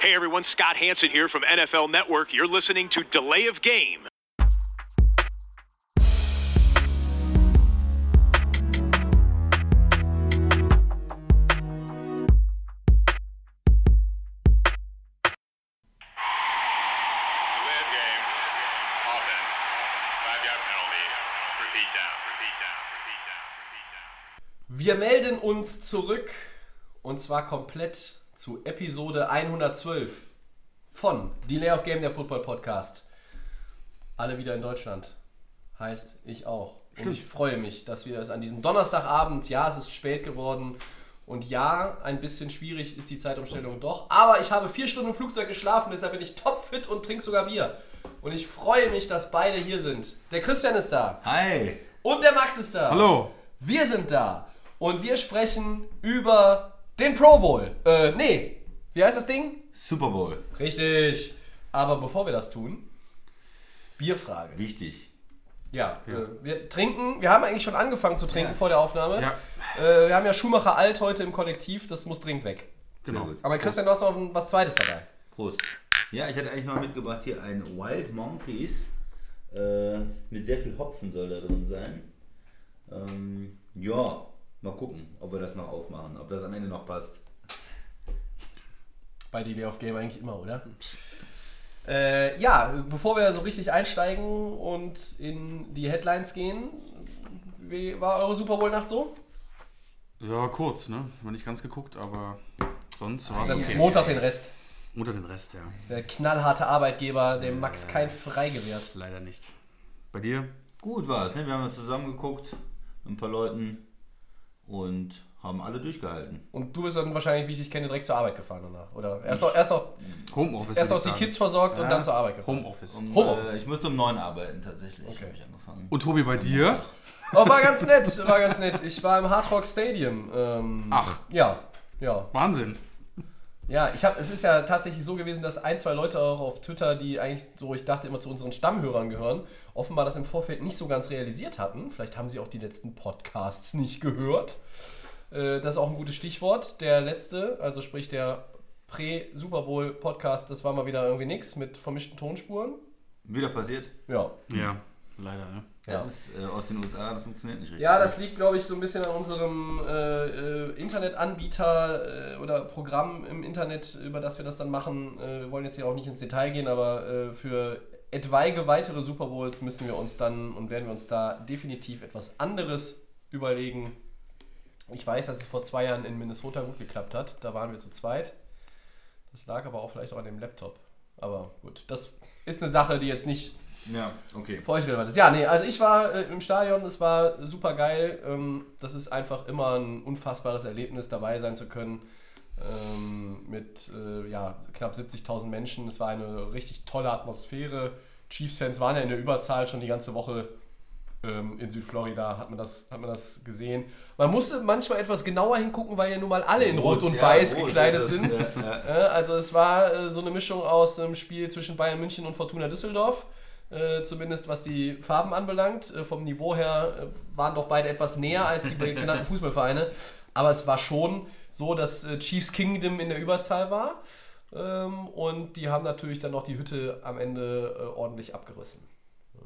Hey everyone, Scott Hanson here from NFL Network. You're listening to Delay of Game. Delay of game. Offense. Five yard penalty. Repeat down. Repeat down. Repeat down. Repeat down. Wir melden uns zurück und zwar komplett zu Episode 112 von Delay of Game, der Football Podcast. Alle wieder in Deutschland. Heißt ich auch. Und ich freue mich, dass wir es an diesem Donnerstagabend, ja, es ist spät geworden und ja, ein bisschen schwierig ist die Zeitumstellung doch, aber ich habe vier Stunden im Flugzeug geschlafen, deshalb bin ich topfit und trinke sogar Bier. Und ich freue mich, dass beide hier sind. Der Christian ist da. Hi! Und der Max ist da. Hallo. Wir sind da. Und wir sprechen über den Pro Bowl. Äh, nee. Wie heißt das Ding? Super Bowl. Richtig. Aber bevor wir das tun, Bierfrage. Wichtig. Ja, Äh, wir trinken. Wir haben eigentlich schon angefangen zu trinken Ja. vor der Aufnahme. Ja, Äh, wir haben ja Schumacher alt heute im Kollektiv. Das muss dringend weg. Genau. Aber Christian, du hast noch was Zweites dabei. Prost. Ja, ich hatte eigentlich noch mitgebracht hier ein Wild Monkeys. Äh, mit sehr viel Hopfen soll da drin sein. Ähm, ja, mal gucken, ob wir das noch aufmachen, ob das am Ende noch passt. Bei Delay of Game eigentlich immer, oder? Äh, ja, bevor wir so richtig einsteigen und in die Headlines gehen, wie war eure Super Bowl-Nacht so? ja, kurz, ne? War nicht ganz geguckt, aber sonst war es okay. Montag den Rest. Unter den Rest, ja. Der knallharte Arbeitgeber, dem Max kein Frei gewährt. Leider nicht. Bei dir? Gut war es, ne? Wir haben ja zusammen geguckt mit ein paar Leuten und haben alle durchgehalten. Und du bist dann wahrscheinlich, wie ich dich kenne, direkt zur Arbeit gefahren danach. Oder erst noch, erst noch, Homeoffice. erst noch die sagen. Kids versorgt und Ja. dann zur Arbeit gefahren. Homeoffice. Um, Homeoffice. Äh, ich musste um neun arbeiten tatsächlich, Okay. habe ich angefangen. Und Tobi, bei dir? Oh, war ganz nett, war ganz nett. Ich war im Hard Rock Stadium. Ähm, Ach. Ja, ja. Wahnsinn. Ja, ich habe, es ist ja tatsächlich so gewesen, dass ein, zwei Leute auch auf Twitter, die eigentlich so, ich dachte immer zu unseren Stammhörern gehören, offenbar das im Vorfeld nicht so ganz realisiert hatten. Vielleicht haben sie auch die letzten Podcasts nicht gehört. Äh, das ist auch ein gutes Stichwort. Der letzte, also sprich der Prä-Super Bowl Podcast, das war mal wieder irgendwie nix mit vermischten Tonspuren. Wieder passiert. Ja. Ja, leider, ne? Das ist äh, aus den USA, das funktioniert nicht richtig. Ja, das liegt, glaube ich, so ein bisschen an unserem äh, äh, Internetanbieter äh, oder Programm im Internet, über das wir das dann machen. Äh, wir wollen jetzt hier auch nicht ins Detail gehen, aber äh, für etwaige weitere Super Bowls müssen wir uns dann und werden wir uns da definitiv etwas anderes überlegen. Ich weiß, dass es vor zwei Jahren in Minnesota gut geklappt hat. Da waren wir zu zweit. Das lag aber auch vielleicht auch an dem Laptop. Aber gut, das ist eine Sache, die jetzt nicht Ja, okay. ist. Ja, nee, also ich war äh, im Stadion, es war super geil. Ähm, das ist einfach immer ein unfassbares Erlebnis, dabei sein zu können. Ähm, mit äh, ja, knapp 70.000 Menschen. Es war eine richtig tolle Atmosphäre. Chiefs-Fans waren ja in der Überzahl schon die ganze Woche ähm, in Südflorida, hat man, das, hat man das gesehen. Man musste manchmal etwas genauer hingucken, weil ja nun mal alle in Rot und ja, Weiß rot gekleidet sind. Ja, ja. Äh, Also es war äh, so eine Mischung aus einem Spiel zwischen Bayern München und Fortuna Düsseldorf. Äh, zumindest was die Farben anbelangt. Äh, vom Niveau her äh, waren doch beide etwas näher als die genannten Fußballvereine. Aber es war schon so, dass äh, Chiefs Kingdom in der Überzahl war. Ähm, und die haben natürlich dann noch die Hütte am Ende äh, ordentlich abgerissen. Ja.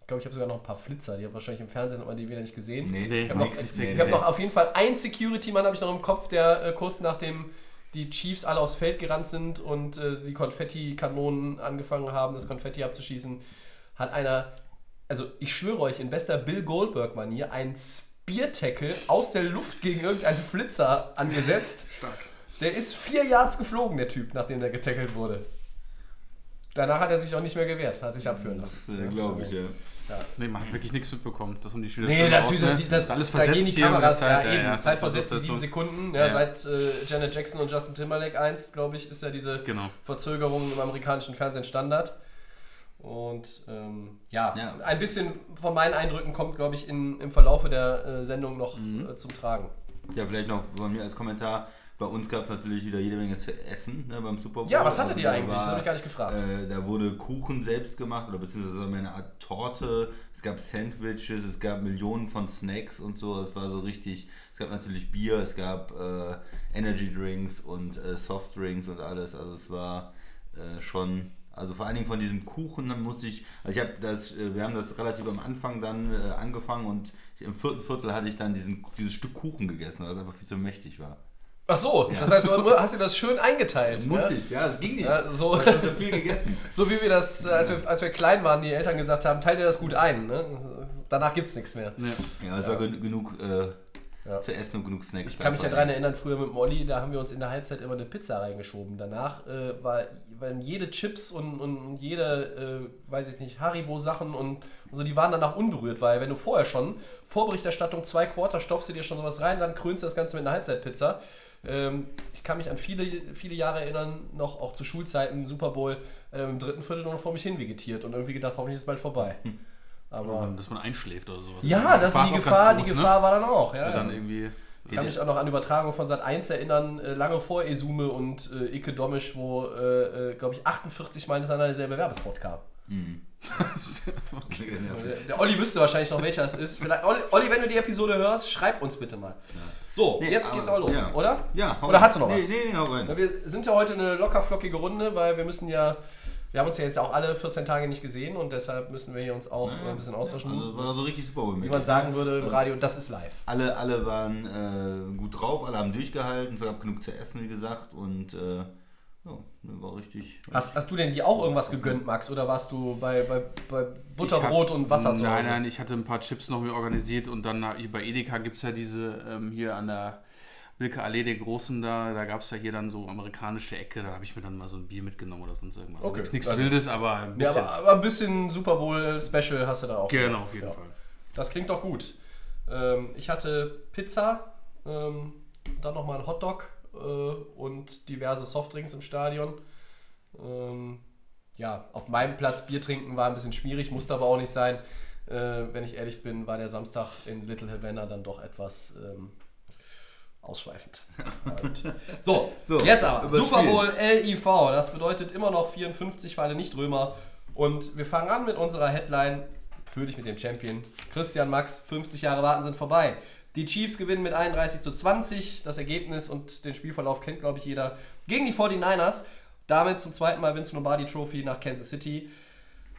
Ich glaube, ich habe sogar noch ein paar Flitzer. Die haben wahrscheinlich im Fernsehen hat man die wieder nicht gesehen. Nee, Nee, Ich habe noch, ich nee, hab noch auf jeden Fall einen Security-Mann habe ich noch im Kopf, der äh, kurz nachdem die Chiefs alle aufs Feld gerannt sind und äh, die Konfetti-Kanonen angefangen haben, das Konfetti abzuschießen, hat einer, also ich schwöre euch, in bester Bill Goldberg-Manier einen Spear-Tackle aus der Luft gegen irgendeinen Flitzer angesetzt. Stark. Der ist vier Yards geflogen, der Typ, nachdem der getackelt wurde. Danach hat er sich auch nicht mehr gewehrt, hat sich abführen lassen. Das äh, glaube ich, ja. Nee, man hat wirklich nichts mitbekommen. Das haben die Spieler Nee, natürlich, das, ne? das, ist alles da versetzt gehen die Kameras, Zeit. ja, eben, ja, Zeitversetzt Zeitversetzung. sieben Sekunden, ja, Ja. seit äh, Janet Jackson und Justin Timberlake einst, glaube ich, ist ja diese Genau. Verzögerung im amerikanischen Fernsehen Standard. Und ähm, ja, Ja. ein bisschen von meinen Eindrücken kommt, glaube ich, in, im Verlaufe der äh, Sendung noch Mhm. äh, zum Tragen. Ja, vielleicht noch von mir als Kommentar. Bei uns gab es natürlich wieder jede Menge zu essen ne, beim Super Bowl. Ja, was hattet Also ihr eigentlich? Das habe ich gar nicht gefragt. Äh, da wurde Kuchen selbst gemacht oder beziehungsweise eine Art Torte. Es gab Sandwiches, es gab Millionen von Snacks und so. Es war so richtig. Es gab natürlich Bier, es gab äh, Energy Drinks und äh, Soft Drinks und alles. Also es war äh, schon. Also vor allen Dingen von diesem Kuchen, dann musste ich, also ich habe das, äh, wir haben das relativ am Anfang dann äh, angefangen und im vierten Viertel hatte ich dann diesen, dieses Stück Kuchen gegessen, weil es einfach viel zu mächtig war. Ach so, das heißt, du hast dir das schön eingeteilt. Musste ne? ich, ja, es ging nicht. Ja, so. Ich habe viel gegessen. So wie wir das, äh, als wir, als wir klein waren, die Eltern gesagt haben, teilt ihr das gut ein. Ne? Danach gibt es nichts mehr. Ja, es war gen genug äh, Ja. zu essen und genug Snacks. Ich kann mich ja daran erinnern, früher mit Molly, da haben wir uns in der Halbzeit immer eine Pizza reingeschoben. Danach äh, war, waren jede Chips und, und, und jede, äh, weiß ich nicht, Haribo-Sachen und, und so, die waren danach unberührt, weil wenn du vorher schon Vorberichterstattung zwei Quarter stopfst du dir schon sowas rein, dann krönst du das Ganze mit einer Halbzeitpizza. Ähm, ich kann mich an viele, viele Jahre erinnern, noch auch zu Schulzeiten, Super Bowl, äh, im dritten Viertel nur noch vor mich hin vegetiert und irgendwie gedacht, hoffentlich ist es bald vorbei. Aber Ähm, Dass man einschläft oder sowas. ja, das Gefahr die ist ganz Gefahr, groß, die ne? Gefahr war dann auch. Ja, Ja, dann irgendwie. Ich kann mich auch noch an Übertragung von Sat 1 erinnern, äh, lange vor Esume und äh, Ike Domisch, wo, äh, äh, glaube ich, 48 Mal hintereinander derselbe Werbespot kam. Der, der Olli wüsste wahrscheinlich noch, welcher es ist. Vielleicht, Olli, Olli, wenn du die Episode hörst, schreib uns bitte mal. So, Nee, jetzt geht's auch los, ja. oder? Ja, hau Oder hast du noch nee, was? Nee, nee, hau rein. Ja, Wir sind ja heute eine locker flockige Runde, weil wir müssen ja, wir haben uns ja jetzt auch alle 14 Tage nicht gesehen und deshalb müssen wir hier uns auch äh, ein bisschen austauschen. Also war so richtig super. Wie man sagen würde im Radio, das ist live. Alle, alle waren äh, gut drauf, alle haben durchgehalten, es gab genug zu essen, wie gesagt, und äh, ja, war richtig. Hast, hast du denn dir auch irgendwas gegönnt, Max? Oder warst du bei, bei, bei Butterbrot hab- und Wasser zu Hause? Nein, nein, ich hatte ein paar Chips noch mir organisiert und dann hier bei Edeka gibt es ja diese ähm, hier an der Wilke Allee der Großen da, da gab es ja hier dann so amerikanische Ecke, da habe ich mir dann mal so ein Bier mitgenommen oder sonst irgendwas. Okay. Nichts, nichts Also- Wildes, aber ein Ja, bisschen. aber, was. aber ein bisschen Super Bowl Special hast du da auch. genau, auf jeden Ja. Fall. Das klingt doch gut. Ähm, ich hatte Pizza, ähm, dann nochmal ein Hotdog äh, und diverse Softdrinks im Stadion. Ähm, ja, auf meinem Platz Bier trinken war ein bisschen schwierig, musste aber auch nicht sein. Äh, wenn ich ehrlich bin, war der Samstag in Little Havana dann doch etwas ähm, ausschweifend. So, So, jetzt aber. Super. Bowl LIV, das bedeutet immer noch 54 für alle Nicht-Römer. Und wir fangen an mit unserer Headline, natürlich mit dem Champion. Christian Max, 50 Jahre warten sind vorbei. Die Chiefs gewinnen mit 31 zu 20. Das Ergebnis und den Spielverlauf kennt, glaube ich, jeder. Gegen die 49ers. Damit zum zweiten Mal Vince Lombardi Trophy nach Kansas City.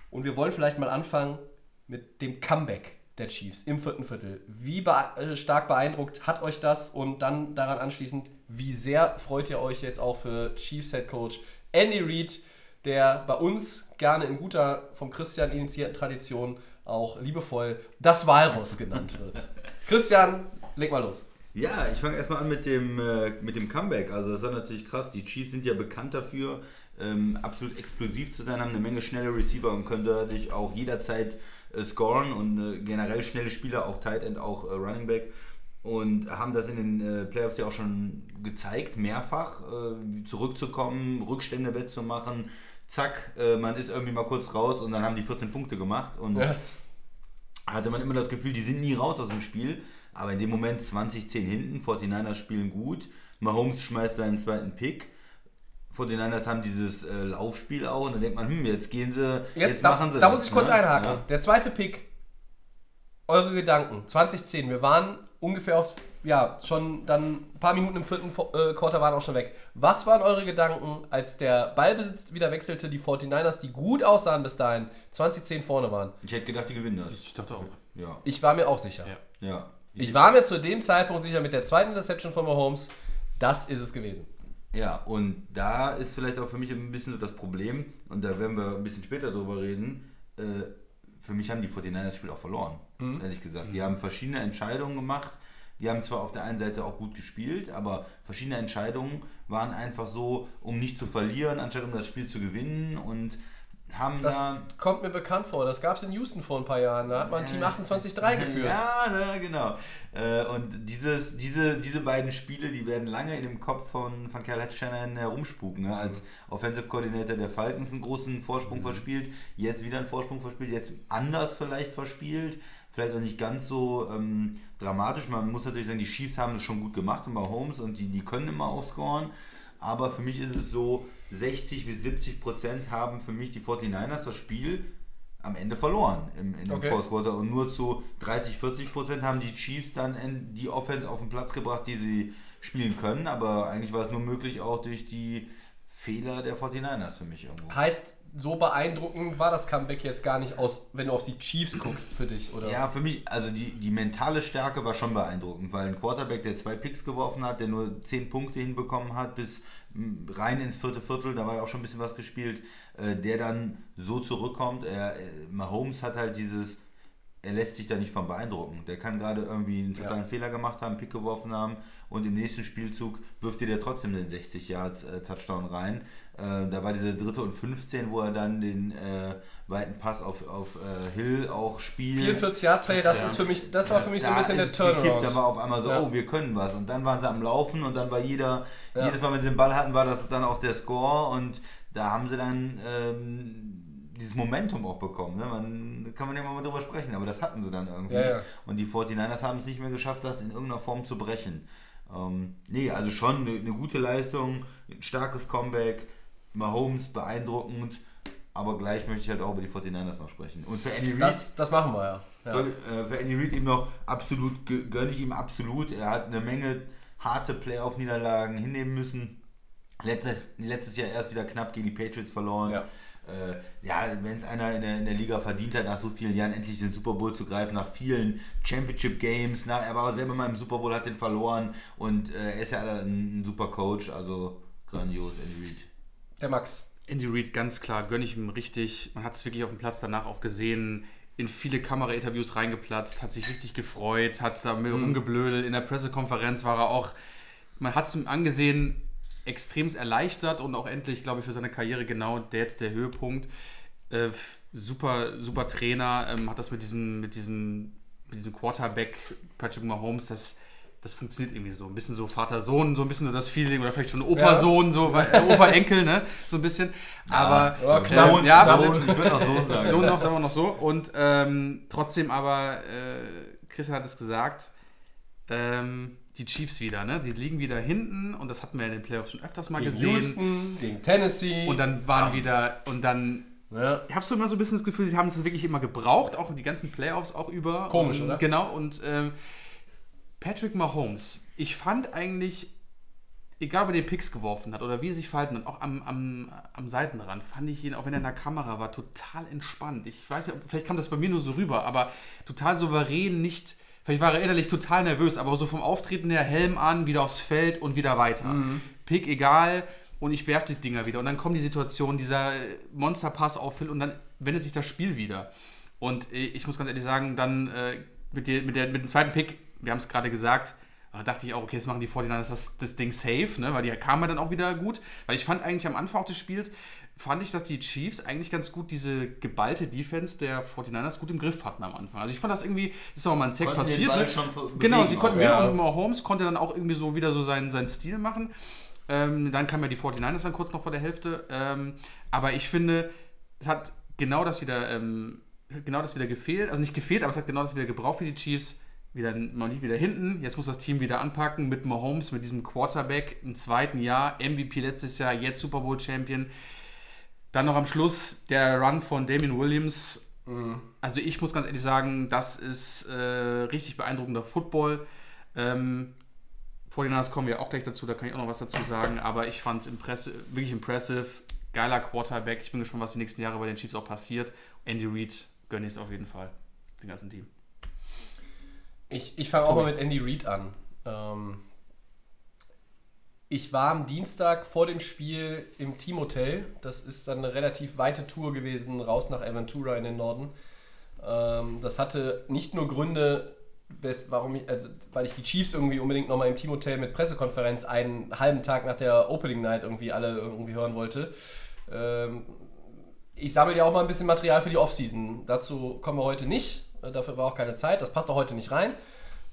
Und wir wollen vielleicht mal anfangen mit dem Comeback der Chiefs im vierten Viertel. Wie bee äh, stark beeindruckt hat euch das? Und dann daran anschließend, wie sehr freut ihr euch jetzt auch für Chiefs Head Coach Andy Reid, der bei uns gerne in guter, vom Christian initiierten Tradition auch liebevoll das Walross genannt wird. Christian, leg mal los. Ja, ich fange erstmal an mit dem, äh, mit dem Comeback. Also das war natürlich krass. Die Chiefs sind ja bekannt dafür, ähm, absolut explosiv zu sein, haben eine Menge schnelle Receiver und können dadurch auch jederzeit äh, scoren und äh, generell schnelle Spieler, auch Tight End, auch äh, Running Back. Und haben das in den äh, Playoffs ja auch schon gezeigt, mehrfach, äh, zurückzukommen, Rückstände wettzumachen. Zack, äh, man ist irgendwie mal kurz raus und dann haben die 14 Punkte gemacht. Und Ja. Hatte man immer das Gefühl, die sind nie raus aus dem Spiel. Aber in dem Moment 20-10 hinten, 49ers spielen gut. Mahomes schmeißt seinen zweiten Pick. 49ers haben dieses äh, Laufspiel auch und dann denkt man, hm, jetzt gehen sie, jetzt, da, machen sie da das. muss ich kurz ne? einhaken. Ja. Der zweite Pick, eure Gedanken, 2010. Wir waren ungefähr auf, ja, schon dann ein paar Minuten im vierten äh, Quarter waren auch schon weg. Was waren eure Gedanken, als der Ballbesitz wieder wechselte, die 49ers, die gut aussahen bis dahin, 2010 vorne waren? Ich hätte gedacht, die gewinnen das. Ich dachte auch. Ja, Ich war mir auch sicher. Ja. ja. Ich war mir zu dem Zeitpunkt sicher mit der zweiten Interception von Mahomes, das ist es gewesen. Ja, und da ist vielleicht auch für mich ein bisschen so das Problem, und da werden wir ein bisschen später drüber reden, äh, für mich haben die 49ers das Spiel auch verloren, ehrlich gesagt. Die haben verschiedene Entscheidungen gemacht. Die haben zwar auf der einen Seite auch gut gespielt, aber verschiedene Entscheidungen waren einfach so, um nicht zu verlieren, anstatt um das Spiel zu gewinnen und haben Das da... kommt mir bekannt vor. Das gab es in Houston vor ein paar Jahren. Da hat man Team 28-3 geführt. Ja, genau. Äh, und dieses, diese, diese beiden Spiele, die werden lange in dem Kopf von, von Kyle Shanahan herumspuken. Ne? Als Offensive Coordinator der Falcons einen großen Vorsprung verspielt, jetzt wieder einen Vorsprung verspielt, jetzt anders vielleicht verspielt, vielleicht auch nicht ganz so ähm, dramatisch. Man muss natürlich sagen, die Chiefs haben es schon gut gemacht und bei Holmes und die, die können immer auch scoren. Aber für mich ist es so, 60 bis 70 Prozent haben für mich die 49ers das Spiel am Ende verloren im, in dem Okay. Fourth Quarter und nur zu 30, 40 Prozent haben die Chiefs dann in die Offense auf den Platz gebracht, die sie spielen können, aber eigentlich war es nur möglich auch durch die Fehler der 49ers für mich irgendwo. Heißt, so beeindruckend war das Comeback jetzt gar nicht aus, wenn du auf die Chiefs guckst für dich, oder? Ja, für mich, also die, die mentale Stärke war schon beeindruckend, weil ein Quarterback, der zwei Picks geworfen hat, der nur zehn Punkte hinbekommen hat, bis rein ins vierte Viertel, da war ja auch schon ein bisschen was gespielt, äh, der dann so zurückkommt. Er, äh, Mahomes hat halt dieses, er lässt sich da nicht von beeindrucken. Der kann gerade irgendwie einen totalen Ja. Fehler gemacht haben, einen Pick geworfen haben und im nächsten Spielzug wirft dir der trotzdem den 60 Yards äh, Touchdown rein. Äh, da war diese dritte und 15, wo er dann den äh, weiten Pass auf, auf Hill auch spielt. 44 Yard Play, das ist für mich, das war für mich so ein bisschen der gekippt, Turnaround. Da war auf einmal so, Ja. oh, wir können was. Und dann waren sie am Laufen und dann war jeder, Ja. jedes Mal, wenn sie den Ball hatten, war das dann auch der Score und da haben sie dann ähm, dieses Momentum auch bekommen. Ne? Man, kann man ja mal drüber sprechen, aber das hatten sie dann irgendwie. Ja, ja. Und die 49ers haben es nicht mehr geschafft, das in irgendeiner Form zu brechen. Ähm, nee, also schon eine, eine gute Leistung, ein starkes Comeback, Mahomes beeindruckend, aber gleich möchte ich halt auch über die 49ers noch sprechen. Und für Andy Reid Das, das machen wir ja. ja. soll, äh, für Andy Reid eben noch absolut, gö- gönne ich ihm absolut. Er hat eine Menge harte Playoff-Niederlagen hinnehmen müssen. Letztes, letztes Jahr erst wieder knapp gegen die Patriots verloren. Ja. Äh, ja, wenn es einer in der, in der Liga verdient hat, nach so vielen Jahren endlich den Super Bowl zu greifen, nach vielen Championship Games, na, er war selber mal im Super Bowl, hat den verloren und äh, er ist ja ein, ein super Coach, also grandios, Andy Reid. Der Max. Andy Reid, ganz klar, gönne ich ihm richtig. Man hat es wirklich auf dem Platz danach auch gesehen. In viele Kamerainterviews reingeplatzt, hat sich richtig gefreut, hat da mit rumgeblödelt. In der Pressekonferenz war er auch, man hat es ihm angesehen, extremst erleichtert und auch endlich, glaube ich, für seine Karriere genau der jetzt der Höhepunkt. Äh, super, super Trainer, ähm, hat das mit diesem, mit diesem, mit diesem Quarterback Patrick Mahomes, das, das funktioniert irgendwie so. Ein bisschen so Vater-Sohn, so ein bisschen so das Feeling, oder vielleicht schon Opa-Sohn, so äh, Opa-Enkel, ne? So ein bisschen. Aber Ja, klar. Sohn, Ja, Sohn, ich würde noch Sohn sagen. so noch, sagen wir noch so. Und ähm, trotzdem aber, äh, Chris hat es gesagt, ähm, die Chiefs wieder, ne? Die liegen wieder hinten und das hatten wir in den Playoffs schon öfters mal Gegen gesehen. Houston, gegen Tennessee. Und dann waren wieder, und dann ja. ich habe so immer so ein bisschen das Gefühl, sie haben es wirklich immer gebraucht, auch die ganzen Playoffs auch über. Komisch, und, oder? Genau, und ähm, Patrick Mahomes, ich fand eigentlich, egal ob er die Picks geworfen hat oder wie er sich verhalten hat, auch am, am, am Seitenrand, fand ich ihn, auch wenn er in der Kamera war, total entspannt. Ich weiß ja, vielleicht kam das bei mir nur so rüber, aber total souverän, nicht. Vielleicht war er innerlich total nervös, aber so vom Auftreten her, Helm an, wieder aufs Feld und wieder weiter. Pick egal und ich werfe die Dinger wieder. Und dann kommt die Situation, dieser äh, Monsterpass auf Phil und dann wendet sich das Spiel wieder. Und äh, ich muss ganz ehrlich sagen, dann äh, mit, der, mit, der, mit dem zweiten Pick, wir haben es gerade gesagt, da dachte ich auch, okay, jetzt machen die 49ers das, das Ding safe, ne? weil die kamen dann auch wieder gut. Weil ich fand eigentlich am Anfang auch des Spiels, fand ich, dass die Chiefs eigentlich ganz gut diese geballte Defense der 49ers gut im Griff hatten am Anfang. Also ich fand das irgendwie, ist auch mal ein Sack Konnten den passiert. Ball ne? schon be- genau, bewegen sie auch. konnten Ja. ja. und Mahomes konnte dann auch irgendwie so wieder so seinen, seinen Stil machen. Ähm, dann kamen ja die 49ers dann kurz noch vor der Hälfte. Ähm, aber ich finde, es hat genau das wieder, ähm, es hat genau das wieder gefehlt. Also nicht gefehlt, aber es hat genau das wieder gebraucht für die Chiefs. Wieder, man liegt wieder hinten. Jetzt muss das Team wieder anpacken mit Mahomes, mit diesem Quarterback im zweiten Jahr. MVP letztes Jahr, jetzt Super Bowl Champion. Dann noch am Schluss der Run von Damien Williams. Also ich muss ganz ehrlich sagen, das ist äh, richtig beeindruckender Football. Ähm, vor den kommen wir auch gleich dazu, da kann ich auch noch was dazu sagen, aber ich fand es impressi wirklich impressive. Geiler Quarterback. Ich bin gespannt, was die nächsten Jahre bei den Chiefs auch passiert. Andy Reid gönne ich es auf jeden Fall. Dem ganzen Team. Ich, ich fange auch mal mit Andy Reid an. Ähm, ich war am Dienstag vor dem Spiel im Teamhotel. Das ist dann eine relativ weite Tour gewesen, raus nach Aventura in den Norden. Ähm, das hatte nicht nur Gründe, wes, warum ich, also, weil ich die Chiefs irgendwie unbedingt nochmal im Teamhotel mit Pressekonferenz einen halben Tag nach der Opening Night irgendwie alle irgendwie hören wollte. Ähm, ich sammle ja auch mal ein bisschen Material für die Offseason. Dazu kommen wir heute nicht. Äh, Dafür war auch keine Zeit. Das passt auch heute nicht rein.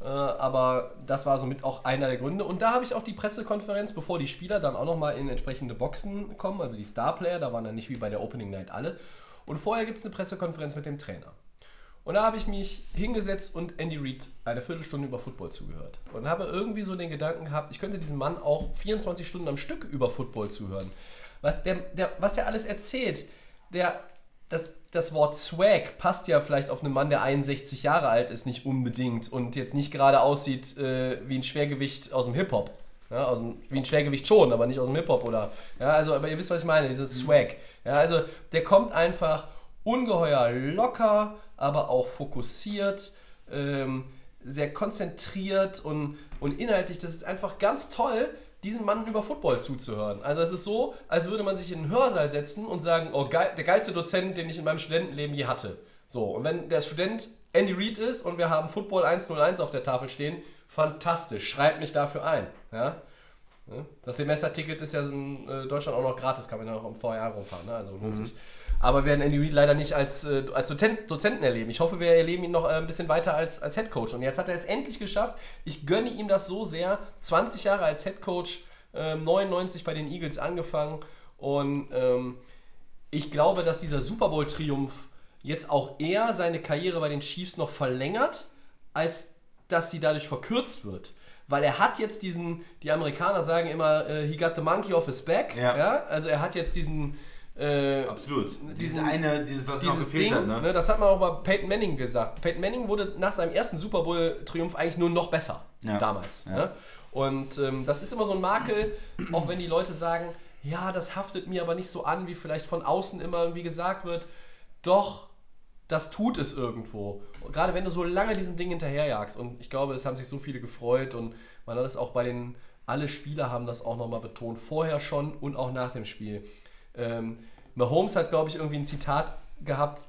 Äh, Aber das war somit auch einer der Gründe. Und da habe ich auch die Pressekonferenz, bevor die Spieler dann auch nochmal in entsprechende Boxen kommen, also die Starplayer, da waren dann nicht wie bei der Opening Night alle. Und vorher gibt es eine Pressekonferenz mit dem Trainer. Und da habe ich mich hingesetzt und Andy Reid eine Viertelstunde über Football zugehört. Und habe irgendwie so den Gedanken gehabt, ich könnte diesem Mann auch 24 Stunden am Stück über Football zuhören. Was der, der, was er alles erzählt, der, das, das Wort Swag passt ja vielleicht auf einen Mann, der 61 Jahre alt ist, nicht unbedingt und jetzt nicht gerade aussieht äh, wie ein Schwergewicht aus dem Hip-Hop. Ja, aus dem, wie ein Schwergewicht schon, aber nicht aus dem Hip-Hop oder. Ja, also, aber ihr wisst, was ich meine, dieses Swag. Ja, also der kommt einfach ungeheuer locker, aber auch fokussiert, ähm, sehr konzentriert und, und inhaltlich. Das ist einfach ganz toll, diesen Mann über Football zuzuhören. Also es ist so, als würde man sich in einen Hörsaal setzen und sagen, oh, geil, der geilste Dozent, den ich in meinem Studentenleben je hatte. So, und wenn der Student Andy Reid ist und wir haben Football 101 auf der Tafel stehen, fantastisch, schreibt mich dafür ein. Ja? Ja, Das Semesterticket ist ja in äh, Deutschland auch noch gratis, kann man ja noch im VR rumfahren, ne? also lohnt sich. Aber wir werden Andy Reid leider nicht als, äh, als Dozent, Dozenten erleben. Ich hoffe, wir erleben ihn noch äh, ein bisschen weiter als, als Head Coach. Und jetzt hat er es endlich geschafft. Ich gönne ihm das so sehr. 20 Jahre als Head Coach, ähm, 99 bei den Eagles angefangen. Und ähm, ich glaube, dass dieser Super Bowl-Triumph jetzt auch eher seine Karriere bei den Chiefs noch verlängert, als dass sie dadurch verkürzt wird. Weil er hat jetzt diesen, die Amerikaner sagen immer, äh, he got the monkey off his back. Ja. Also er hat jetzt diesen, äh, Absolut. Dieses Diesen- eine, dieses, was noch dieses gefehlt Ding, hat, ne? ne, das hat man auch bei Peyton Manning gesagt. Peyton Manning wurde nach seinem ersten Super Bowl-Triumph eigentlich nur noch besser Ja. damals. Ja. Ne? Und ähm, das ist immer so ein Makel, auch wenn die Leute sagen, ja, das haftet mir aber nicht so an, wie vielleicht von außen immer irgendwie gesagt wird. Doch, das tut es irgendwo. Und gerade wenn du so lange diesem Ding hinterherjagst. Und ich glaube, es haben sich so viele gefreut und man hat es auch bei den, alle Spieler haben das auch nochmal betont, vorher schon und auch nach dem Spiel. Ähm, Mahomes hat, glaube ich, irgendwie ein Zitat gehabt,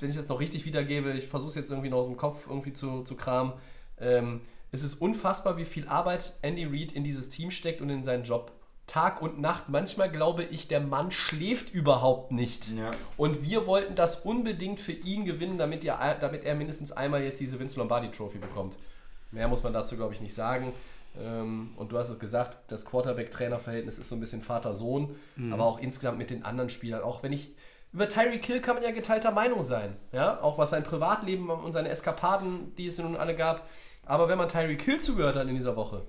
wenn ich das noch richtig wiedergebe, ich versuche es jetzt irgendwie noch aus dem Kopf irgendwie zu, zu kramen. Ähm, es ist unfassbar, wie viel Arbeit Andy Reid in dieses Team steckt und in seinen Job. Tag und Nacht. Manchmal glaube ich, der Mann schläft überhaupt nicht. Ja. Und wir wollten das unbedingt für ihn gewinnen, damit, ihr, damit er mindestens einmal jetzt diese Vince Lombardi Trophy bekommt. Mehr muss man dazu, glaube ich, nicht sagen. Ähm, Und du hast es gesagt, das Quarterback-Trainer-Verhältnis ist so ein bisschen Vater-Sohn, aber auch insgesamt mit den anderen Spielern. Auch wenn ich. Über Tyreek Hill kann man ja geteilter Meinung sein. Ja? Auch was sein Privatleben und seine Eskapaden, die es nun alle gab. Aber wenn man Tyreek Hill zugehört hat in dieser Woche,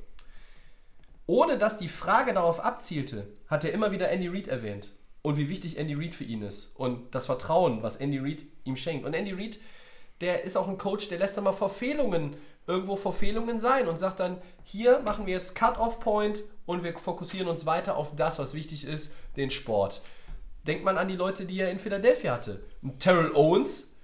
ohne dass die Frage darauf abzielte, hat er immer wieder Andy Reid erwähnt. Und wie wichtig Andy Reid für ihn ist. Und das Vertrauen, was Andy Reid ihm schenkt. Und Andy Reid, der ist auch ein Coach, der lässt dann mal Verfehlungen, irgendwo Verfehlungen sein und sagt dann, hier machen wir jetzt Cut-Off-Point und wir fokussieren uns weiter auf das, was wichtig ist, den Sport. Denkt man an die Leute, die er in Philadelphia hatte. Terrell Owens,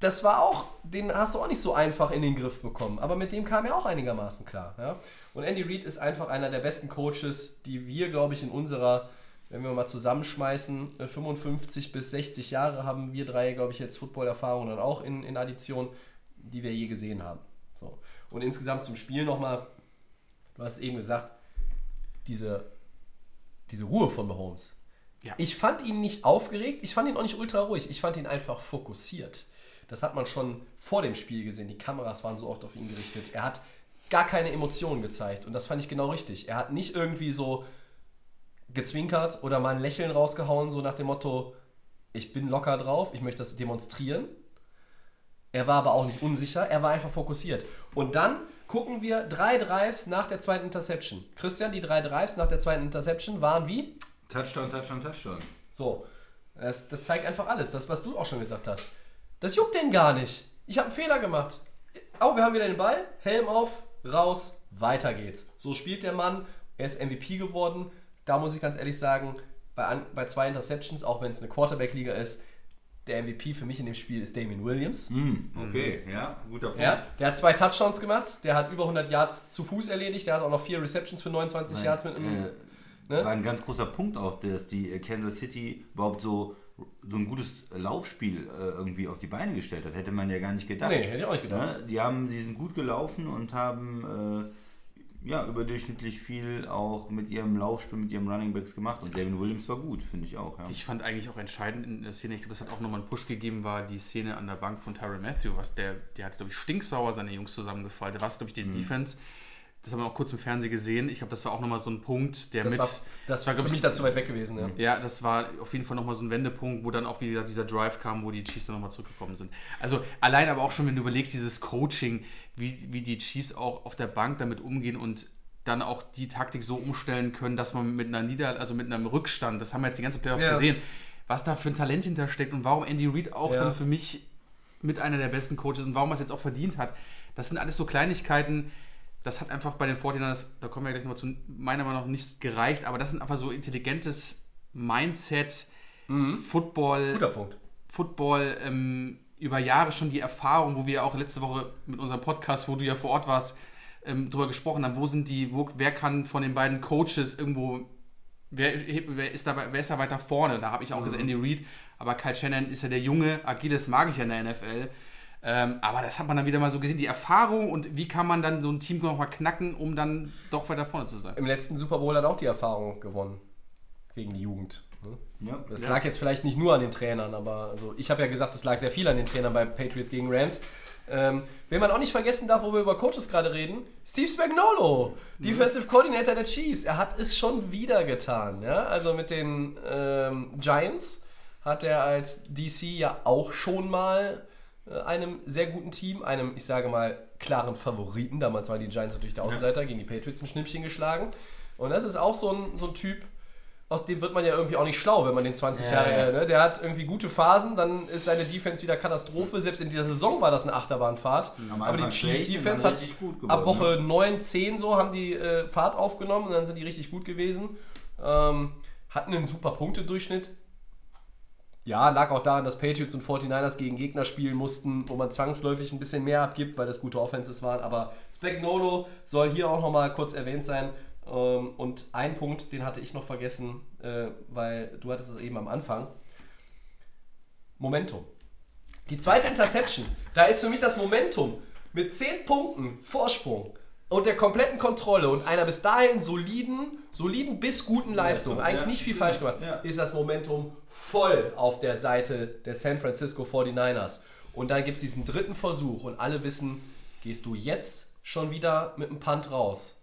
das war auch, den hast du auch nicht so einfach in den Griff bekommen. Aber mit dem kam er auch einigermaßen klar. Ja? Und Andy Reid ist einfach einer der besten Coaches, die wir, glaube ich, in unserer, wenn wir mal zusammenschmeißen, äh, 55 bis 60 Jahre haben wir drei, glaube ich, jetzt Football-Erfahrung dann auch in, in Addition, die wir je gesehen haben. So. Und insgesamt zum Spiel nochmal, du hast eben gesagt, diese, diese Ruhe von Mahomes. Ja. Ich fand ihn nicht aufgeregt, ich fand ihn auch nicht ultra ruhig, ich fand ihn einfach fokussiert. Das hat man schon vor dem Spiel gesehen. Die Kameras waren so oft auf ihn gerichtet. Er hat gar keine Emotionen gezeigt und das fand ich genau richtig. Er hat nicht irgendwie so gezwinkert oder mal ein Lächeln rausgehauen, so nach dem Motto, ich bin locker drauf, ich möchte das demonstrieren. Er war aber auch nicht unsicher, er war einfach fokussiert. Und dann gucken wir drei Drives nach der zweiten Interception. Christian, die drei Drives nach der zweiten Interception waren wie? Touchdown, Touchdown, Touchdown. So, das, das zeigt einfach alles, das, was du auch schon gesagt hast. Das juckt den gar nicht. Ich habe einen Fehler gemacht. Oh, wir haben wieder den Ball, Helm auf, raus, weiter geht's. So spielt der Mann, er ist MVP geworden. Da muss ich ganz ehrlich sagen, bei, an, bei zwei Interceptions, auch wenn es eine Quarterback-Liga ist, der MVP für mich in dem Spiel ist Damien Williams. Hm, okay, ja, guter Punkt. Ja, der hat zwei Touchdowns gemacht, der hat über 100 Yards zu Fuß erledigt, der hat auch noch vier Receptions für 29 Nein, Yards mit einem. äh, ne? War ein ganz großer Punkt auch, dass die äh, Kansas City überhaupt so, so ein gutes Laufspiel äh, irgendwie auf die Beine gestellt hat. Hätte man ja gar nicht gedacht. Nee, hätte ich auch nicht gedacht. Ne? Die haben, die sind gut gelaufen und haben äh, ja, überdurchschnittlich viel auch mit ihrem Laufspiel, mit ihrem Running Backs gemacht. Und Devin Williams war gut, finde ich auch. Ja. Ich fand eigentlich auch entscheidend in der Szene, ich glaube, das hat auch nochmal einen Push gegeben, war die Szene an der Bank von Tyron Matthew, was der, der hat, glaube ich, stinksauer seine Jungs zusammengefaltet, was, glaube ich, die Defense Das haben wir auch kurz im Fernsehen gesehen. Ich glaube, das war auch nochmal so ein Punkt, der Das mit. war, das war glaub für ich, mich da zu weit weg gewesen. Ja. Ja, das war auf jeden Fall nochmal so ein Wendepunkt, wo dann auch wieder dieser Drive kam, wo die Chiefs dann nochmal zurückgekommen sind. Also allein aber auch schon, wenn du überlegst, dieses Coaching, wie, wie die Chiefs auch auf der Bank damit umgehen und dann auch die Taktik so umstellen können, dass man mit einer Nieder also mit einem Rückstand, das haben wir jetzt die ganze Playoffs Ja. gesehen, was da für ein Talent hintersteckt und warum Andy Reid auch Ja. dann für mich mit einer der besten Coaches und warum er es jetzt auch verdient hat. Das sind alles so Kleinigkeiten, das hat einfach bei den 49ers, da kommen wir gleich nochmal zu, meiner Meinung nach nicht gereicht, aber das sind einfach so intelligentes Mindset, Football, Guter Punkt. Football ähm, über Jahre schon die Erfahrung, wo wir auch letzte Woche mit unserem Podcast, wo du ja vor Ort warst, ähm, drüber gesprochen haben, wo sind die, wo, wer kann von den beiden Coaches irgendwo, wer, wer, ist, da, wer ist da weiter vorne? Da habe ich auch gesagt, Andy Reid, aber Kyle Shannon ist ja der junge, agiles mag ich ja in der NFL. Ähm, aber das hat man dann wieder mal so gesehen, die Erfahrung und wie kann man dann so ein Team nochmal knacken, um dann doch weiter vorne zu sein. Im letzten Super Bowl hat auch die Erfahrung gewonnen. Gegen die Jugend. ne? Ja. Das Ja. lag jetzt vielleicht nicht nur an den Trainern, aber also ich habe ja gesagt, es lag sehr viel an den Trainern bei Patriots gegen Rams. Ähm, wen man auch nicht vergessen darf, wo wir über Coaches gerade reden, Steve Spagnuolo, Defensive Coordinator der Chiefs. Er hat es schon wieder getan. Ja? Also mit den ähm, Giants hat er als DC ja auch schon mal äh, einem sehr guten Team, einem, ich sage mal, klaren Favoriten, damals waren die Giants natürlich der Außenseiter, gegen die Patriots ein Schnippchen geschlagen. Und das ist auch so ein, so ein Typ, aus dem wird man ja irgendwie auch nicht schlau, wenn man den 20 Ja, Jahre, ja. äh, ne? der hat irgendwie gute Phasen, dann ist seine Defense wieder Katastrophe. Selbst in dieser Saison war das eine Achterbahnfahrt. Am Aber die Chiefs Defense hat gut ab geworden, Woche 9, 10 so haben die äh, Fahrt aufgenommen und dann sind die richtig gut gewesen. Ähm, hatten einen super Punktedurchschnitt. Ja, lag auch daran, dass Patriots und 49ers gegen Gegner spielen mussten, wo man zwangsläufig ein bisschen mehr abgibt, weil das gute Offenses waren. Aber Spagnolo soll hier auch nochmal kurz erwähnt sein. Ähm, Und ein Punkt, den hatte ich noch vergessen, äh, weil du hattest es eben am Anfang. Momentum. Die zweite Interception, da ist für mich das Momentum mit 10 Punkten Vorsprung und der kompletten Kontrolle und einer bis dahin soliden, soliden bis guten Leistung, eigentlich nicht viel falsch gemacht, ist das Momentum voll auf der Seite der San Francisco 49ers. Und dann gibt es diesen dritten Versuch und alle wissen, gehst du jetzt schon wieder mit dem Punt raus,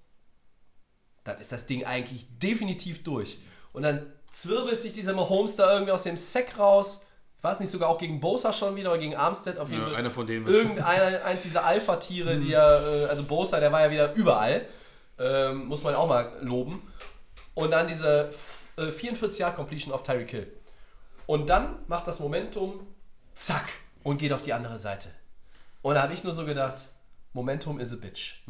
dann ist das Ding eigentlich definitiv durch. Und dann zwirbelt sich dieser Mahomes da irgendwie aus dem Sack raus. Ich weiß nicht, sogar auch gegen Bosa schon wieder oder gegen Armstead auf jeden Ja, Fall. einer von denen. Irgendeiner, eins dieser Alpha-Tiere, die ja, äh, also Bosa, der war ja wieder überall. Ähm, muss man auch mal loben. Und dann diese f- äh, 44 Yard Completion auf Tyreek Hill. Und dann macht das Momentum zack und geht auf die andere Seite. Und da habe ich nur so gedacht, Momentum is a bitch.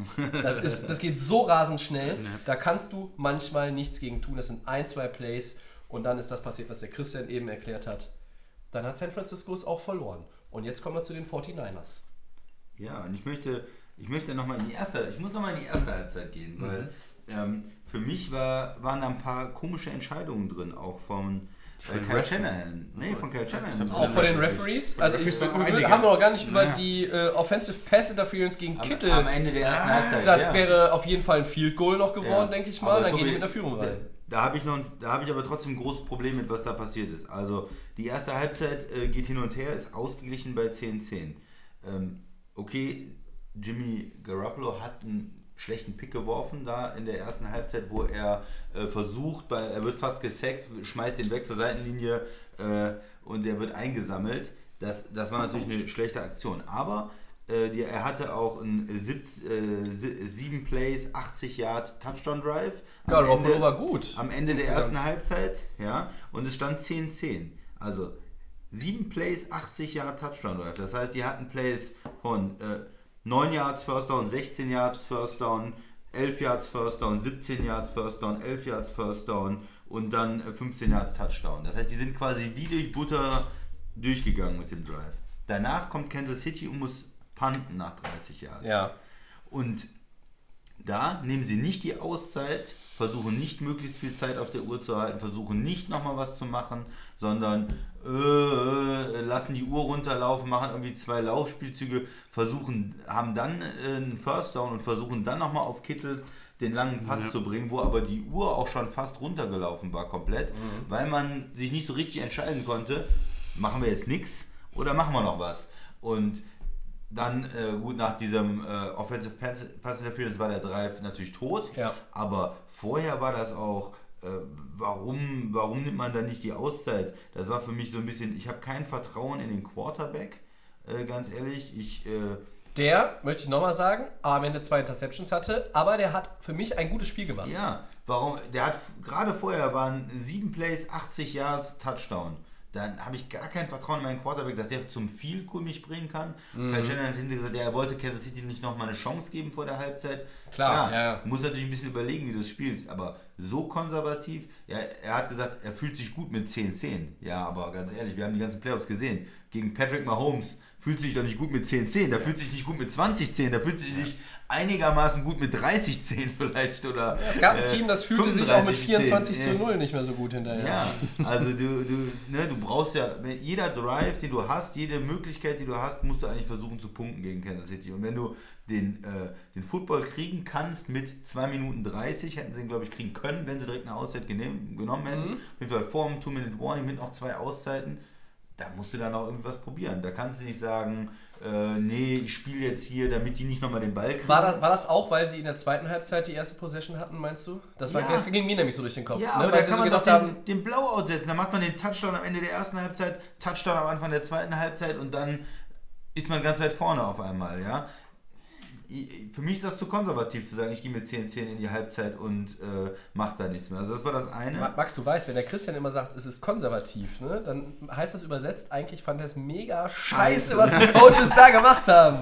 Das, ist, das geht so rasend schnell, da kannst du manchmal nichts gegen tun. Das sind ein, zwei Plays und dann ist das passiert, was der Christian eben erklärt hat. Dann hat San Francisco es auch verloren. Und jetzt kommen wir zu den 49ers. Ja, und ich möchte, ich möchte nochmal in die erste, ich muss nochmal in die erste Halbzeit gehen, Mhm. weil ähm, für mich war, waren da ein paar komische Entscheidungen drin, auch von äh, den Kyle? Shanahan. Nee, von Kyle Shanahan. Auch von den Referees. Also ich, wir haben noch gar nicht über Ja. die äh, Offensive Pass Interference gegen Am, Kittel. am Ende der ersten Halbzeit. das ja. wäre auf jeden Fall ein Field Goal noch geworden, Ja. denke ich mal. Aber Dann gehen die mit einer Führung rein. Da, habe ich noch, ein- da habe ich aber trotzdem ein großes Problem mit, was da passiert ist. Also die erste Halbzeit äh, geht hin und her, ist ausgeglichen bei 10-10. Ähm, okay, Jimmy Garoppolo hat einen schlechten Pick geworfen da in der ersten Halbzeit, wo er äh, versucht, bei, er wird fast gesackt, schmeißt den weg zur Seitenlinie äh, und der wird eingesammelt. Das, das war natürlich eine schlechte Aktion. Aber äh, die, er hatte auch ein sieb, äh, si- sieben Plays, 80 Yard Touchdown Drive. Am Garoppolo Ende- war gut. am Ende der ersten Halbzeit, ja, und es stand 10-10. Also 7 Plays, 80 Yard Touchdown Drive. Das heißt, die hatten Plays von äh, 9 Yards First Down, 16 Yards First Down, 11 Yards First Down, 17 Yards First Down, 11 Yards First Down und dann äh, 15 Yards Touchdown. Das heißt, die sind quasi wie durch Butter durchgegangen mit dem Drive. Danach kommt Kansas City und muss punten nach 30 Yards. Ja. Und da nehmen sie nicht die Auszeit, versuchen nicht möglichst viel Zeit auf der Uhr zu halten, versuchen nicht nochmal was zu machen, sondern äh, lassen die Uhr runterlaufen, machen irgendwie zwei Laufspielzüge, versuchen, haben dann äh, einen First Down und versuchen dann nochmal auf Kittel den langen Pass zu bringen, wo aber die Uhr auch schon fast runtergelaufen war komplett, weil man sich nicht so richtig entscheiden konnte, machen wir jetzt nichts oder machen wir noch was. Und dann, äh, gut, nach diesem äh, Offensive Pass, Pass Interference war der Drive natürlich tot. Ja. Aber vorher war das auch, warum, warum nimmt man da nicht die Auszeit? Das war für mich so ein bisschen, ich habe kein Vertrauen in den Quarterback, äh, ganz ehrlich. Ich, äh, Der, möchte ich nochmal sagen, am Ende zwei Interceptions hatte, aber der hat für mich ein gutes Spiel gemacht. ja, warum, der hat, gerade vorher waren sieben Plays, 80 Yards, Touchdown. Dann habe ich gar kein Vertrauen in meinen Quarterback, dass der zum Field Goal mich bringen kann. Mhm. Kyle Shanahan hat hinterher gesagt, er wollte Kansas City nicht nochmal eine Chance geben vor der Halbzeit. Klar, ja, ja. muss natürlich ein bisschen überlegen, wie du es spielst, aber so konservativ, ja, er hat gesagt, er fühlt sich gut mit 10-10. Ja, aber ganz ehrlich, wir haben die ganzen Playoffs gesehen. Gegen Patrick Mahomes fühlt sich doch nicht gut mit 10-10, da fühlt sich nicht gut mit 20-10, da fühlt sich nicht einigermaßen gut mit 30-10 vielleicht oder Es gab ein äh, Team, das fühlte sich auch mit 35-10. 24 zu Ja. 0 nicht mehr so gut hinterher. Ja, also du, du, ne, du brauchst ja, jeder Drive, den du hast, jede Möglichkeit, die du hast, musst du eigentlich versuchen zu punkten gegen Kansas City. Und wenn du den, äh, den Football kriegen kannst mit 2 Minuten 30, hätten sie ihn, glaube ich, kriegen können, wenn sie direkt eine Auszeit genehm, genommen hätten. Auf jeden Fall vor dem Two-Minute-Warning mit noch zwei Auszeiten. Da musst du dann auch irgendwas probieren. Da kannst du nicht sagen, äh, nee, ich spiele jetzt hier, damit die nicht nochmal den Ball kriegen. War das, war das auch, weil sie in der zweiten Halbzeit die erste Possession hatten, meinst du? Das, war, Ja. das ging mir nämlich so durch den Kopf. Ja, ne? aber Weil da kann so man doch gedacht den, haben, den Blowout setzen. Da macht man den Touchdown am Ende der ersten Halbzeit, Touchdown am Anfang der zweiten Halbzeit und dann ist man ganz weit vorne auf einmal, ja. Für mich ist das zu konservativ zu sagen, ich gehe mit 10-10 in die Halbzeit und äh, mache da nichts mehr. Also das war das eine. Ma- Max, du weißt, wenn der Christian immer sagt, es ist konservativ, ne, dann heißt das übersetzt, eigentlich fand er es mega scheiße, Scheiße. was die Coaches da gemacht haben.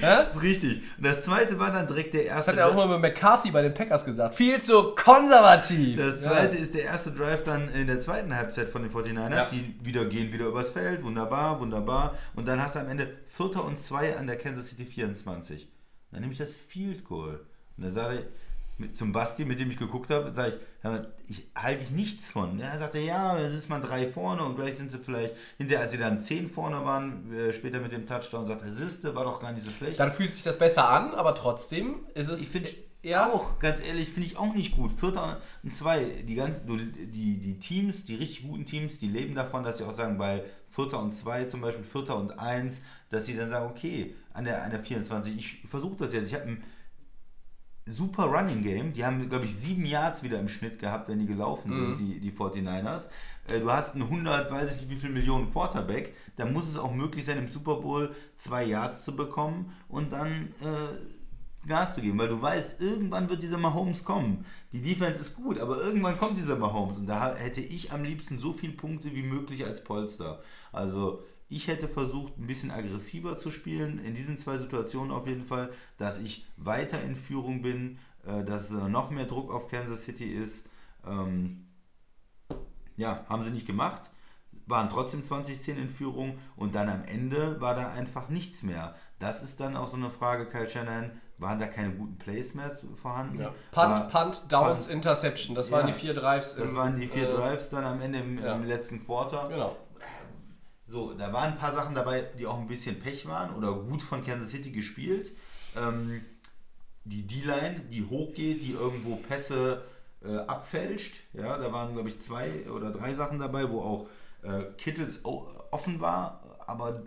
Ja? Das ist richtig. Und das zweite war dann direkt der Das erste hat er auch mal mit McCarthy bei den Packers gesagt. Viel zu konservativ. Das zweite ist der erste Drive dann in der zweiten Halbzeit von den 49ers. Ja. Die wieder gehen wieder übers Feld. Wunderbar, wunderbar. Und dann hast du am Ende Vierter und zwei an der Kansas City 24. Dann nehme ich das Field Goal. Und dann sage ich mit, zum Basti, mit dem ich geguckt habe, sage ich, ich halte ich nichts von. Ja, Er sagte, ja, jetzt ist man drei vorne und gleich sind sie vielleicht, hinterher, als sie dann zehn vorne waren, äh, später mit dem Touchdown, sagt er, siehste, war doch gar nicht so schlecht. Dann fühlt sich das besser an, aber trotzdem ist es. Ich finde ja, auch, ganz ehrlich, finde ich auch nicht gut. Vierter und zwei, die, ganzen, du- die, die Teams, die richtig guten Teams, die leben davon, dass sie auch sagen, bei Vierter und zwei zum Beispiel, Vierter und eins, dass sie dann sagen, okay, an der, an der 24, ich versuche das jetzt, ich habe ein super Running Game, die haben, glaube ich, sieben Yards wieder im Schnitt gehabt, wenn die gelaufen sind, die, die 49ers. Äh, Du hast einen 100, weiß ich nicht wie viel Millionen Quarterback, da muss es auch möglich sein, im Super Bowl zwei Yards zu bekommen und dann äh, Gas zu geben, weil du weißt, irgendwann wird dieser Mahomes kommen. Die Defense ist gut, aber irgendwann kommt dieser Mahomes. Und da hätte ich am liebsten so viele Punkte wie möglich als Polster. Also ich hätte versucht, ein bisschen aggressiver zu spielen, in diesen zwei Situationen auf jeden Fall, dass ich weiter in Führung bin, äh, dass äh, noch mehr Druck auf Kansas City ist. Ähm, ja, haben sie nicht gemacht, waren trotzdem 2010 in Führung und dann am Ende war da einfach nichts mehr. Das ist dann auch so eine Frage, Kyle Shanahan, waren da keine guten Plays mehr vorhanden? ja. Punt, Punt, Downs, Punt. Interception. Das Ja, waren die vier Drives. Das im, waren die vier äh, Drives dann am Ende im, ja. im letzten Quarter. Genau. So, da waren ein paar Sachen dabei, die auch ein bisschen Pech waren oder gut von Kansas City gespielt. Ähm, die D-Line, die hochgeht, die irgendwo Pässe äh, abfälscht. Ja, da waren, glaube ich, zwei oder drei Sachen dabei, wo auch äh, Kittles o- offen war, aber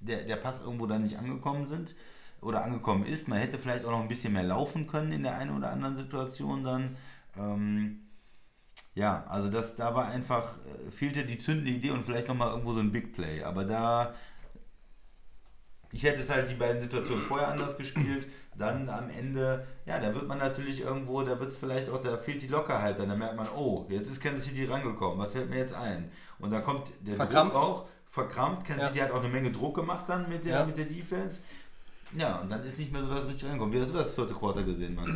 der, der Pass irgendwo dann nicht angekommen sind oder angekommen ist. Man hätte vielleicht auch noch ein bisschen mehr laufen können in der einen oder anderen Situation dann. Ähm, ja, also das, da war einfach, äh, fehlte die zündende Idee und vielleicht nochmal irgendwo so ein Big Play. Aber da, ich hätte es halt die beiden Situationen vorher anders gespielt. Dann am Ende, ja, da wird man natürlich irgendwo, da wird es vielleicht auch, da fehlt die Lockerheit. Dann, da merkt man, oh, jetzt ist Kansas City rangekommen, was fällt mir jetzt ein? Und dann kommt der Verkrampft. Druck auch, verkrampft. Kansas Ja. City hat auch eine Menge Druck gemacht dann mit der, Ja. mit der Defense. Ja, und dann ist nicht mehr so das richtig reinkommen. Wie hast du das vierte Quarter gesehen, Max?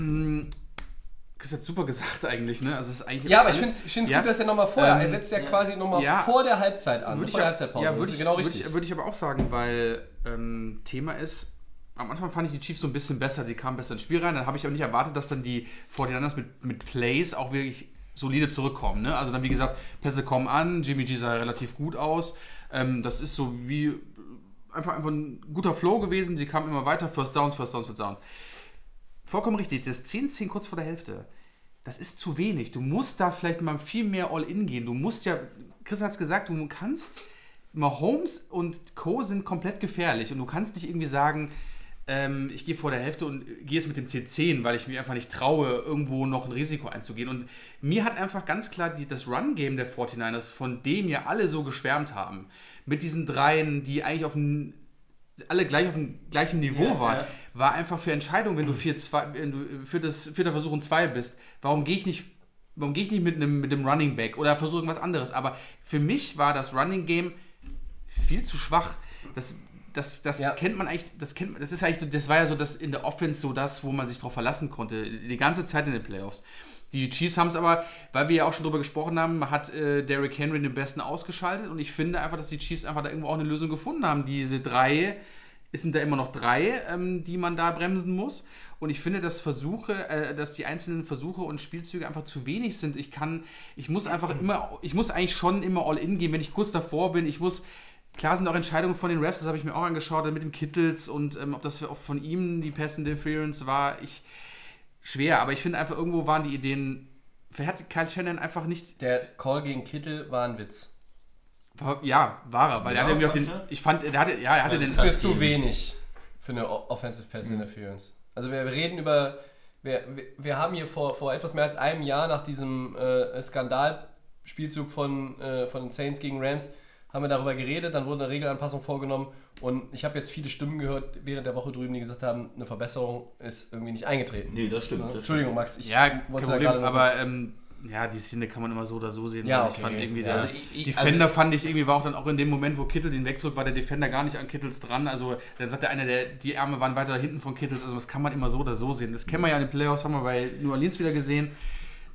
Chris hat super gesagt eigentlich, ne? Also es ist eigentlich Ja, aber ich finde es Ja. gut, dass er nochmal vorher, Ähm, er setzt ja, quasi nochmal Ja. vor der Halbzeit an, Würde ich, vor der Halbzeitpause. ja, das würde ist ich, genau richtig. ich, würde ich aber auch sagen, weil ähm, Thema ist, am Anfang fand ich die Chiefs so ein bisschen besser, sie kamen besser ins Spiel rein, dann habe ich auch nicht erwartet, dass dann die 49ers mit, mit Plays auch wirklich solide zurückkommen. Ne? Also dann, wie gesagt, Pässe kommen an, Jimmy G sah relativ gut aus. Ähm, das ist so wie einfach, einfach ein guter Flow gewesen, sie kamen immer weiter, First Downs, First Downs, First Downs. Vollkommen richtig, das 10-10 kurz vor der Hälfte. Das ist zu wenig. Du musst da vielleicht mal viel mehr All-In gehen. Du musst ja, Chris hat es gesagt, du kannst Mahomes und Co. sind komplett gefährlich und du kannst nicht irgendwie sagen, ähm, ich gehe vor der Hälfte und gehe jetzt mit dem C10, weil ich mir einfach nicht traue, irgendwo noch ein Risiko einzugehen. Und mir hat einfach ganz klar die, das Run-Game der 49ers, von dem ja alle so geschwärmt haben, mit diesen dreien, die eigentlich auf dem alle gleich auf dem gleichen Niveau Ja, waren, ja. War einfach für Entscheidungen, wenn du, vier, zwei, wenn du für das vierter Versuch und zwei bist, warum gehe ich nicht, warum gehe ich nicht mit einem, mit einem Running Back oder versuche irgendwas anderes? Aber für mich war das Running Game viel zu schwach. Das, das, das Ja. kennt man eigentlich, das kennt man, das ist eigentlich so, das war ja so das in der Offense so das, wo man sich drauf verlassen konnte, die ganze Zeit in den Playoffs. Die Chiefs haben es aber, weil wir ja auch schon drüber gesprochen haben, hat äh, Derrick Henry den besten ausgeschaltet und ich finde einfach, dass die Chiefs einfach da irgendwo auch eine Lösung gefunden haben. Diese drei, es sind da immer noch drei, ähm, die man da bremsen muss. Und ich finde, dass Versuche, äh, dass die einzelnen Versuche und Spielzüge einfach zu wenig sind. Ich kann, ich muss einfach immer, ich muss eigentlich schon immer all in gehen, wenn ich kurz davor bin. Ich muss, klar sind auch Entscheidungen von den Refs, das habe ich mir auch angeschaut, mit dem Kittels und ähm, ob das auch von ihm die Pass Interference war. Ich, schwer, aber ich finde einfach, irgendwo waren die Ideen, vielleicht Kyle Shannon einfach nicht, Der Call gegen Kittel war ein Witz. Ja, war er, weil Ja, er hatte irgendwie auch den, ich fand, er hatte, ja, er hatte Das den, Das ist mir Hat zu wenig für eine Offensive Pass Interference. Also wir reden über, wir, wir, haben hier vor, vor etwas mehr als einem Jahr nach diesem äh, Skandalspielzug von, äh, von den Saints gegen Rams, haben wir darüber geredet, dann wurde eine Regelanpassung vorgenommen und ich habe jetzt viele Stimmen gehört während der Woche drüben, die gesagt haben, eine Verbesserung ist irgendwie nicht eingetreten. Nee, das stimmt. Das Entschuldigung, Max, ich ja, kein wollte da Problem, gerade noch aber was- ähm, ja, die Szene kann man immer so oder so sehen. Ja, weil ich okay, fand irgendwie, ja. der Also ich- ich- Defender also- fand ich irgendwie, war auch dann auch in dem Moment, wo Kittel den wegdrückt, war der Defender gar nicht an Kittels dran. Also dann sagt der eine, der, die Arme waren weiter hinten von Kittels. Also das kann man immer so oder so sehen. Das kennen wir ja in den Playoffs, haben wir bei New Orleans wieder gesehen.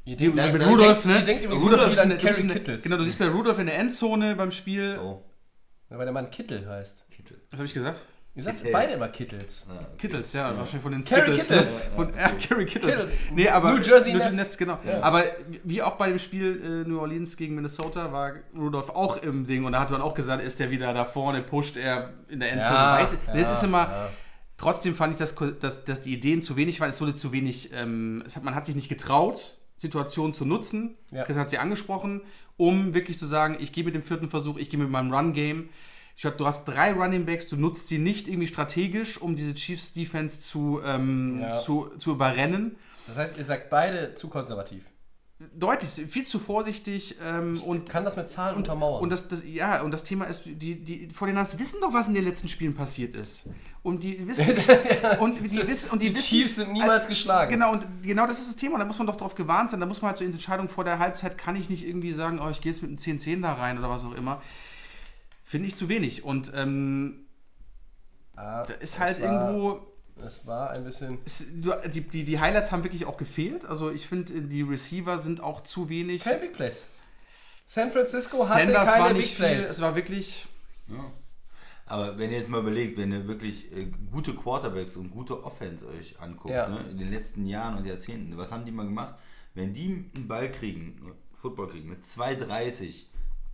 Mit ihr ne? Rudolph wieder ist an der- Kittles. Genau, du siehst bei Rudolph in der Endzone beim Spiel. Oh, weil der Mann Kittel heißt. Kittel. Was habe ich gesagt? Ihr sagt Kittels. beide immer Kittels. Ah, okay. Kittles, ja, wahrscheinlich von den Kerry Skittles, Kittles. Ne? Von, ja, Kerry Kittles. Kittles. Nee, aber New Jersey Nets. genau. Ja. Aber wie auch bei dem Spiel äh, New Orleans gegen Minnesota war Rudolph auch im Ding und da hat man auch gesagt, ist der wieder da vorne, pusht er in der Endzone. Ja, Weiß, das ja, ist immer. ja. Trotzdem fand ich, dass, dass, dass die Ideen zu wenig waren. Es wurde zu wenig, ähm, es hat, man hat sich nicht getraut, Situationen zu nutzen. Ja. Chris hat sie angesprochen, um wirklich zu sagen, ich gehe mit dem vierten Versuch, ich gehe mit meinem Run-Game. Ich glaube, du hast drei Running Backs, du nutzt sie nicht irgendwie strategisch, um diese Chiefs Defense zu, ähm, Ja. zu, zu überrennen. Das heißt, ihr sagt beide zu konservativ. Deutlich, viel zu vorsichtig ähm, und Kann das mit Zahlen untermauern. und das, das, ja, und das Thema ist, die, die 49ers wissen doch, was in den letzten Spielen passiert ist. Und die wissen, und die wissen, und die, Die wissen, Chiefs sind niemals geschlagen. Genau, und genau das ist das Thema. Da muss man doch drauf gewarnt sein. Da muss man halt so in Entscheidung vor der Halbzeit, kann ich nicht irgendwie sagen, oh, ich gehe jetzt mit einem 10-10 da rein oder was auch immer. Finde ich zu wenig. Und ähm, Ah, da ist halt war, irgendwo. Es war ein bisschen. Es, die, die, die Highlights haben wirklich auch gefehlt. Also ich finde, die Receiver sind auch zu wenig. Keine Big Plays. San Francisco hatte Sanders keine war Big nicht viel. Plays. Es war wirklich. Ja. Aber wenn ihr jetzt mal überlegt, wenn ihr wirklich äh, gute Quarterbacks und gute Offense euch anguckt, Ja. ne, in den letzten Jahren und Jahrzehnten, was haben die mal gemacht? Wenn die einen Ball kriegen, Football kriegen, mit 2,30,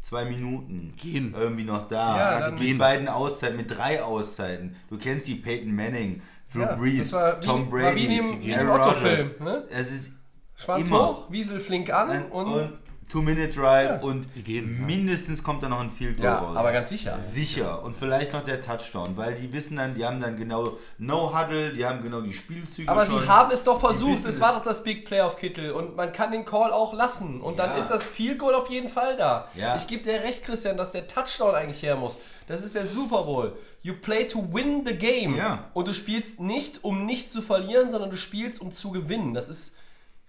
zwei Minuten, Gehen. irgendwie noch da, Ja, dann- mit Gehen. beiden Auszeiten, mit drei Auszeiten. Du kennst die Peyton Manning, Drew Ja, Brees, war wie- Tom war Brady, wie in dem- wie in dem Aaron Rodgers. ne? Es ist Schwanz immer. hoch, Wiesel flink an und, und. Two-Minute-Drive und Die gehen, ja. mindestens kommt da noch ein Field Goal ja, raus. aber ganz sicher. Sicher. Und vielleicht noch der Touchdown, weil die wissen dann, die haben dann genau No-Huddle, die haben genau die Spielzüge. Aber schon. sie haben es doch versucht. Es war doch das Big Play auf Kittel und man kann den Call auch lassen. Und dann Ja. ist das Field Goal auf jeden Fall da. Ja. Ich gebe dir recht, Christian, dass der Touchdown eigentlich her muss. Das ist der Super Bowl. You play to win the game. Ja. Und du spielst nicht, um nicht zu verlieren, sondern du spielst, um zu gewinnen. Das ist.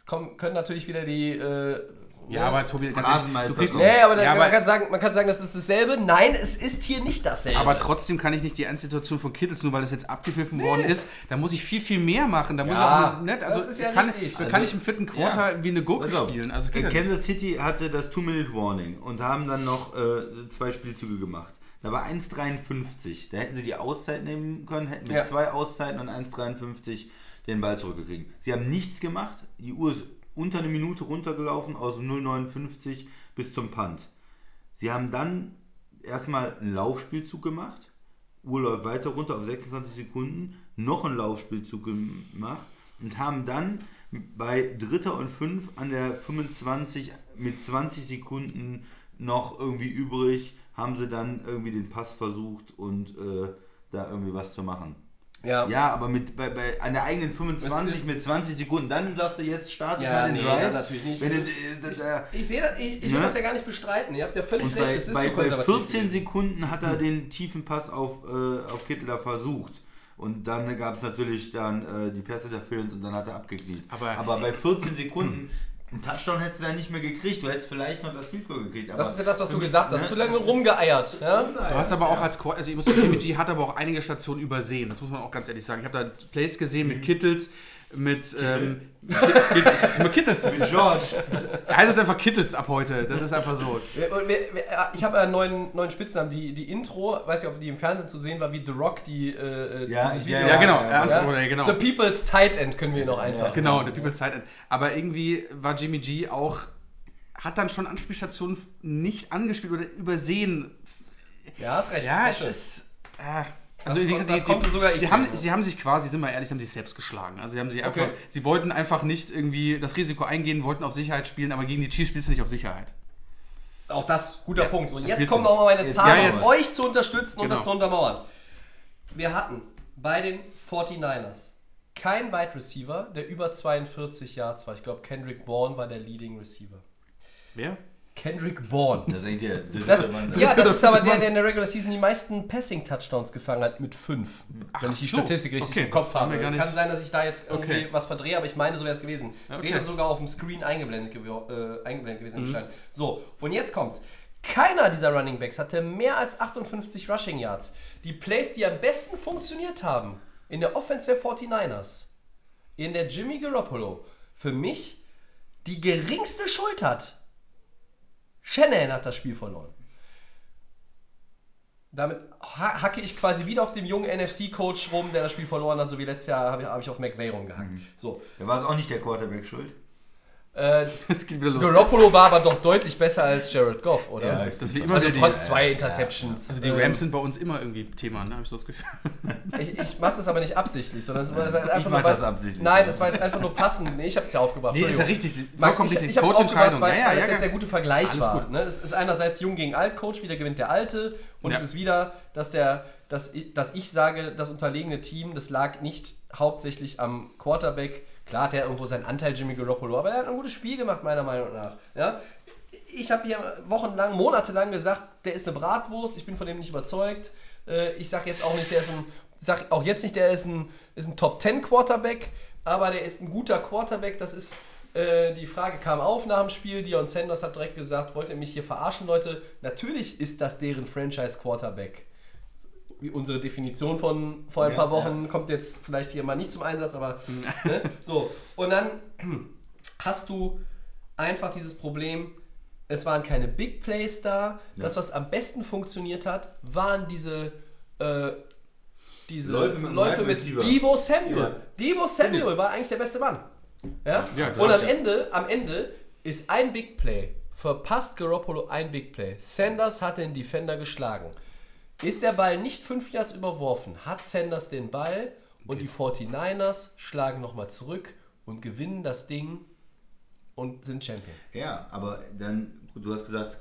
Kommen, können natürlich wieder die. Äh, Ja, aber Tobi, ganz Phrasenmeister ehrlich, du kriegst. Nee, aber, dann Ja, kann, aber- man, kann sagen, man kann sagen, das ist dasselbe. Nein, es ist hier nicht dasselbe. Aber trotzdem kann ich nicht die Endsituation von Kittles, nur weil das jetzt abgepfiffen worden ist, da muss ich viel, viel mehr machen. Da muss Ja, ich auch eine, ne, also das ist ja kann, richtig. Da kann Also, ich im vierten Quarter wie eine Gurke auf. spielen. Also Äh, nicht. Kansas City hatte das Two-Minute-Warning und haben dann noch äh, zwei Spielzüge gemacht. Da war 1,53. Da hätten sie die Auszeit nehmen können, hätten mit Ja. zwei Auszeiten und 1,53 den Ball zurückgekriegt. Sie haben nichts gemacht. Die Uhr ist unter eine Minute runtergelaufen, aus dem 0,59 bis zum Punt. Sie haben dann erstmal einen Laufspielzug gemacht. Uhr läuft weiter runter auf 26 Sekunden. Noch einen Laufspielzug gemacht und haben dann bei Dritter und Fünf an der 25 mit 20 Sekunden noch irgendwie übrig, haben sie dann irgendwie den Pass versucht und äh, da irgendwie was zu machen. Ja. Ja, aber mit, bei, bei an der eigenen Es 25 ist- mit 20 Sekunden, dann sagst du jetzt starte ich Ja, mal den nee, Drive. natürlich nicht. Wenn Das äh, das, ich, äh, ich sehe das, ich, ich will Ja. das ja gar nicht bestreiten. Ihr habt ja völlig und recht, bei, es ist bei, bei konservativ. 14 gewesen. Sekunden hat er den tiefen Pass auf, äh, auf Kittler versucht. Und dann gab es natürlich dann äh, die Pässe der Films und dann hat er abgekniet. Aber- bei 14 Sekunden, einen Touchdown hättest du da nicht mehr gekriegt. Du hättest vielleicht noch das Field Goal gekriegt. Aber Das ist ja das, was du gesagt hast. ne, Zu lange rumgeeiert. Ja? Du hast aber auch als also ich muss sagen, Jimmy G hat aber auch einige Stationen übersehen. Das muss man auch ganz ehrlich sagen. Ich habe da Plays gesehen Mhm. mit Kittles, mit ähm. Das ist, George. er heißt jetzt einfach Kittles ab heute. Das ist einfach so. Ich habe einen neuen, neuen Spitznamen. Die, die Intro, weiß ich, ob die im Fernsehen zu sehen war, wie The Rock, die, äh, Ja, dieses ja, Video. Ja, genau. ja, er Ja? ja, genau. The People's Tight End können wir noch einfach. Genau, der People's Side End. Aber irgendwie war Jimmy G auch, hat dann schon Anspielstationen nicht angespielt oder übersehen. Ja, hast recht. Ja, das es ist. Äh, also Das- die, das die, konnte sogar ich sie, haben, sie haben sich quasi, sind wir ehrlich, sie haben sich selbst geschlagen. Also sie haben sich einfach, Okay. sie wollten einfach nicht irgendwie das Risiko eingehen, wollten auf Sicherheit spielen, aber gegen die Chiefs spielst du nicht auf Sicherheit. Auch das, guter Ja, Punkt. So, jetzt du auch mal meine Jetzt- Zahl, ja, um euch zu unterstützen und Genau. das zu untermauern. Wir hatten bei den 49ers kein Wide Receiver, der über 42 Yards war. Ich glaube, Kendrick Bourne war der Leading Receiver. Wer? Kendrick Bourne. Das ist der Das, Mann. ja, das ist aber der, der in der Regular Season die meisten Passing-Touchdowns gefangen hat mit fünf. wenn ich die so. Statistik richtig Okay, im Kopf habe. Kann sein, dass ich da jetzt irgendwie Okay. was verdrehe, aber ich meine, so wäre es gewesen. Es Okay. wäre sogar auf dem Screen eingeblendet, gewo- äh, eingeblendet gewesen. Mhm. anscheinend. So, und jetzt kommt's. Keiner dieser Running Backs hatte mehr als 58 Rushing Yards. Die Plays, die am besten funktioniert haben in der Offense der 49ers, in der Jimmy Garoppolo, für mich die geringste Schuld hat. Shanahan hat das Spiel verloren. Damit ha hacke ich quasi wieder auf dem jungen NFC-Coach rum, der das Spiel verloren hat, so wie letztes Jahr habe ich, hab ich auf McVay rumgehackt. So, Da war es auch nicht der Quarterback schuld. Äh, Es geht wieder los. Garoppolo war aber doch deutlich besser als Jared Goff, oder? Ja, also Das ist wie immer also trotz zwei Interceptions. Also die Ähm, Rams sind bei uns immer irgendwie Thema, ne? Habe ich so das Gefühl. Ich, ich mache das aber nicht absichtlich, sondern es war einfach Ich nur. das absichtlich. Nein, es war jetzt einfach nur passend. Nee, ich habe es ja aufgebracht. Nee, ist ja richtig. Max, ich, ich hab's aufgebracht, weil, Ja, ja, weil das jetzt der gute Vergleich Alles war. gut. Ne? Es ist einerseits jung gegen alt Coach, wieder gewinnt der Alte und Ja. es ist wieder, dass, der, dass, ich, dass ich sage, das unterlegene Team, das lag nicht hauptsächlich am Quarterback. Klar hat er irgendwo seinen Anteil, Jimmy Garoppolo, aber er hat ein gutes Spiel gemacht, meiner Meinung nach. Ja? Ich habe hier wochenlang, monatelang gesagt, der ist eine Bratwurst, ich bin von dem nicht überzeugt. Äh, Ich sage jetzt auch nicht, der ist ein, sag auch jetzt nicht, der ist ein, ist ein Top 10 Quarterback, aber der ist ein guter Quarterback. Das ist, äh, die Frage kam auf nach dem Spiel. Dion Sanders hat direkt gesagt, wollt ihr mich hier verarschen, Leute? Natürlich ist das deren Franchise Quarterback. Wie unsere Definition von vor ein Ja, paar Wochen kommt jetzt vielleicht hier mal nicht zum Einsatz, aber ne? so. Und dann hast du einfach dieses Problem, es waren keine Big Plays da. Das, was am besten funktioniert hat, waren diese, äh, diese Läufe mit Läufe mit. Debo Samuel. Ja. Debo Samuel war eigentlich der beste Mann. Ja? Ja, Und am ja. Ende, am Ende ist ein Big Play, verpasst Garoppolo ein Big Play. Sanders hat den Defender geschlagen. Ist der Ball nicht fünf Yards überworfen, hat Sanders den Ball und die 49ers schlagen nochmal zurück und gewinnen das Ding und sind Champion. Ja, aber dann, du hast gesagt,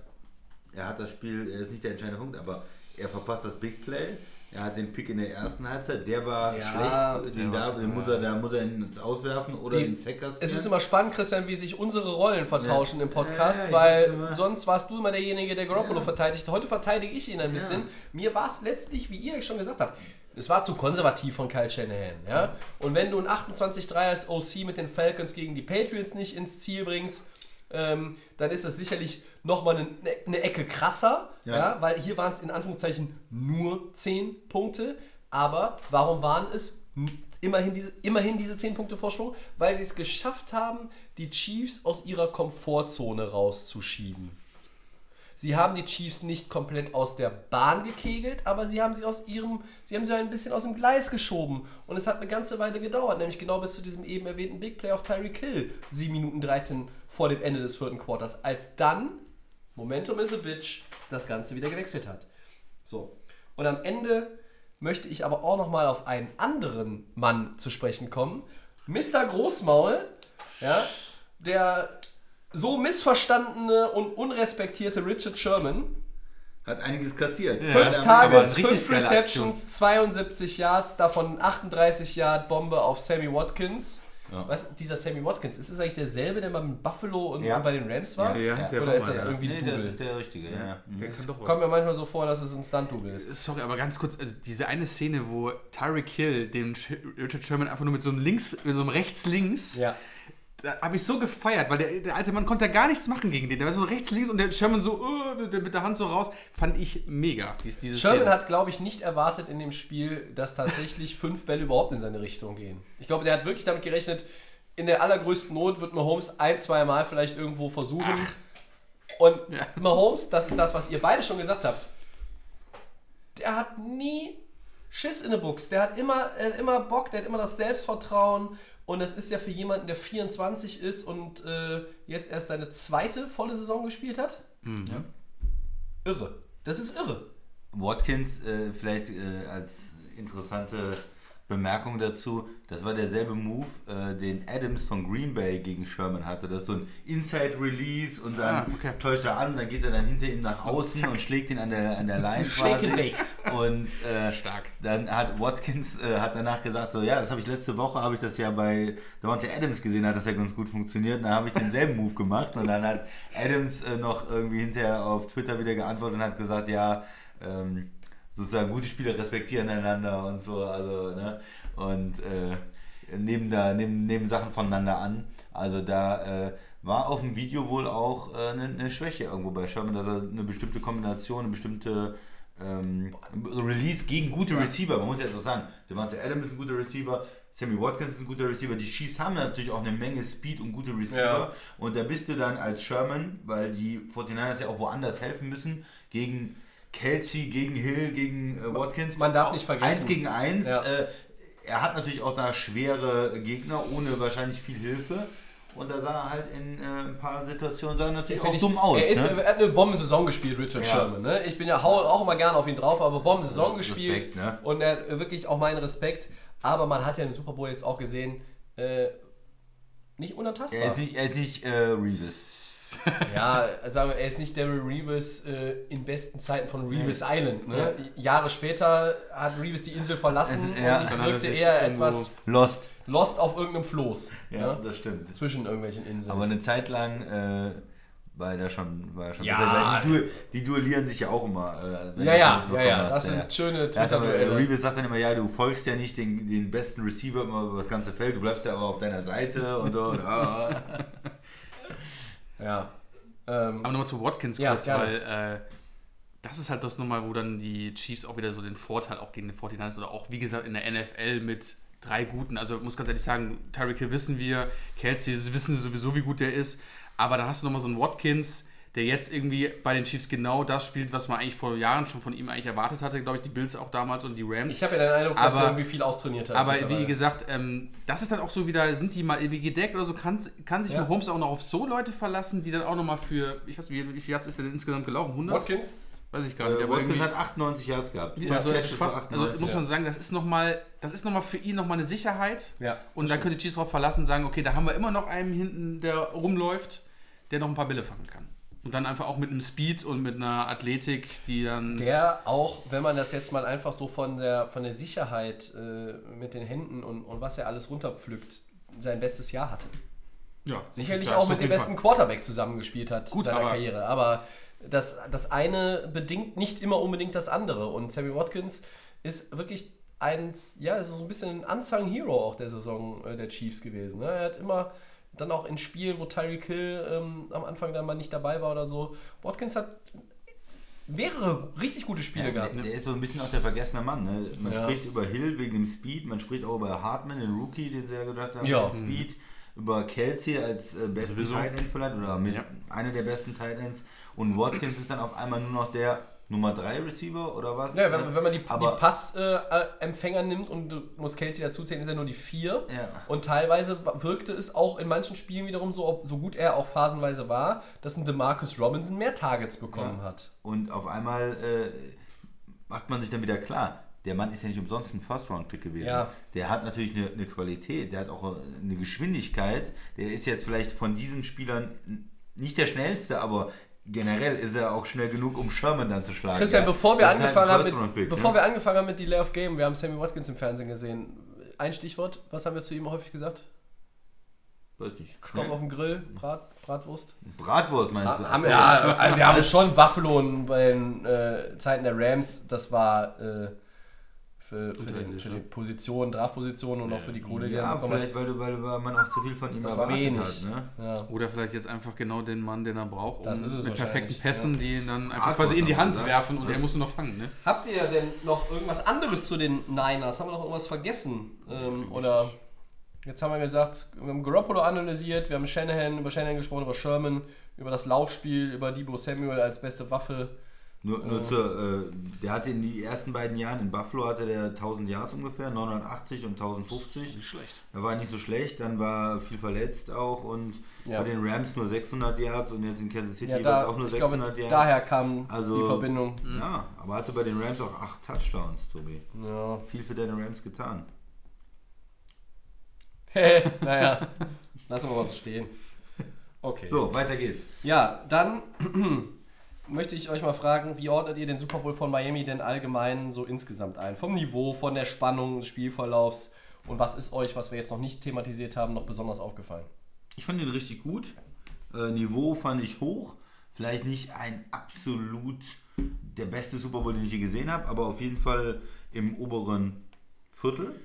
er hat das Spiel, er ist nicht der entscheidende Punkt, aber er verpasst das Big Play. Er hat den Pick in der ersten Halbzeit, der war Ja, schlecht, den, da, den muss er, da muss er ins Auswerfen oder Die- ins. Es ist immer spannend, Christian, wie sich unsere Rollen vertauschen im Podcast, Ja, ja, ich weil sonst warst du immer derjenige, der Garoppolo verteidigt. Heute verteidige ich ihn ein bisschen. Mir war es letztlich, wie ihr schon gesagt habt, es war zu konservativ von Kyle Shanahan. Ja? Und wenn du ein 28-3 als OC mit den Falcons gegen die Patriots nicht ins Ziel bringst, ähm, dann ist das sicherlich nochmal eine, eine Ecke krasser, ja. Ja. weil hier waren es in Anführungszeichen nur 10 Punkte. Aber warum waren es immerhin diese, immerhin diese 10 Punkte Vorsprung? Weil sie es geschafft haben, die Chiefs aus ihrer Komfortzone rauszuschieben. Sie haben die Chiefs nicht komplett aus der Bahn gekegelt, aber sie haben sie aus ihrem, sie haben sie ein bisschen aus dem Gleis geschoben. Und es hat eine ganze Weile gedauert, nämlich genau bis zu diesem eben erwähnten Big Play auf Tyreek Hill, 7 Minuten 13 vor dem Ende des vierten Quarters, als dann, Momentum is a bitch, das Ganze wieder gewechselt hat. So. Und am Ende möchte ich aber auch nochmal auf einen anderen Mann zu sprechen kommen. Mr. Großmaul, ja, der so missverstandene und unrespektierte Richard Sherman, Hat einiges kassiert. Fünf Targets, eine richtig fünf Receptions, 72 Yards, davon 38 Yard Bombe auf Sammy Watkins. Ja. Was, dieser Sammy Watkins, ist es eigentlich derselbe, der mal mit Buffalo und, Ja. bei den Rams war? Ja, der Oder ist das ja. irgendwie ein Nee, das Double? ist der richtige. Ja. Ja. Mhm. Der kann doch was. Kommt mir manchmal so vor, dass es ein Stunt-Double ist. Sorry, aber ganz kurz, also diese eine Szene, wo Tyreek Hill den Sch- Richard Sherman einfach nur mit so einem links, mit so einem rechts-links, Ja. Da habe ich so gefeiert, weil der, der alte Mann konnte da gar nichts machen gegen den. Der war so rechts-links und der Sherman so uh, mit der- Hand so raus. Fand ich mega, dies, Sherman Szene. hat, glaube ich, nicht erwartet in dem Spiel, dass tatsächlich fünf Bälle überhaupt in seine Richtung gehen. Ich glaube, der hat wirklich damit gerechnet, in der allergrößten Not wird Mahomes ein, zwei Mal vielleicht irgendwo versuchen. Und Mahomes, das ist das, was ihr beide schon gesagt habt, der hat nie Schiss in der Buchs. Der hat immer, er hat immer Bock, der hat immer das Selbstvertrauen. Und das ist ja für jemanden, der 24 ist und äh, jetzt erst seine zweite volle Saison gespielt hat. Ja. Irre. Das ist irre. Watkins, äh, vielleicht äh, als interessante Bemerkung dazu, das war derselbe Move, äh, den Adams von Green Bay gegen Sherman hatte. Das ist so ein Inside-Release und dann Ah, okay. täuscht er an, dann geht er dann hinter ihm nach außen und schlägt ihn an der, an der Line quasi. Und äh, Stark. dann hat Watkins äh, hat danach gesagt, so ja, das habe ich letzte Woche, habe ich das ja bei Davante Adams gesehen, hat das ja ganz gut funktioniert. Und dann habe ich denselben Move gemacht und dann hat Adams äh, noch irgendwie hinterher auf Twitter wieder geantwortet und hat gesagt, ja, ähm, sozusagen gute Spieler respektieren einander und so, also, ne, und äh, nehmen da, nehmen, nehmen Sachen voneinander an. Also da äh, war auf dem Video wohl auch äh, eine, eine Schwäche irgendwo bei Sherman, dass er eine bestimmte Kombination, eine bestimmte ähm, Release gegen gute Receiver, man muss ja so sagen, Devante Adams ist ein guter Receiver, Sammy Watkins ist ein guter Receiver, die Chiefs haben natürlich auch eine Menge Speed und gute Receiver Ja. und da bist du dann als Sherman, weil die 49ers ja auch woanders helfen müssen, gegen Kelsey, gegen Hill, gegen äh, Watkins. Man darf Auch nicht vergessen. Eins gegen eins. Ja. Äh, er hat natürlich auch da schwere Gegner, ohne wahrscheinlich viel Hilfe. Und da sah er halt in äh, ein paar Situationen sah er natürlich Ist auch nicht- dumm aus. Er, ist, ne? er hat eine Bombensaison gespielt, Richard Ja. Sherman. Ne? Ich bin ja hau auch immer gerne auf ihn drauf, aber Bombensaison Respekt, gespielt. ne? Und er hat wirklich auch meinen Respekt. Aber man hat ja im Super Bowl jetzt auch gesehen, äh, nicht unantastbar. Er ist nicht, er ist nicht äh, Reeves. Ja, sagen wir, er ist nicht Daryl Reeves äh, in besten Zeiten von Reeves Island. Ne? Jahre später hat Reeves die Insel verlassen Ja. und er wirkte eher etwas Lost. lost auf irgendeinem Floß. Ja, ne? das stimmt. Zwischen irgendwelchen Inseln. Aber eine Zeit lang äh, war er da schon, war schon Ja. Die, du die duellieren sich ja auch immer. Äh, ja, ja, ja, ja, das sind ja. schöne äh, Twitter-Duelle. Reeves sagt dann immer, ja, du folgst ja nicht den, den besten Receiver immer über das ganze Feld, du bleibst ja aber auf deiner Seite und so. Und, ah. Ja. Ähm, Aber nochmal zu Watkins Ja, kurz, gerne. weil äh, das ist halt das nochmal, wo dann die Chiefs auch wieder so den Vorteil auch gegen den 49ers oder auch, wie gesagt, in der NFL mit drei guten, also muss ganz ehrlich sagen, Tyreek Hill wissen wir, Kelsey wissen sowieso, wie gut der ist, aber dann hast du nochmal so einen Watkins, der jetzt irgendwie bei den Chiefs genau das spielt, was man eigentlich vor Jahren schon von ihm eigentlich erwartet hatte, glaube ich, die Bills auch damals und die Rams. ich habe ja den Eindruck, dass Aber- er irgendwie viel austrainiert hat. Aber wie gesagt, ähm, das ist dann auch so wieder, sind die mal irgendwie gedeckt oder so, kann, kann sich Ja. Mahomes auch noch auf so Leute verlassen, die dann auch nochmal für, ich weiß nicht, wie, wie viel Yards ist denn insgesamt gelaufen? 100? Watkins? Weiß ich gar nicht, Äh, aber Watkins hat 98 Yards gehabt. Ja, also, fast, also 98, muss man sagen, das ist nochmal, das ist nochmal für ihn nochmal eine Sicherheit. Ja. Und da können die Chiefs drauf verlassen und sagen, okay, da haben wir immer noch einen hinten, der rumläuft, der noch ein paar Bälle fangen kann. Und dann einfach auch mit einem Speed und mit einer Athletik, die dann. Der auch, wenn man das jetzt mal einfach so von der, von der Sicherheit äh, mit den Händen und, und was er alles runterpflückt, sein bestes Jahr hatte. ja, Sicherlich auch mit dem besten Quarterback zusammengespielt hat Gut, in seiner aber- Karriere. Aber das, das eine bedingt nicht immer unbedingt das andere. Und Sammy Watkins ist wirklich eins, ja, ist so ein bisschen ein unsung Hero auch der Saison äh, der Chiefs gewesen. Ne? Er hat immer dann auch in Spielen, wo Tyreek Hill ähm, am Anfang dann mal nicht dabei war oder so. Watkins hat mehrere richtig gute Spiele Ja, gehabt. der, der ist so ein bisschen auch der vergessene Mann. Ne? Man Ja. spricht über Hill wegen dem Speed, man spricht auch über Hartman, den Rookie, den sie ja gedacht haben, Ja. mit dem Speed, über Kelsey als äh, besten Sowieso. Tight End vielleicht oder mit Ja. einer der besten Tight Ends und Watkins ist dann auf einmal nur noch der Nummer 3 Receiver oder was? Ja, wenn, wenn man die, die Passempfänger äh, nimmt und du musst Kelsey dazuzählen, ist er nur die 4. Ja. Und teilweise wirkte es auch in manchen Spielen wiederum so, so gut er auch phasenweise war, dass ein DeMarcus Robinson mehr Targets bekommen Ja. hat. Und auf einmal äh, macht man sich dann wieder klar, der Mann ist ja nicht umsonst ein First-Round-Pick gewesen. Ja. Der hat natürlich eine, eine Qualität, der hat auch eine Geschwindigkeit. Der ist jetzt vielleicht von diesen Spielern nicht der schnellste, aber generell ist er auch schnell genug, um Sherman dann zu schlagen. Christian, ja. bevor wir halt angefangen haben mit, First-Round-Pick, bevor ne? wir angefangen haben mit Delay of Game, wir haben Sammy Watkins im Fernsehen gesehen. Ein Stichwort, was haben wir zu ihm häufig gesagt? Weiß nicht. Komm auf den Grill, Brat, Bratwurst. Bratwurst meinst du? Haben, ja, wir haben schon Buffalo bei den äh, Zeiten der Rams, das war äh, für, für, den, für ne? die Position, Draftposition und auch für die Kohle, die er Ja, bekommen hat. vielleicht, weil, du, weil, man auch zu viel von ihm Das war erwartet wenig. hat. Ne? Ja. Oder vielleicht jetzt einfach genau den Mann, den er braucht, um Das ist es mit perfekten Pässen, ja. die ihn dann einfach Hart quasi in die Hand werfen und er muss nur noch fangen. Ne? Habt ihr denn noch irgendwas anderes zu den Niners? Haben wir noch irgendwas vergessen? Ähm, oder jetzt haben wir gesagt, wir haben Garoppolo analysiert, wir haben Shanahan, über Shanahan gesprochen, über Sherman, über das Laufspiel, über Debo Samuel als beste Waffe. Nur, nur zur, äh, der hatte in den ersten beiden Jahren in Buffalo hatte der 1000 Yards ungefähr, 980 und 1050. Nicht schlecht. Er war nicht so schlecht, dann war viel verletzt auch und Ja. bei den Rams nur 600 Yards und jetzt in Kansas City Ja, da, auch nur ich 600 glaube, Yards. daher kam Also- die Verbindung. Ja, aber hatte bei den Rams auch 8 Touchdowns, Tobi. Ja. Viel für deine Rams getan. naja, lassen wir mal so stehen. Okay. So, weiter geht's. Ja, dann möchte ich euch mal fragen, wie ordnet ihr den Super Bowl von Miami denn allgemein so insgesamt ein? Vom Niveau, von der Spannung des Spielverlaufs und was ist euch, was wir jetzt noch nicht thematisiert haben, noch besonders aufgefallen? Ich fand ihn richtig gut. Äh, Niveau fand ich hoch. Vielleicht nicht ein absolut der beste Super Bowl, den ich je gesehen habe, aber auf jeden Fall im oberen Viertel.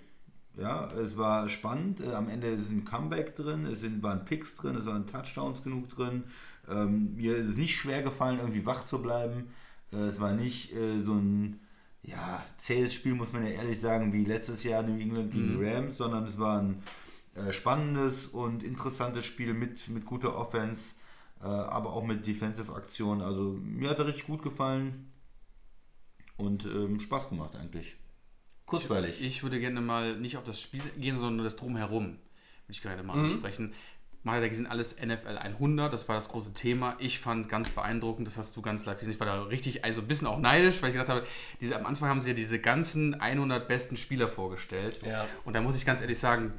Ja, es war spannend. Äh, am Ende ist ein Comeback drin, es sind, waren Picks drin, es waren Touchdowns genug drin. Ähm, mir ist es nicht schwer gefallen, irgendwie wach zu bleiben. Äh, es war nicht äh, so ein ja, zähes Spiel, muss man ja ehrlich sagen, wie letztes Jahr New England gegen die Rams, sondern es war ein äh, spannendes und interessantes Spiel mit, mit guter Offense, äh, aber auch mit Defensive-Aktionen. Also mir hat er richtig gut gefallen und ähm, Spaß gemacht eigentlich. Kurzweilig. Ich würde gerne mal nicht auf das Spiel gehen, sondern nur das Drumherum. Würde ich gerne mal ansprechen. Man hat ja gesehen, alles NFL 100, das war das große Thema. Ich fand ganz beeindruckend, das hast du ganz live gesehen. Ich war da richtig also ein bisschen auch neidisch, weil ich gedacht habe, diese, am Anfang haben sie ja diese ganzen 100 besten Spieler vorgestellt. Ja. Und da muss ich ganz ehrlich sagen,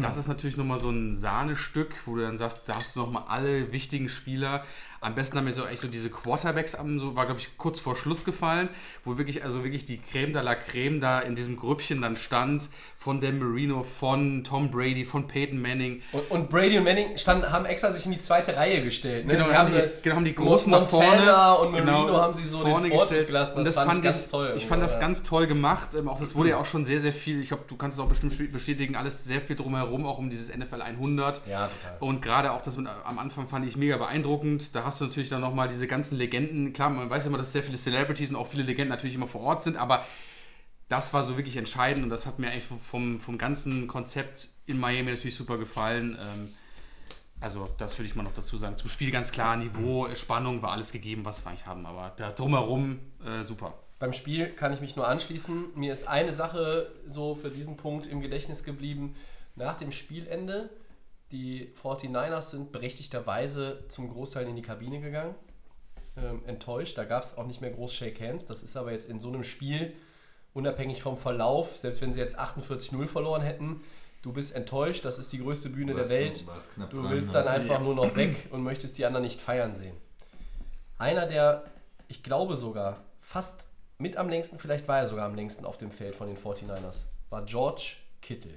das ist natürlich nochmal so ein Sahnestück, wo du dann sagst, da hast du nochmal alle wichtigen Spieler. Am besten haben mir so echt so diese Quarterbacks am, so war glaube ich kurz vor Schluss gefallen, wo wirklich also wirklich die Creme de la Creme da in diesem Grüppchen dann stand von Dan Marino, von Tom Brady, von Peyton Manning. Und, und Brady und Manning standen, haben extra sich in die zweite Reihe gestellt. Ne? Genau, Sie haben die, sie- genau, haben die Großen nach vorne. und Marino genau, haben sie so den vorne Vorzug gestellt. gelassen. Und das, fand fand ich ganz toll. Ich fand das Ja. ganz toll gemacht. Ähm, Auch das wurde ja auch schon sehr, sehr viel, ich glaube, du kannst es auch bestimmt bestätigen, alles sehr viel drumherum, auch um dieses NFL 100. Ja, total. Und gerade auch das mit, am Anfang fand ich mega beeindruckend. Da hast du natürlich dann nochmal diese ganzen Legenden. Klar, man weiß immer, dass sehr viele Celebrities und auch viele Legenden natürlich immer vor Ort sind, aber das war so wirklich entscheidend und das hat mir eigentlich vom, vom ganzen Konzept in Miami natürlich super gefallen. Ähm, also, das würde ich mal noch dazu sagen. Zum Spiel ganz klar, Niveau, Spannung war alles gegeben, was wir eigentlich haben, aber da drumherum äh, super. Beim Spiel kann ich mich nur anschließen. Mir ist eine Sache so für diesen Punkt im Gedächtnis geblieben. Nach dem Spielende, die 49ers sind berechtigterweise zum Großteil in die Kabine gegangen. Ähm, enttäuscht. Da gab es auch nicht mehr groß Shake Hands. Das ist aber jetzt in so einem Spiel, unabhängig vom Verlauf, selbst wenn sie jetzt 48-0 verloren hätten, du bist enttäuscht. Das ist die größte Bühne der Welt. du willst ne? dann einfach nur noch weg und möchtest die anderen nicht feiern sehen. Einer der, ich glaube sogar, fast mit am längsten, vielleicht war er sogar am längsten auf dem Feld von den 49ers, war George Kittle.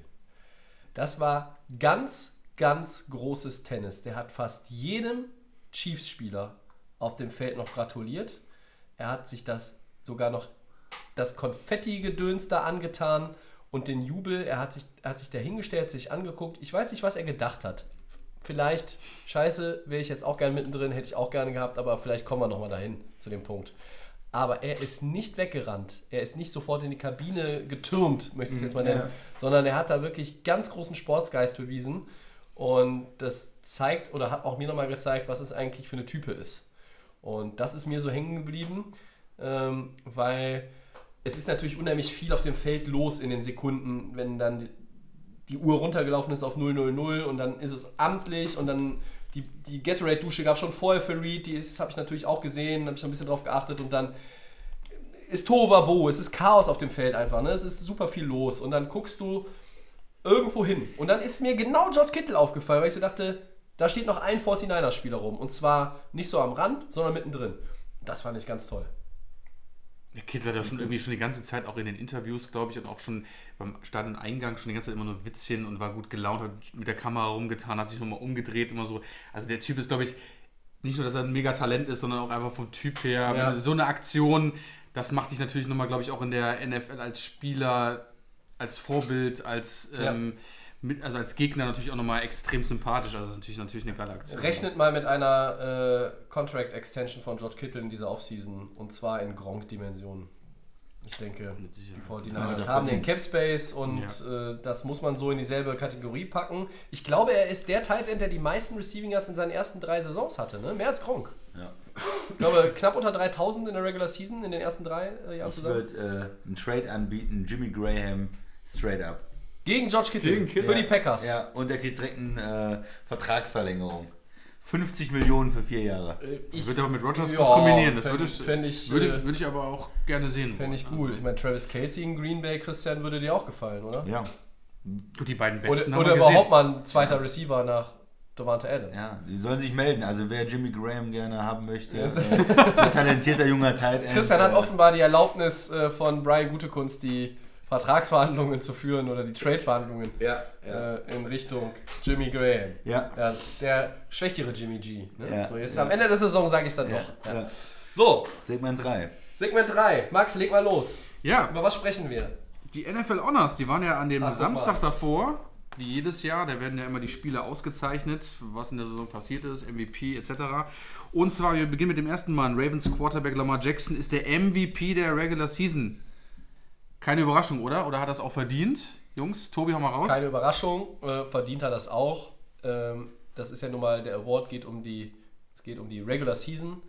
Das war ganz, ganz großes Tennis. Der hat fast jedem Chiefs-Spieler auf dem Feld noch gratuliert. Er hat sich das sogar noch das Konfetti-Gedöns da angetan und den Jubel. Er hat sich, er hat sich da hingestellt, sich angeguckt. Ich weiß nicht, was er gedacht hat. Vielleicht, scheiße, wäre ich jetzt auch gerne mittendrin, hätte ich auch gerne gehabt, aber vielleicht kommen wir nochmal dahin zu dem Punkt. Aber er ist nicht weggerannt. Er ist nicht sofort in die Kabine getürmt, möchte ich es jetzt mal Ja. nennen, sondern er hat da wirklich ganz großen Sportsgeist bewiesen. Und das zeigt oder hat auch mir nochmal gezeigt, was es eigentlich für eine Type ist. Und das ist mir so hängen geblieben, ähm, weil es ist natürlich unheimlich viel auf dem Feld los in den Sekunden, wenn dann die, Uhr runtergelaufen ist auf 000 und dann ist es amtlich und dann die, die Gatorade-Dusche gab es schon vorher für Reed, die habe ich natürlich auch gesehen, habe ich ein bisschen drauf geachtet und dann ist Tovabo, es ist Chaos auf dem Feld einfach, ne? es ist super viel los und dann guckst du irgendwo hin und dann ist mir genau George Kittle aufgefallen, weil ich so dachte, Da steht noch ein 49er-Spieler rum. Und zwar nicht so am Rand, sondern mittendrin. Das fand ich ganz toll. Der Kid hat ja schon irgendwie schon die ganze Zeit auch in den Interviews, glaube ich, und auch schon beim Stadioneingang schon die ganze Zeit immer nur Witzchen und war gut gelaunt, hat mit der Kamera rumgetan, hat sich nochmal umgedreht, immer so. Also der Typ ist, glaube ich, nicht nur, dass er ein mega Talent ist, sondern auch einfach vom Typ her. Ja. So eine Aktion, das macht dich natürlich nochmal, glaube ich, auch in der NFL als Spieler, als Vorbild, als, Ja. ähm, mit, also als Gegner natürlich auch nochmal extrem sympathisch. Also das ist natürlich, natürlich eine geile Aktion. Rechnet mal mit einer äh, Contract Extension von George Kittle in dieser Offseason. Und zwar in Gronk-Dimensionen. Ich denke, die 49ers Ja, das haben den. Cap Space und äh, das muss man so in dieselbe Kategorie packen. Ich glaube, er ist der Tight End, der die meisten Receiving Yards in seinen ersten drei Saisons hatte. Ne? Mehr als Gronk. Ja. Ich glaube, knapp unter 3000 in der Regular Season in den ersten drei äh, Jahren Ich zusammen. würde äh, einen Trade anbieten, Jimmy Graham straight up. Gegen George Kittle. Gegen Kittle. Für die Packers. Ja, und er kriegt direkt eine äh, Vertragsverlängerung. 50 Millionen für vier Jahre. Äh, Ich würde aber mit Rogers Ja, kombinieren. Das fänd- würde ich, fänd ich, würde, äh, würde ich aber auch gerne sehen. Fände ich cool. Ich meine, Travis Kelsey in Green Bay, Christian, würde dir auch gefallen, oder? Ja. Gut, die beiden besten Oder, haben oder wir gesehen. überhaupt mal ein zweiter Receiver nach Devante Adams. Ja, die sollen sich melden. Also wer Jimmy Graham gerne haben möchte, äh, so ein talentierter junger Tight End. Christian hat äh, offenbar die Erlaubnis äh, von Brian Gutekunst, die Vertragsverhandlungen zu führen oder die Trade-Verhandlungen Ja, ja. äh, in Richtung Jimmy Graham. Ja. Ja, der schwächere Jimmy G. Ne? Ja, so, jetzt ja. am Ende der Saison sage ich es dann Ja, doch. Ja. ja. So, Segment 3. Segment 3. Max, leg mal los. Ja, Über was sprechen wir? die NFL Honors, die waren ja an dem Ach, Samstag mal. davor, wie jedes Jahr. Da werden ja immer die Spiele ausgezeichnet, was in der Saison passiert ist, MVP etc. Und zwar, wir beginnen mit dem ersten Mann. Ravens Quarterback Lamar Jackson ist der MVP der Regular Season. Keine Überraschung, oder? Oder hat das auch verdient? Jungs, Tobi, hau mal raus. Keine Überraschung, äh, verdient er das auch. Ähm, das ist ja nun mal, der Award geht um die, es geht um die Regular Season.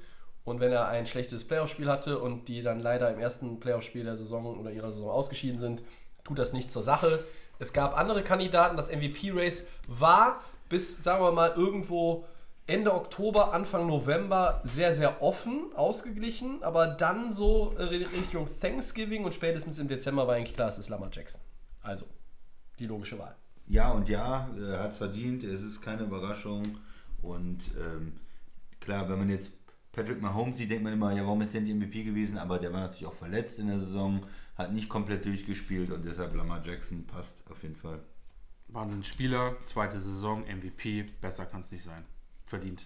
Und wenn er ein schlechtes Playoff-Spiel hatte und die dann leider im ersten Playoff-Spiel der Saison oder ihrer Saison ausgeschieden sind, tut das nichts zur Sache. Es gab andere Kandidaten, das MVP-Race war bis, sagen wir mal, irgendwo Ende Oktober, Anfang November sehr, sehr offen, ausgeglichen, aber dann so Richtung Thanksgiving und spätestens im Dezember war eigentlich klar, es ist Lamar Jackson. Also, die logische Wahl. Ja und ja, er hat es verdient. Es ist keine Überraschung. Und ähm, klar, wenn man jetzt Patrick Mahomes sieht, denkt man immer, ja, warum ist der nicht MVP gewesen? Aber der war natürlich auch verletzt in der Saison, hat nicht komplett durchgespielt und deshalb Lamar Jackson passt auf jeden Fall. Wahnsinn Spieler, zweite Saison, MVP, besser kann es nicht sein. Verdient,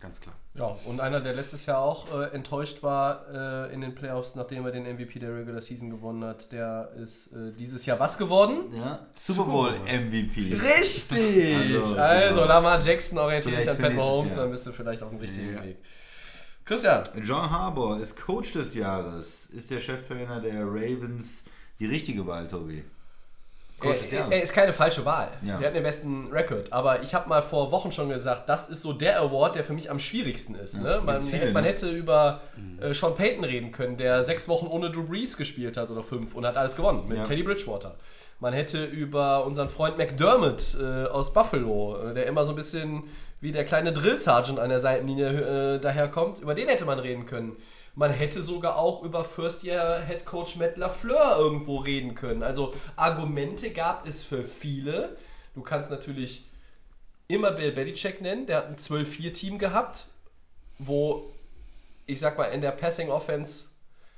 ganz klar. Ja, und einer, der letztes Jahr auch äh, enttäuscht war äh, in den Playoffs, nachdem er den MVP der Regular Season gewonnen hat, der ist äh, dieses Jahr was geworden? Ja, Super Bowl MVP. Richtig! Also, Also, ja. Lamar Jackson orientiert dich an Pat Mahomes, dann bist du vielleicht auf dem richtigen Ja. Weg. Christian, John Harbour ist Coach des Jahres. Ist der Cheftrainer der Ravens die richtige Wahl, Tobi? Des er, er ist keine falsche Wahl. Ja. Er hat den besten Rekord. Aber ich habe mal vor Wochen schon gesagt, das ist so der Award, der für mich am schwierigsten ist. ne? man, viele, hätte- man ne? hätte über äh, Sean Payton reden können, der sechs Wochen ohne Drew Brees gespielt hat oder fünf und hat alles gewonnen mit Ja. Teddy Bridgewater. Man hätte über unseren Freund McDermott äh, aus Buffalo, äh, der immer so ein bisschen wie der kleine Drill Sergeant an der Seitenlinie äh, daherkommt, über den hätte man reden können. Man hätte sogar auch über First Year Head Coach Matt LaFleur irgendwo reden können. Also Argumente gab es für viele. Du kannst natürlich immer Bill Belichick nennen. Der hat ein 12-4-Team gehabt, wo ich sag mal in der Passing Offense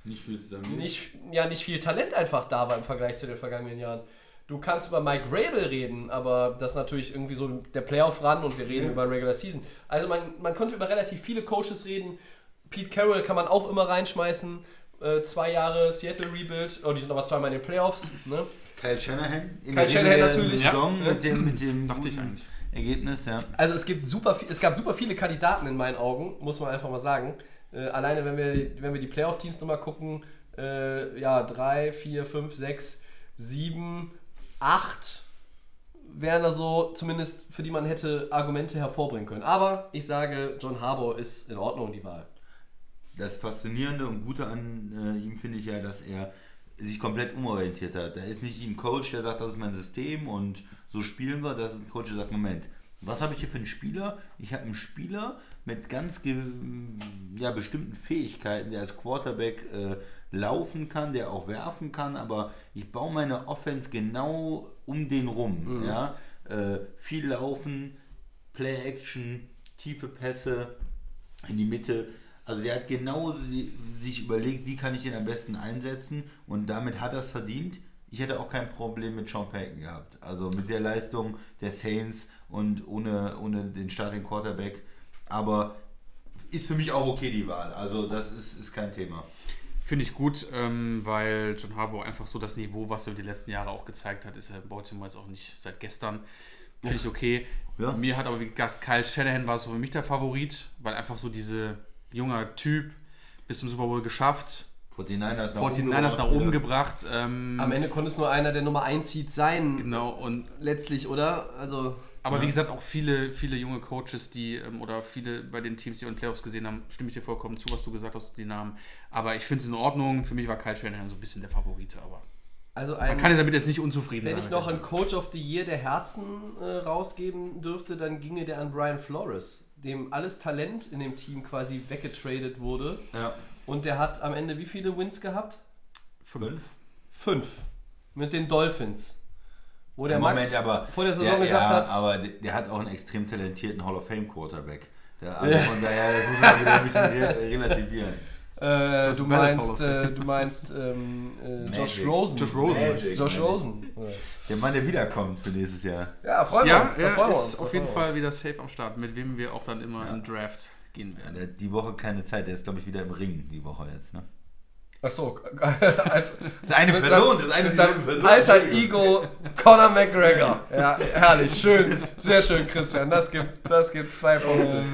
Nicht viel nicht, ja, nicht viel Talent einfach da war im Vergleich zu den vergangenen Jahren. Du kannst über Mike Rabel reden, aber das ist natürlich irgendwie so der Playoff-Run und wir reden über Regular Season. Also man, man konnte über relativ viele Coaches reden. Pete Carroll kann man auch immer reinschmeißen. Äh, zwei Jahre Seattle Rebuild. Oh, die sind aber zweimal in den Playoffs. Ne? Kyle Shanahan. In Kyle Shanahan natürlich, Saison ja. mit dem, mit dem Dachte ich eigentlich. Ergebnis, ja. Also es gibt super es gab super viele Kandidaten in meinen Augen, muss man einfach mal sagen. Äh, alleine wenn wir, wenn wir die Playoff-Teams nochmal gucken, äh, ja, drei, vier, fünf, sechs, sieben, acht wären da so, zumindest für die man hätte Argumente hervorbringen können. Aber ich sage, John Harbour ist in Ordnung, die Wahl. Das Faszinierende und Gute an äh, ihm finde ich ja, dass er sich komplett umorientiert hat. Da ist nicht ein Coach, der sagt, das ist mein System und so spielen wir. Das ist ein Coach, der sagt, Moment, was habe ich hier für einen Spieler? Ich habe einen Spieler mit ganz ja, bestimmten Fähigkeiten, der als Quarterback äh, laufen kann, der auch werfen kann, aber ich baue meine Offense genau um den rum. Ja? Äh, viel laufen, Play-Action, tiefe Pässe in die Mitte. Also der hat genau sich überlegt, wie kann ich den am besten einsetzen und damit hat er es verdient. Ich hätte auch kein Problem mit Sean Payton gehabt. Also mit der Leistung der Saints und ohne, ohne den Starting Quarterback. Aber ist für mich auch okay die Wahl. Also das ist, ist kein Thema. Finde ich gut, ähm, weil John Harbaugh einfach so das Niveau, was er über die letzten Jahre auch gezeigt hat, ist er in Baltimore jetzt auch nicht seit gestern. Finde ich okay. Ja. Mir hat aber, wie gesagt, Kyle Shanahan war so für mich der Favorit, weil einfach so diese junger Typ bis zum Super Bowl geschafft, 49ers nach 49ers nach oben gebracht. Ähm, Am Ende konnte es nur einer der Nummer 1 Seed sein. Genau, und Letztlich, oder? Also. Aber wie gesagt, auch viele, viele junge Coaches, die ähm, oder viele bei den Teams, die wir in den Playoffs gesehen haben, stimme ich dir vollkommen zu, was du gesagt hast, die Namen. Aber ich finde es in Ordnung. Für mich war Kyle Shanahan so ein bisschen der Favorite, aber Also man ein, kann jetzt damit jetzt nicht unzufrieden wenn sein. ich mit noch einen Coach of the Year der Herzen äh, rausgeben dürfte, dann ginge der an Brian Flores, dem alles Talent in dem Team quasi weggetradet wurde. Ja. Und der hat am Ende wie viele Wins gehabt? fünf. Fünf. Mit den Dolphins. Wo der Moment, Max aber vor der Saison ja, gesagt ja, hat. aber der, hat auch einen extrem talentierten Hall of Fame Quarterback. Der, also von daher, das muss man wieder ein bisschen re relativieren. Äh, du, meinst, äh, du meinst ähm, äh, Josh. Rosen. Josh Rosen. Magic, Josh. Rosen. Der Mann, der wiederkommt für nächstes Jahr. Ja, freuen wir Ja, uns. Da er freuen ist uns. auf jeden Fall uns. wieder safe am Start, mit wem wir auch dann immer im Draft gehen Ja, werden. hat die Woche keine Zeit, der ist glaube ich wieder im Ring die Woche jetzt. Ne? Ach so. Das ist eine mit Person, das ist eine Person. alter Ego Conor McGregor. Ja, herrlich. Schön. Sehr schön, Christian. Das gibt, das gibt zwei Punkte.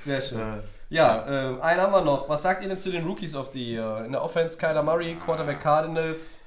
Sehr schön. Ja, ähm, einen haben wir noch. Was sagt ihr denn zu den Rookies of the Year? In der Offense Kyler Murray, Quarterback Cardinals.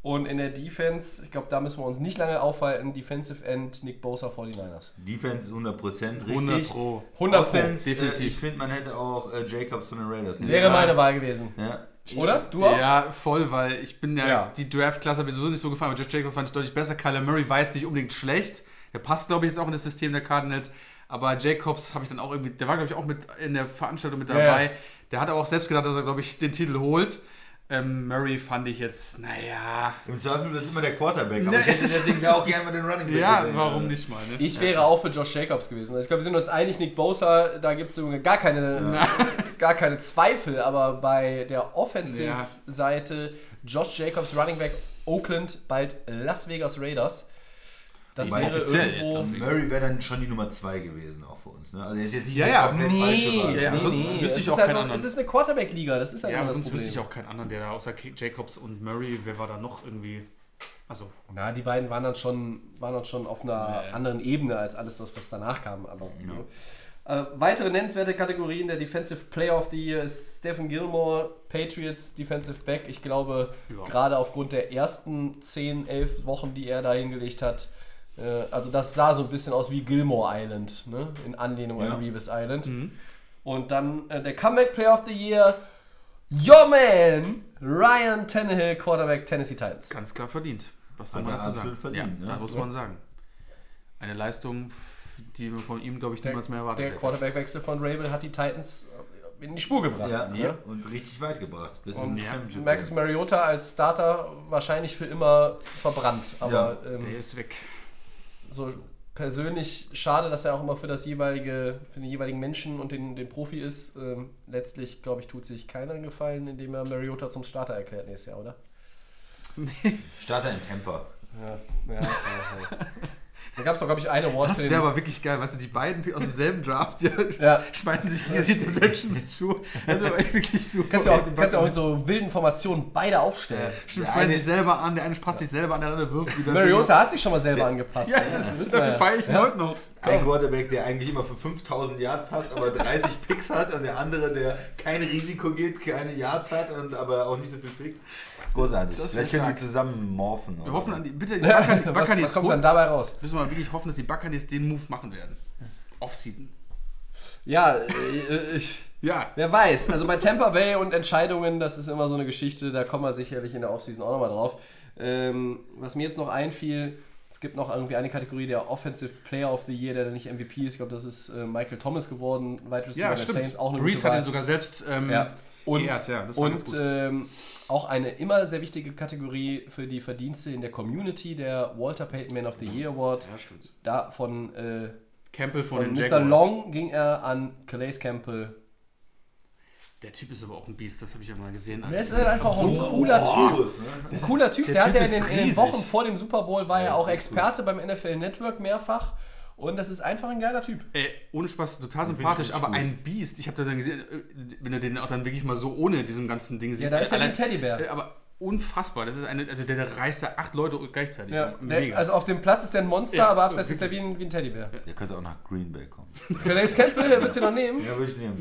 Und in der Defense, ich glaube, da müssen wir uns nicht lange aufhalten, Defensive End Nick Bosa 49ers. Defense ist 100% richtig. 100 Pro. 100 Pro. Offense, definitiv. Äh, ich finde, man hätte auch äh, Jacobs von den Raiders nehmen Wäre können. meine Wahl gewesen. Ja. Oder? Du auch? Ja, voll, weil ich bin ja, Ja. die Draft-Klasse hat mir sowieso nicht so gefallen, aber Josh Jacobs fand ich deutlich besser. Kyler Murray war jetzt nicht unbedingt schlecht. Der passt, glaube ich, jetzt auch in das System der Cardinals. Aber Jacobs habe ich dann auch irgendwie, der war, glaube ich, auch mit in der Veranstaltung mit Ja, dabei. ja. Der hat auch selbst gedacht, dass er, glaube ich, den Titel holt. Ähm, Murray fand ich jetzt, naja. Im Zweifel wird es immer der Quarterback. Aber Ne, ich hätte deswegen ja auch gerne mal den Running Back Ja, gesehen. warum nicht mal, ne? Ich wäre auch für Josh Jacobs gewesen. Also Ich glaube, wir sind uns einig, Nick Bosa, da gibt es gar keine, gar keine Zweifel, aber bei der Offensive-Seite Josh Jacobs, Running Back Oakland, bald Las Vegas Raiders. Das Wobei wäre offiziell irgendwo... jetzt Vegas. Murray wäre dann schon die Nummer 2 gewesen, auch für uns. Ne? Also er ist jetzt nicht Ja, ja, komplett falsche Wahl. ja, ja. sonst wüsste es ich ist auch halt keinen anderen. Es ist eine Quarterback-Liga, das ist halt Ja, aber sonst Problem. wüsste ich auch keinen anderen, der da außer Jacobs und Murray, wer war da noch irgendwie. Also, Na, die beiden waren dann schon, waren dann schon auf einer Ja, ja. anderen Ebene als alles das, was danach kam. Aber, äh, weitere nennenswerte Kategorien der Defensive Player of the Year ist Stephen Gilmore, Patriots Defensive Back. Ich glaube, Ja. gerade aufgrund der ersten 10, 11 Wochen, die er da hingelegt hat, äh, also das sah so ein bisschen aus wie Gilmore Island, ne? in Anlehnung Ja. an Revis Island. Und dann äh, der Comeback Player of the Year, your man, Ryan Tannehill, Quarterback Tennessee Titans. ganz klar verdient. Was soll man er dazu sagen? verdient, ja, ne? da muss man sagen. Eine Leistung, die man von ihm, glaube ich, niemals mehr erwartet Der hätte. Quarterback-Wechsel von Rabel hat die Titans in die Spur gebracht. Ja, ne? und richtig weit gebracht. Bis Und Championship Marcus. Mariota als Starter wahrscheinlich für immer verbrannt. Aber Der ähm, ist weg. So persönlich schade, dass er auch immer für das jeweilige, für den jeweiligen Menschen und den, den Profi ist. Ähm, letztlich, glaube ich, tut sich keiner einen Gefallen, indem er Mariota zum Starter erklärt nächstes Jahr, oder? Starter in Temper. Ja, ja. ja. Da gab es doch, glaube ich, eine Award Das wäre aber wirklich geil, weißt du, die beiden aus demselben Draft die Ja. schmeißen sich die Interceptions zu. Also wirklich super. Kannst du auch, kannst auch in so wilden Formationen beide aufstellen. Stimmt, Der schmeißen eine- sich selber an, der eine passt sich selber an, der andere wirft wieder. Mariota hat sich schon mal selber angepasst. Ja, das ist wissen dafür feiere ich ja. heute noch. Ein Quarterback, der eigentlich immer für 5000 Yards passt, aber 30 Picks hat und der andere, der kein Risiko geht, keine Yards hat und aber auch nicht so viel Picks. Großartig. Das Vielleicht können die stark. zusammen morphen. Wir hoffen an die, bitte, die Buccaneers, was, Buccaneers was kommt dann dabei raus? Müssen wir wirklich hoffen, dass die Buccaneers den Move machen werden. Offseason. Ja, äh, ich, Ja. wer weiß. Also bei Tampa Bay und Entscheidungen, das ist immer so eine Geschichte, da kommen wir sicherlich in der Offseason auch nochmal drauf. Ähm, was mir jetzt noch einfiel, es gibt noch irgendwie eine Kategorie der Offensive Player of the Year, der dann nicht MVP ist. Ich glaube, das ist äh, Michael Thomas geworden, Wide Receiver Ja, der. Saints, auch eine Breeze gute hat ihn sogar selbst ähm, Ja. Und, geehrt, ja. Das war ganz und gut. ähm, auch eine immer sehr wichtige Kategorie für die Verdienste in der Community, der Walter Payton Man of the Year Award. ja, stimmt. Davon äh, Campbell von, Von den Mr. Jaguars. Long ging er an Calais Campbell. Der Typ ist aber auch ein Biest, das habe ich ja mal gesehen. Der ist halt einfach auch ein cooler Typ. Groß, ne? Ein cooler Typ. der Der, hat Typ ja in ist den, in den. Wochen vor dem Super Bowl war ja auch das ist Experte beim NFL Network mehrfach. Und das ist einfach ein geiler Typ. Ey, ohne Spaß, total sympathisch, aber gut. ein Biest. Ich habe das dann gesehen, äh, wenn er den auch dann wirklich mal so ohne diesem ganzen Ding sieht. Ja, da ist er wie ein Teddybär. Äh, Aber unfassbar. Das ist eine, also der, der reißt da acht Leute gleichzeitig. Ja, Mega. der, also auf dem Platz ist der ein Monster, Ja, aber abseits ist er wie ein, wie ein Teddybär. Der könnte auch nach Green Bay kommen. Calais Campbell, der wird du noch nehmen. Ja, würde ich nehmen.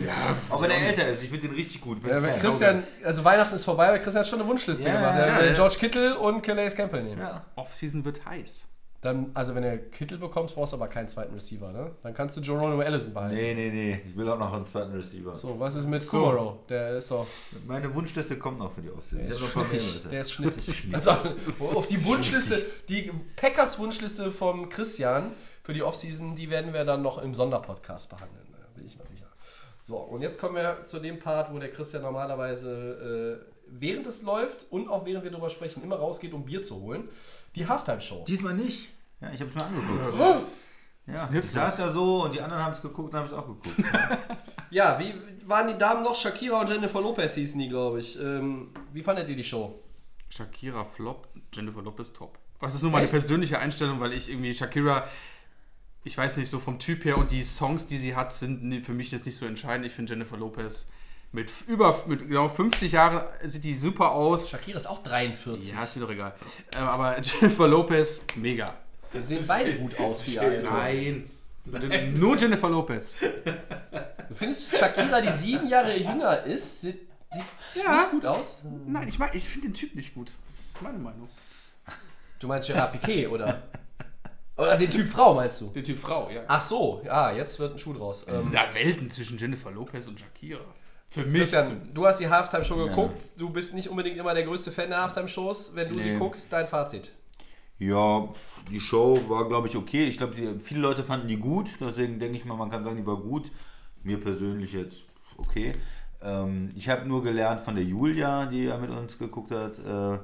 auch wenn er älter ist, ich finde den richtig gut. Ja, Christian, also Weihnachten ist vorbei, aber Christian hat schon eine Wunschliste Ja, gemacht. ja, Er will ja. George Kittle und Calais Campbell nehmen. ja. Offseason wird heiß. Dann, also wenn du Kittle bekommst, brauchst du aber keinen zweiten Receiver, ne? Dann kannst du Geronimo Allison behalten. Nee, nee, nee. Ich will auch noch einen zweiten Receiver. So, was ist mit Kumaro? Der ist so. Meine Wunschliste kommt noch für die Offseason. Der ist schnittig. Der ist schnittig. Also auf die Wunschliste, die Packers Wunschliste von Christian für die Offseason, die werden wir dann noch im Sonderpodcast behandeln. Da bin ich mal sicher. So, und jetzt kommen wir zu dem Part, wo der Christian normalerweise äh, während es läuft und auch während wir darüber sprechen, immer rausgeht, um Bier zu holen. Die Halftime-Show. Diesmal nicht. Ja, ich habe es mir angeguckt. Ja, ich Hilflos. saß da so und die anderen haben es geguckt und haben es auch geguckt. Ja, wie waren die Damen noch? Shakira und Jennifer Lopez hießen die, glaube ich. Ähm, wie fandet ihr die Show? Shakira Flop, Jennifer Lopez Top. Es ist nur meine Echt? persönliche Einstellung, weil ich irgendwie Shakira, ich weiß nicht, so vom Typ her und die Songs, die sie hat, sind ni- für mich jetzt nicht so entscheidend. Ich finde Jennifer Lopez mit über mit genau 50 Jahren sieht die super aus. Shakira ist auch 43. Ja, ist mir doch egal. Ähm, aber Jennifer Lopez, mega. Die sehen beide gut aus für ihr Alter. Nein. Nur Jennifer Lopez. Du findest Shakira, die sieben Jahre jünger ist, sieht die Ja. nicht gut aus? Nein, ich, ich finde den Typ nicht gut. Das ist meine Meinung. Du meinst Gerard Piquet, oder? Oder den Typ Frau, meinst du? Der Typ Frau, ja. Ach so, ja, jetzt wird ein Schuh draus. Es Ähm, sind da Welten zwischen Jennifer Lopez und Shakira. Für mich. Christian, du hast die Halftime-Show geguckt. Du bist nicht unbedingt immer der größte Fan der Halftime-Shows. Wenn du sie Nee. guckst, dein Fazit. Ja, die Show war, glaube ich, okay. Ich glaube, viele Leute fanden die gut. Deswegen denke ich mal, man kann sagen, die war gut. Mir persönlich jetzt okay. Ähm, ich habe nur gelernt von der Julia, die ja mit uns geguckt hat, äh,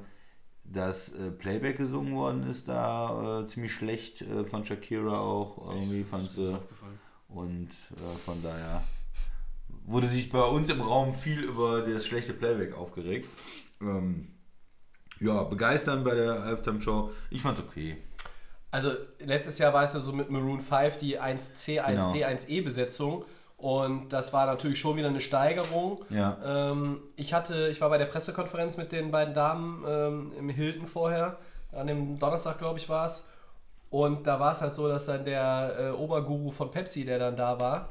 dass äh, Playback gesungen worden ist da äh, ziemlich schlecht äh, von Shakira auch. Irgendwie fand sie. Und äh, von daher wurde sich bei uns im Raum viel über das schlechte Playback aufgeregt. Ähm, ja, begeistern bei der Halftime Show. Ich fand's okay. Also, letztes Jahr war es ja so mit Maroon 5 die 1C, 1D, Genau. 1E-Besetzung. Und das war natürlich schon wieder eine Steigerung. Ja. Ähm, ich hatte, ich war bei der Pressekonferenz mit den beiden Damen ähm, im Hilton vorher, an dem Donnerstag, glaube ich, war es. Und da war es halt so, dass dann der äh, Oberguru von Pepsi, der dann da war,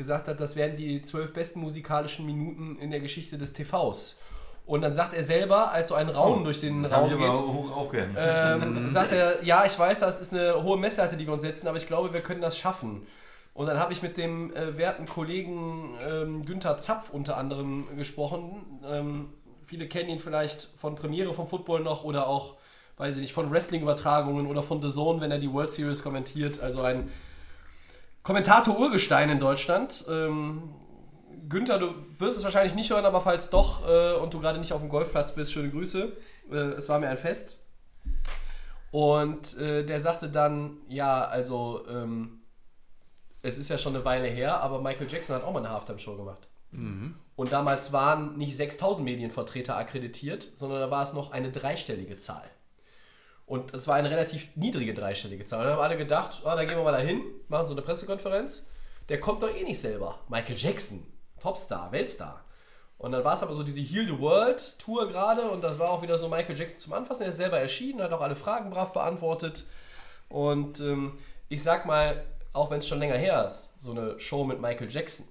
gesagt hat, das wären die zwölf besten musikalischen Minuten in der Geschichte des TVs. Und dann sagt er selber, als so ein Raunen durch den Oh, das hab Raum geht, hoch ähm, sagt er, ja, ich weiß, das ist eine hohe Messlatte, die wir uns setzen, aber ich glaube, wir können das schaffen. Und dann habe ich mit dem äh, werten Kollegen ähm, Günther Zapf unter anderem gesprochen. Ähm, viele kennen ihn vielleicht von Premiere vom Football noch oder auch, weiß ich nicht, von Wrestling-Übertragungen oder von The Zone, wenn er die World Series kommentiert. Also ein Kommentator Urgestein in Deutschland. Ähm, Günther, du wirst es wahrscheinlich nicht hören, aber falls doch äh, und du gerade nicht auf dem Golfplatz bist, schöne Grüße. Äh, es war mir ein Fest. Und äh, der sagte dann, ja, also ähm, es ist ja schon eine Weile her, aber Michael Jackson hat auch mal eine Halftime-Show gemacht. Und damals waren nicht 6000 Medienvertreter akkreditiert, sondern da war es noch eine dreistellige Zahl. Und es war eine relativ niedrige dreistellige Zahl. Und dann haben alle gedacht, ah, da gehen wir mal dahin, machen so eine Pressekonferenz. Der kommt doch eh nicht selber. Michael Jackson, Topstar, Weltstar. Und dann war es aber so diese Heal the World Tour gerade und das war auch wieder so Michael Jackson zum Anfassen. Er ist selber erschienen, hat auch alle Fragen brav beantwortet. Und ähm, ich sag mal, auch wenn es schon länger her ist, so eine Show mit Michael Jackson.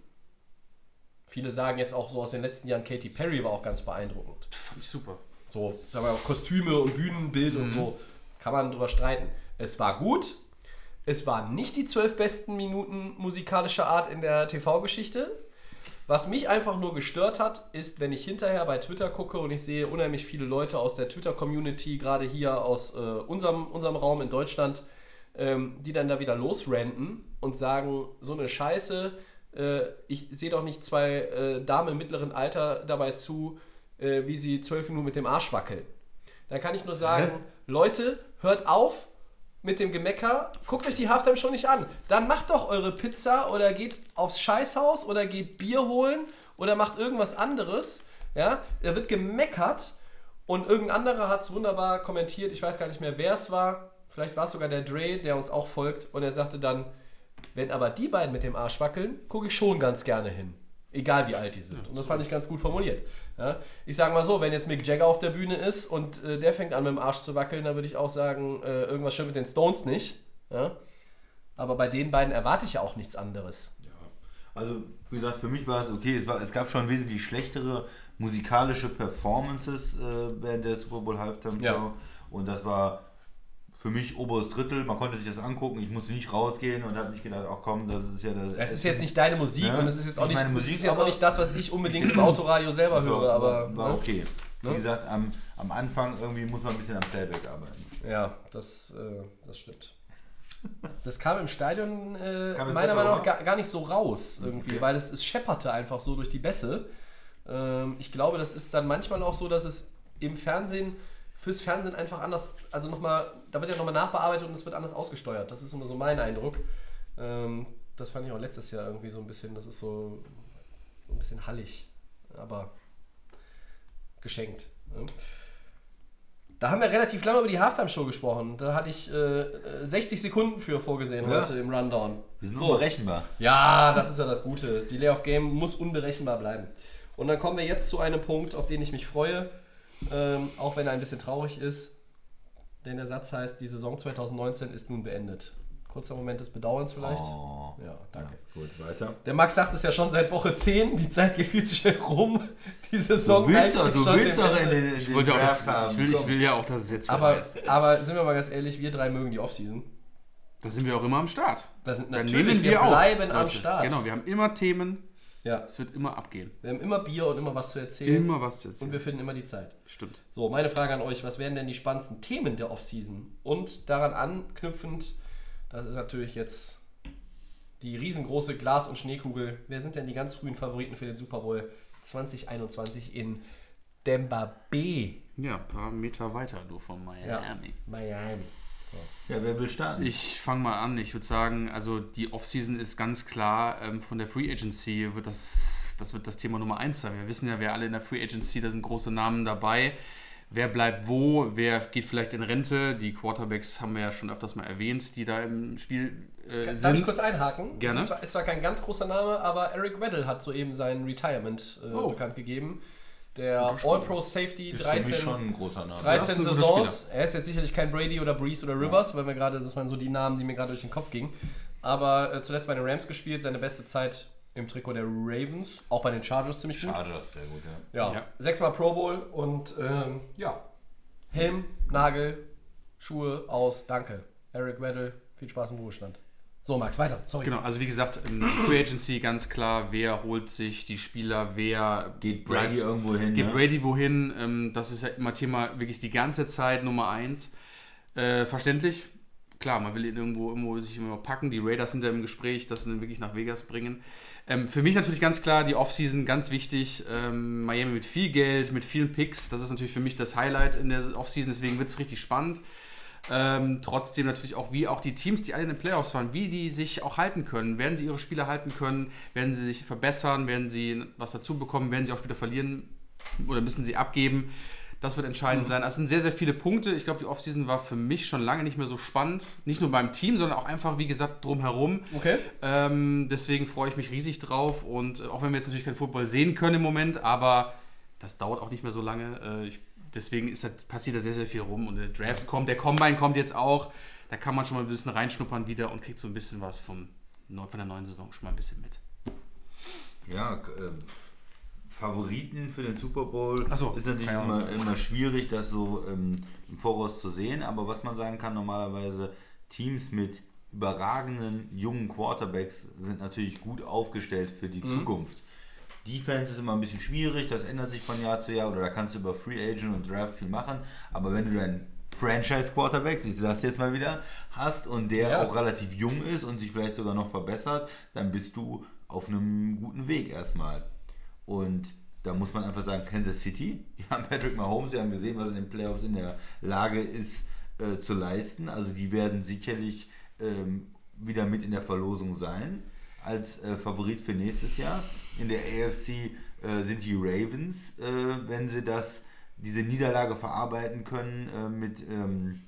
Viele sagen jetzt auch so aus den letzten Jahren, Katy Perry war auch ganz beeindruckend. Fand ich super. So, sagen wir mal, Kostüme und Bühnenbild und so, kann man drüber streiten. Es war gut. Es waren nicht die zwölf besten Minuten musikalischer Art in der TV-Geschichte. Was mich einfach nur gestört hat, ist, wenn ich hinterher bei Twitter gucke und ich sehe unheimlich viele Leute aus der Twitter-Community, gerade hier aus äh, unserem, unserem Raum in Deutschland, ähm, die dann da wieder losrenten und sagen, so eine Scheiße, äh, ich sehe doch nicht zwei äh, Damen im mittleren Alter dabei zu, äh, wie sie zwölf Minuten mit dem Arsch wackeln. Da kann ich nur sagen, Leute, hört auf, mit dem Gemecker, guckt euch die Halftime schon nicht an. Dann macht doch eure Pizza oder geht aufs Scheißhaus oder geht Bier holen oder macht irgendwas anderes. Ja, da wird gemeckert und irgendein anderer hat es wunderbar kommentiert. Ich weiß gar nicht mehr, wer es war. Vielleicht war es sogar der Dre, der uns auch folgt. Und er sagte dann, wenn aber die beiden mit dem Arsch wackeln, gucke ich schon ganz gerne hin. Egal wie alt die sind. Und das fand ich ganz gut formuliert. Ja, ich sage mal so, wenn jetzt Mick Jagger auf der Bühne ist und äh, der fängt an mit dem Arsch zu wackeln, dann würde ich auch sagen, äh, irgendwas stimmt mit den Stones nicht. Ja? Aber bei den beiden erwarte ich ja auch nichts anderes. Also, wie gesagt, für mich war es okay. Es, war, es gab schon wesentlich schlechtere musikalische Performances äh, während der Super Bowl Halftime Show. Ja. Und das war für mich oberes Drittel. Man konnte sich das angucken. Ich musste nicht rausgehen und habe nicht gedacht, ach komm, das ist ja das. Es ist jetzt nicht deine Musik Ja, und es ist jetzt auch nicht, Musik, ist jetzt auch nicht das, was ich unbedingt im Autoradio selber so, höre, aber war, ne? okay. Ne? Wie gesagt, am, am Anfang irgendwie muss man ein bisschen am Playback arbeiten. Ja, das, äh, das stimmt. Das kam im Stadion äh, Kam meiner Meinung nach gar, gar nicht so raus irgendwie, Okay. weil es, es schepperte einfach so durch die Bässe. Ähm, ich glaube, das ist dann manchmal auch so, dass es im Fernsehen, fürs Fernsehen einfach anders, also nochmal, da wird ja nochmal nachbearbeitet und es wird anders ausgesteuert. Das ist immer so mein Eindruck. Ähm, das fand ich auch letztes Jahr irgendwie so ein bisschen, das ist so, ein bisschen hallig, aber geschenkt. Ne? Da haben wir relativ lange über die Halftime-Show gesprochen. Da hatte ich äh, äh, 60 Sekunden für vorgesehen Ja. heute im Rundown. Wir sind So. unberechenbar. Ja, das ist ja das Gute. Die Layoff Game muss unberechenbar bleiben. Und dann kommen wir jetzt zu einem Punkt, auf den ich mich freue, ähm, auch wenn er ein bisschen traurig ist. Denn der Satz heißt, die Saison 2019 ist nun beendet. Kurzer Moment des Bedauerns vielleicht. Oh. Ja, danke. Gut, weiter. Der Max sagt es ja schon seit Woche 10, die Zeit geht viel zu schnell rum. Die Saison Du willst doch, du schon willst doch in den, in Ich, den wollte auch das, haben. ich, will, ich will ja auch, dass es jetzt vorbei Aber, ist. aber sind wir mal ganz ehrlich, wir drei mögen die Offseason. Da sind wir auch immer am Start. Da sind Dann natürlich, nehmen wir, wir, auf. bleiben am Leute. Start. Genau, wir haben immer Themen. Ja, Es wird immer abgehen. wir haben immer Bier und immer was zu erzählen. Immer was zu Und erzählen. wir finden immer die Zeit. Stimmt. So, meine Frage an euch, was wären denn die spannendsten Themen der Offseason? Und daran anknüpfend, das ist natürlich jetzt die riesengroße Glas- und Schneekugel. Wer sind denn die ganz frühen Favoriten für den Super Bowl 2021 in Denver B? Ja, ein paar Meter weiter nur von Ja, Miami. Ja, wer will starten? Ich fange mal an. Ich würde sagen, also die Offseason ist ganz klar ähm, von der Free Agency wird das, das wird das Thema Nummer eins sein. Wir wissen ja, wer alle in der Free Agency, da sind große Namen dabei. Wer bleibt wo? Wer geht vielleicht in Rente? Die Quarterbacks haben wir ja schon öfters mal erwähnt, die da im Spiel äh, Darf ich kurz einhaken? Gerne. Es war kein ganz großer Name, aber Eric Weddle hat soeben sein Retirement äh, Oh. bekannt gegeben. Der All-Pro Safety, ist für mich 13, schon ein großer Name. 13 Das ist ein guter Saisons. Er ist jetzt sicherlich kein Brady oder Breeze oder Rivers, weil wir gerade, das waren so die Namen, die mir gerade durch den Kopf gingen. Aber äh, zuletzt bei den Rams gespielt, seine beste Zeit im Trikot der Ravens, auch bei den Chargers ziemlich gut. Chargers, sehr gut, ja. Ja, Ja. sechsmal Pro Bowl und ähm, ja, Helm, Nagel, Schuhe aus, danke. Eric Weddle, viel Spaß im Ruhestand. So, Max, weiter. Sorry. Genau, also wie gesagt, Free Agency ganz klar, wer holt sich die Spieler, wer Geht Brady bleibt- irgendwo hin? Geht ne? Brady wohin? Ähm, das ist ja immer Thema wirklich die ganze Zeit Nummer eins. Äh, verständlich. Klar, man will ihn irgendwo, irgendwo sich immer packen. Die Raiders sind ja im Gespräch, dass sie ihn wirklich nach Vegas bringen. Ähm, für mich natürlich ganz klar die Offseason ganz wichtig. Ähm, Miami mit viel Geld, mit vielen Picks. Das ist natürlich für mich das Highlight in der Offseason. Deswegen wird es richtig spannend. Ähm, trotzdem natürlich auch, wie auch die Teams, die alle in den Playoffs waren, wie die sich auch halten können. Werden sie ihre Spieler halten können? Werden sie sich verbessern? Werden sie was dazu bekommen? Werden sie auch Spieler verlieren? Oder müssen sie abgeben? Das wird entscheidend sein. Also Es sind sehr, sehr viele Punkte. Ich glaube, die Offseason war für mich schon lange nicht mehr so spannend. Nicht nur beim Team, sondern auch einfach, wie gesagt, drumherum. Okay. Ähm, deswegen freue ich mich riesig drauf. Und äh, auch wenn wir jetzt natürlich keinen Football sehen können im Moment, aber das dauert auch nicht mehr so lange. Äh, ich, deswegen ist das, passiert da sehr, sehr viel rum. Und der Draft kommt, der Combine kommt jetzt auch. Da kann man schon mal ein bisschen reinschnuppern wieder und kriegt so ein bisschen was vom, von der neuen Saison schon mal ein bisschen mit. Ja, ähm, Favoriten für den Super Bowl so, ist natürlich immer, immer schwierig, das so ähm, im Voraus zu sehen. Aber was man sagen kann, normalerweise Teams mit überragenden jungen Quarterbacks sind natürlich gut aufgestellt für Mhm. die Zukunft. Defense ist immer ein bisschen schwierig, das ändert sich von Jahr zu Jahr oder da kannst du über Free Agent und Draft viel machen. Aber wenn du deinen Franchise Quarterback, ich sag's jetzt mal wieder, hast und der Ja. auch relativ jung ist und sich vielleicht sogar noch verbessert, dann bist du auf einem guten Weg erstmal. Und da muss man einfach sagen, Kansas City, die haben Patrick Mahomes, wir haben gesehen, was in den Playoffs in der Lage ist, äh, zu leisten. Also die werden sicherlich ähm, wieder mit in der Verlosung sein als äh, Favorit für nächstes Jahr. In der AFC äh, sind die Ravens, äh, wenn sie das, diese Niederlage verarbeiten können äh, mit ähm,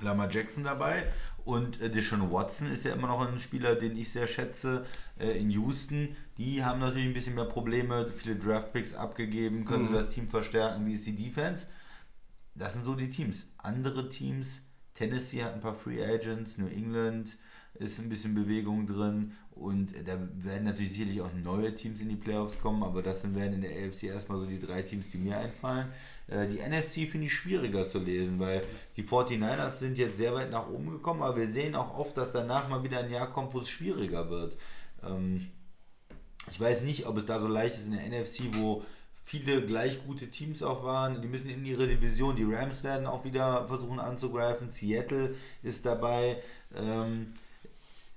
Lama Jackson dabei. Und äh, Deshaun Watson ist ja immer noch ein Spieler, den ich sehr schätze äh, in Houston. Die haben natürlich ein bisschen mehr Probleme, viele Draftpicks abgegeben, können sie das Team verstärken, wie ist die Defense? Das sind so die Teams. Andere Teams, Tennessee hat ein paar Free Agents, New England ist ein bisschen Bewegung drin und da werden natürlich sicherlich auch neue Teams in die Playoffs kommen, aber das sind- werden in der AFC erstmal so die drei Teams, die mir einfallen. Äh, Die NFC finde ich schwieriger zu lesen, weil die 49ers sind jetzt sehr weit nach oben gekommen, aber wir sehen auch oft, dass danach mal wieder ein Jahr kommt, wo es schwieriger wird. Ähm, ich weiß nicht, ob es da so leicht ist in der NFC, wo viele gleich gute Teams auch waren. Die müssen in ihre Division. Die Rams werden auch wieder versuchen anzugreifen. Seattle ist dabei. Ähm,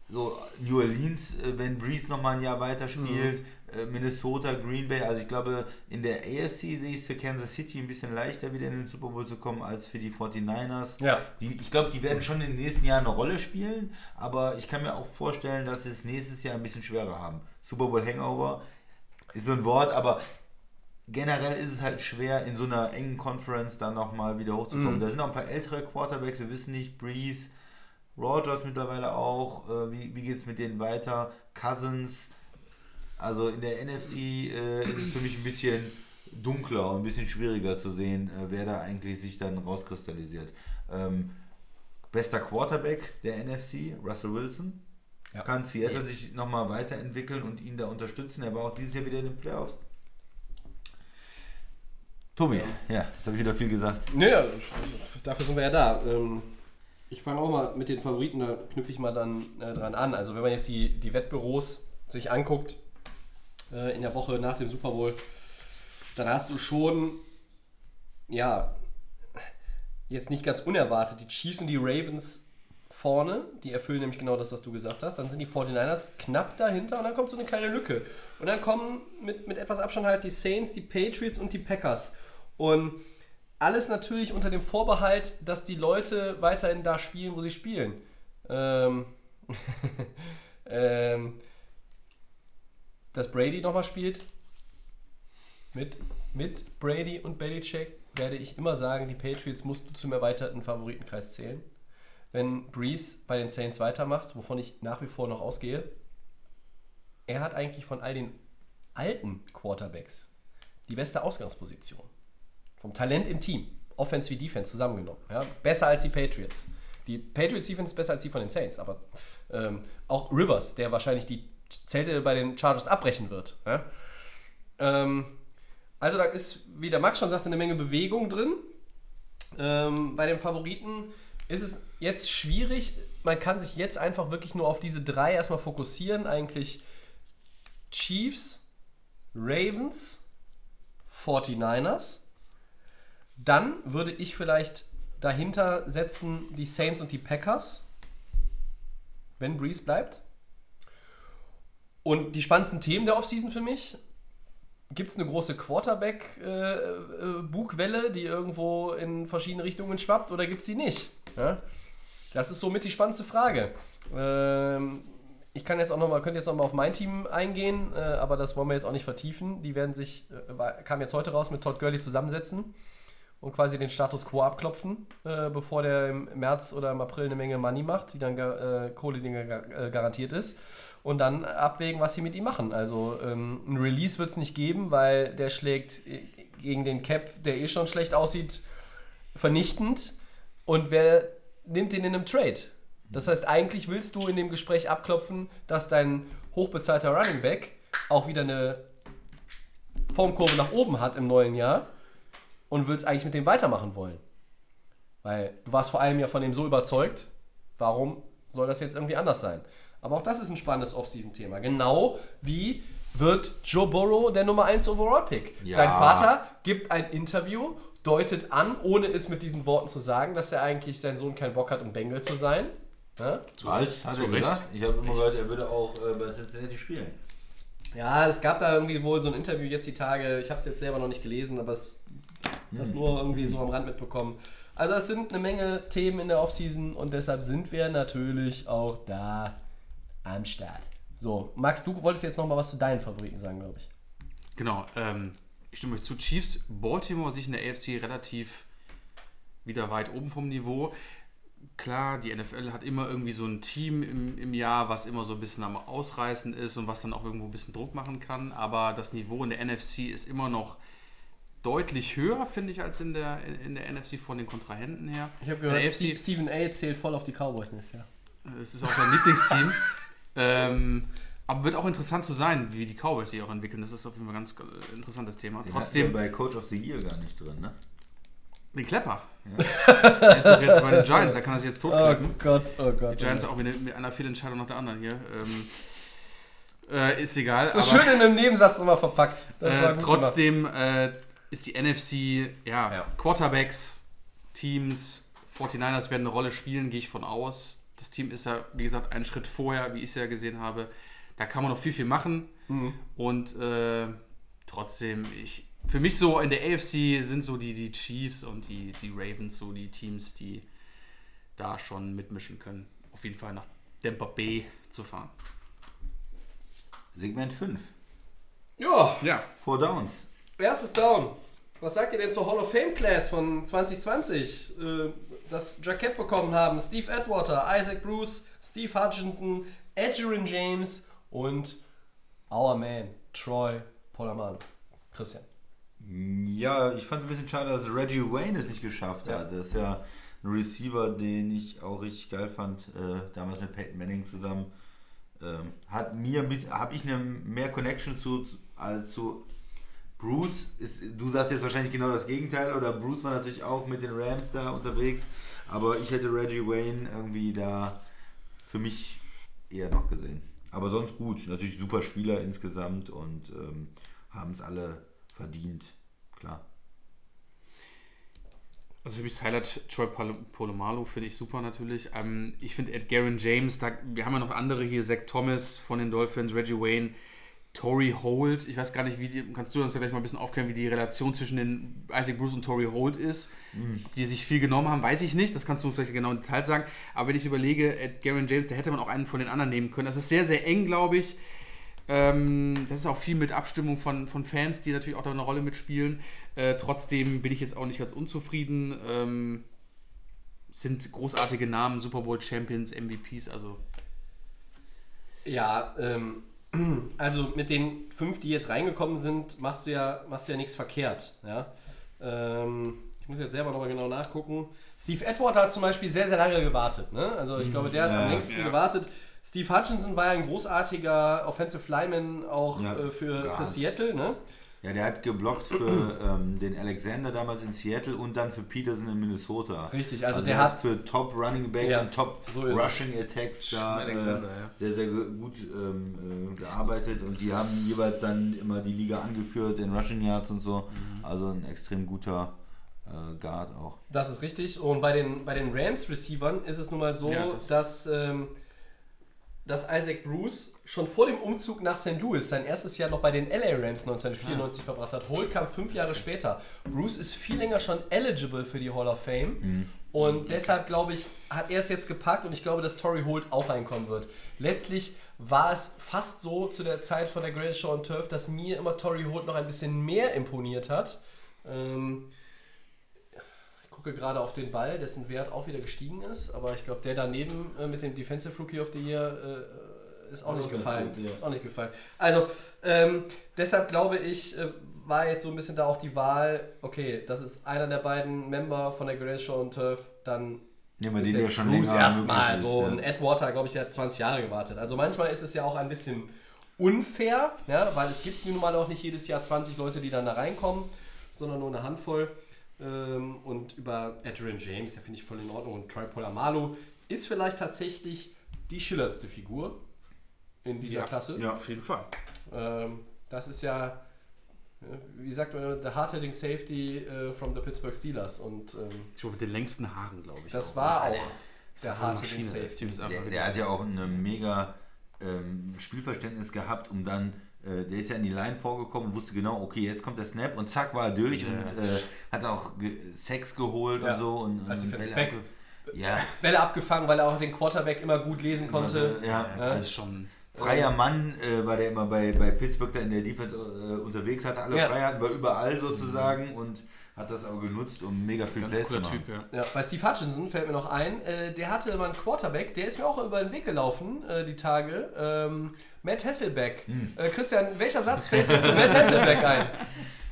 so New Orleans, äh, wenn Breeze nochmal ein Jahr weiterspielt. Äh, Minnesota, Green Bay. Also ich glaube, in der AFC sehe ich es für Kansas City ein bisschen leichter wieder in den Super Bowl zu kommen als für die 49ers. Ja. Die, ich glaube, die werden schon in den nächsten Jahren eine Rolle spielen, aber ich kann mir auch vorstellen, dass sie es nächstes Jahr ein bisschen schwerer haben. Super Bowl Hangover ist so ein Wort, aber generell ist es halt schwer, in so einer engen Conference dann nochmal wieder hochzukommen. Da sind auch ein paar ältere Quarterbacks, wir wissen nicht, Breeze, Rogers mittlerweile auch, äh, wie, wie geht es mit denen weiter, Cousins, also in der NFC äh, ist es für mich ein bisschen dunkler und ein bisschen schwieriger zu sehen, äh, wer da eigentlich sich dann rauskristallisiert. Ähm, bester Quarterback der NFC, Russell Wilson. Ja. Kann Seattle sich nochmal weiterentwickeln und ihn da unterstützen? Er war auch dieses Jahr wieder in den Playoffs. Tobi, ja, jetzt habe ich wieder viel gesagt. Naja, dafür sind wir ja da. Ähm, ich fange auch mal mit den Favoriten, da knüpfe ich mal dann äh, dran an. Also wenn man jetzt die, die Wettbüros sich anguckt äh, in der Woche nach dem Super Bowl, dann hast du schon, ja, jetzt nicht ganz unerwartet, die Chiefs und die Ravens vorne, die erfüllen nämlich genau das, was du gesagt hast. Dann sind die 49ers knapp dahinter und dann kommt so eine kleine Lücke. Und dann kommen mit, mit etwas Abstand halt die Saints, die Patriots und die Packers. Und alles natürlich unter dem Vorbehalt, dass die Leute weiterhin da spielen, wo sie spielen. Ähm, ähm, dass Brady nochmal spielt, mit, mit Brady und Belichick, werde ich immer sagen, die Patriots musst du zum erweiterten Favoritenkreis zählen. Wenn Breeze bei den Saints weitermacht, wovon ich nach wie vor noch ausgehe, er hat eigentlich von all den alten Quarterbacks die beste Ausgangsposition. Vom Talent im Team. Offense wie Defense zusammengenommen. Ja? Besser als die Patriots. Die Patriots Defense ist besser als die von den Saints, aber ähm, auch Rivers, der wahrscheinlich die Zelte bei den Chargers abbrechen wird. Ja? Ähm, also da ist, wie der Max schon sagte, eine Menge Bewegung drin. Ähm, bei den Favoriten ist es jetzt schwierig. Man kann sich jetzt einfach wirklich nur auf diese drei erstmal fokussieren. Eigentlich Chiefs, Ravens, 49ers. Dann würde ich vielleicht dahinter setzen die Saints und die Packers, wenn Breeze bleibt. Und die spannendsten Themen der Offseason für mich. Gibt es eine große Quarterback-Bugwelle, die irgendwo in verschiedene Richtungen schwappt, oder gibt es sie nicht? Ja? Das ist somit die spannendste Frage. Ähm, ich kann jetzt auch noch mal, könnte jetzt noch mal auf mein Team eingehen, äh, aber das wollen wir jetzt auch nicht vertiefen. Die werden sich, äh, kam jetzt heute raus, mit Todd Gurley zusammensetzen und quasi den Status quo abklopfen, äh, bevor der im März oder im April eine Menge Money macht, die dann äh, Kohle, die gar- äh, garantiert ist. Und dann abwägen, was sie mit ihm machen. Also ähm, ein Release wird es nicht geben, weil der schlägt äh, gegen den Cap, der eh schon schlecht aussieht, vernichtend. Und wer nimmt den in einem Trade? Das heißt, eigentlich willst du in dem Gespräch abklopfen, dass dein hochbezahlter Running Back auch wieder eine Formkurve nach oben hat im neuen Jahr und willst eigentlich mit dem weitermachen wollen. Weil du warst vor allem ja von dem so überzeugt, warum soll das jetzt irgendwie anders sein? Aber auch das ist ein spannendes Offseason-Thema. Genau wie wird Joe Burrow der Nummer 1 Overall-Pick? Ja. Sein Vater gibt ein Interview, deutet an, ohne es mit diesen Worten zu sagen, dass er eigentlich sein Sohn keinen Bock hat, um Bengal zu sein. Ja? Was hat zu er Recht. gesagt? Ich habe immer gehört, er würde auch äh, bei Cincinnati spielen. Ja, es gab da irgendwie wohl so ein Interview jetzt die Tage, ich habe es jetzt selber noch nicht gelesen, aber es Das nur irgendwie so am Rand mitbekommen. Also es sind eine Menge Themen in der Offseason und deshalb sind wir natürlich auch da am Start. So, Max, du wolltest jetzt noch mal was zu deinen Favoriten sagen, glaube ich. Genau, ähm, ich stimme euch zu. Chiefs, Baltimore sich in der AFC relativ wieder weit oben vom Niveau. Klar, die NFL hat immer irgendwie so ein Team im, im Jahr, was immer so ein bisschen am Ausreißen ist und was dann auch irgendwo ein bisschen Druck machen kann. Aber das Niveau in der NFC ist immer noch deutlich höher, finde ich, als in der, in der NFC von den Kontrahenten her. Ich habe gehört, Steve- Stephen A. zählt voll auf die Cowboys nächstes Jahr. Es ist auch sein Lieblingsteam. ähm, aber wird auch interessant zu sein, wie die Cowboys sich auch entwickeln. Das ist auf jeden Fall ein ganz äh, interessantes Thema. Den Trotzdem, bei Coach of the Year gar nicht drin, ne? den Klepper. Der ist doch jetzt bei den Giants, da kann er sich jetzt Oh totkleppen. Gott, oh Gott. Die Giants auch wieder mit einer Fehlentscheidung nach der anderen hier. Ähm, äh, ist egal. So aber, schön in einem Nebensatz nochmal verpackt. Das war äh, gut trotzdem äh, ist die NFC, ja, Ja. Quarterbacks, Teams, 49ers werden eine Rolle spielen, gehe ich von aus. Das Team ist ja, wie gesagt, einen Schritt vorher, wie ich es ja gesehen habe. Da kann man noch viel, viel machen. Mhm. Und äh, trotzdem, ich, für mich so in der AFC sind so die, die Chiefs und die, die Ravens so die Teams, die da schon mitmischen können. Auf jeden Fall nach Tampa Bay zu fahren. Segment 5. Ja, Ja, Four Downs. Erstes Down. Was sagt ihr denn zur Hall of Fame Class von 2020? Äh, Das Jackett bekommen haben Steve Atwater, Isaac Bruce, Steve Hutchinson, Edgerrin James und our man, Troy Polamalu. Christian. Ja, ich fand es ein bisschen schade, dass Reggie Wayne es nicht geschafft hat. Das ist ja ein Receiver, den ich auch richtig geil fand, äh, damals mit Peyton Manning zusammen. Ähm, hat mir habe ich eine mehr Connection zu als zu Bruce. Ist, du sagst jetzt wahrscheinlich genau das Gegenteil oder Bruce war natürlich auch mit den Rams da unterwegs, aber ich hätte Reggie Wayne irgendwie da für mich eher noch gesehen. Aber sonst gut, natürlich super Spieler insgesamt und ähm, haben es alle verdient, klar. Also für mich das Highlight Troy Pol- Polamalu finde ich super natürlich. Ähm, ich finde Ed Garen James, da, wir haben ja noch andere hier, Zach Thomas von den Dolphins, Reggie Wayne, Tory Holt. Ich weiß gar nicht, wie die, kannst du uns ja gleich mal ein bisschen aufklären, wie die Relation zwischen den Isaac Bruce und Tory Holt ist. Ob die sich viel genommen haben, weiß ich nicht. Das kannst du uns vielleicht genau in Detail sagen. Aber wenn ich überlege, Ed Garen James, da hätte man auch einen von den anderen nehmen können. Das ist sehr, sehr eng, glaube ich. Ähm, das ist auch viel mit Abstimmung von, von Fans, die natürlich auch da eine Rolle mitspielen. Äh, trotzdem bin ich jetzt auch nicht ganz unzufrieden. Ähm, sind großartige Namen, Super Bowl Champions, MVPs, also Ja, ähm, also mit den fünf, die jetzt reingekommen sind, machst du ja, machst du ja nichts verkehrt. Ja? Ähm, ich muss jetzt selber nochmal genau nachgucken. Steve Atwater hat zum Beispiel sehr, sehr lange gewartet. Ne? Also ich glaube, der hat am längsten Ja. gewartet. Steve Hutchinson war ja ein großartiger Offensive Lineman auch Ja, äh, für, für. Seattle. Ne? Ja, der hat geblockt für ähm, den Alexander damals in Seattle und dann für Peterson in Minnesota. Richtig, also der der hat- hat für Top Running Backs Ja, und Top so ist es. Rushing Attacks da äh, ja. sehr, sehr gut ähm, äh, gearbeitet und die haben jeweils dann immer die Liga angeführt in Rushing Yards und so. Mhm. Also ein extrem guter äh, Guard auch. Das ist richtig. Und bei den, bei den Rams-Receivern ist es nun mal so, Ja, das- dass, ähm, dass Isaac Bruce schon vor dem Umzug nach St. Louis sein erstes Jahr noch bei den LA Rams 1994 verbracht hat. Holt kam fünf Jahre später. Bruce ist viel länger schon eligible für die Hall of Fame. Und deshalb glaube ich, hat er es jetzt gepackt und ich glaube, dass Tory Holt auch reinkommen wird. Letztlich war es fast so zu der Zeit von der Greatest Show on Turf, dass mir immer Tory Holt noch ein bisschen mehr imponiert hat. Ähm, gucke gerade auf den Ball, dessen Wert auch wieder gestiegen ist, aber ich glaube, der daneben äh, mit dem Defensive Rookie of the Year äh, ist auch nicht gefallen. gut, ja. Ist auch nicht gefallen. Also, ähm, deshalb glaube ich, äh, war jetzt so ein bisschen da auch die Wahl, okay, das ist einer der beiden Member von der Greatest Show on Turf, dann Nehmen wir ist den, der jetzt schon Bruce länger erstmal. So ist, ein ja. Edwater, glaube ich, der hat 20 Jahre gewartet. Also manchmal ist es ja auch ein bisschen unfair, ja, weil es gibt nun mal auch nicht jedes Jahr 20 Leute, die dann da reinkommen, sondern nur eine Handvoll. Ähm, und über Adrian James, der finde ich voll in Ordnung. Und Troy Polamalu ist vielleicht tatsächlich die schillerndste Figur in dieser Ja, Klasse. Ja, auf jeden Fall. Ähm, das ist ja, wie sagt man, the hard-hitting safety äh, from the Pittsburgh Steelers. Und ähm, Ich glaube, mit den längsten Haaren, glaube ich. das auch. war auch Das der hard-hitting der safety. Der, der hat ja auch ein mega ähm, Spielverständnis gehabt, um dann äh, der ist ja in die Line vorgekommen und wusste genau, okay, jetzt kommt der Snap und zack war er durch und äh, hat auch ge Sex geholt Ja. und so und, Als und Bälle abge- Ja, Bälle abgefangen, weil er auch den Quarterback immer gut lesen konnte. ja. Das ist schon. Freier Mann äh, war der immer bei, bei Pittsburgh da in der Defense äh, unterwegs, hatte alle Ja. Freiheiten, war überall sozusagen und hat das aber genutzt, um mega viel Ganz Plays zu machen. Typ, ja. Ja, bei Steve Hutchinson fällt mir noch ein, äh, der hatte mal einen Quarterback, der ist mir auch über den Weg gelaufen, äh, die Tage. Ähm, Matt Hasselbeck. Hm. Äh, Christian, welcher Satz fällt dir zu Matt Hasselbeck ein?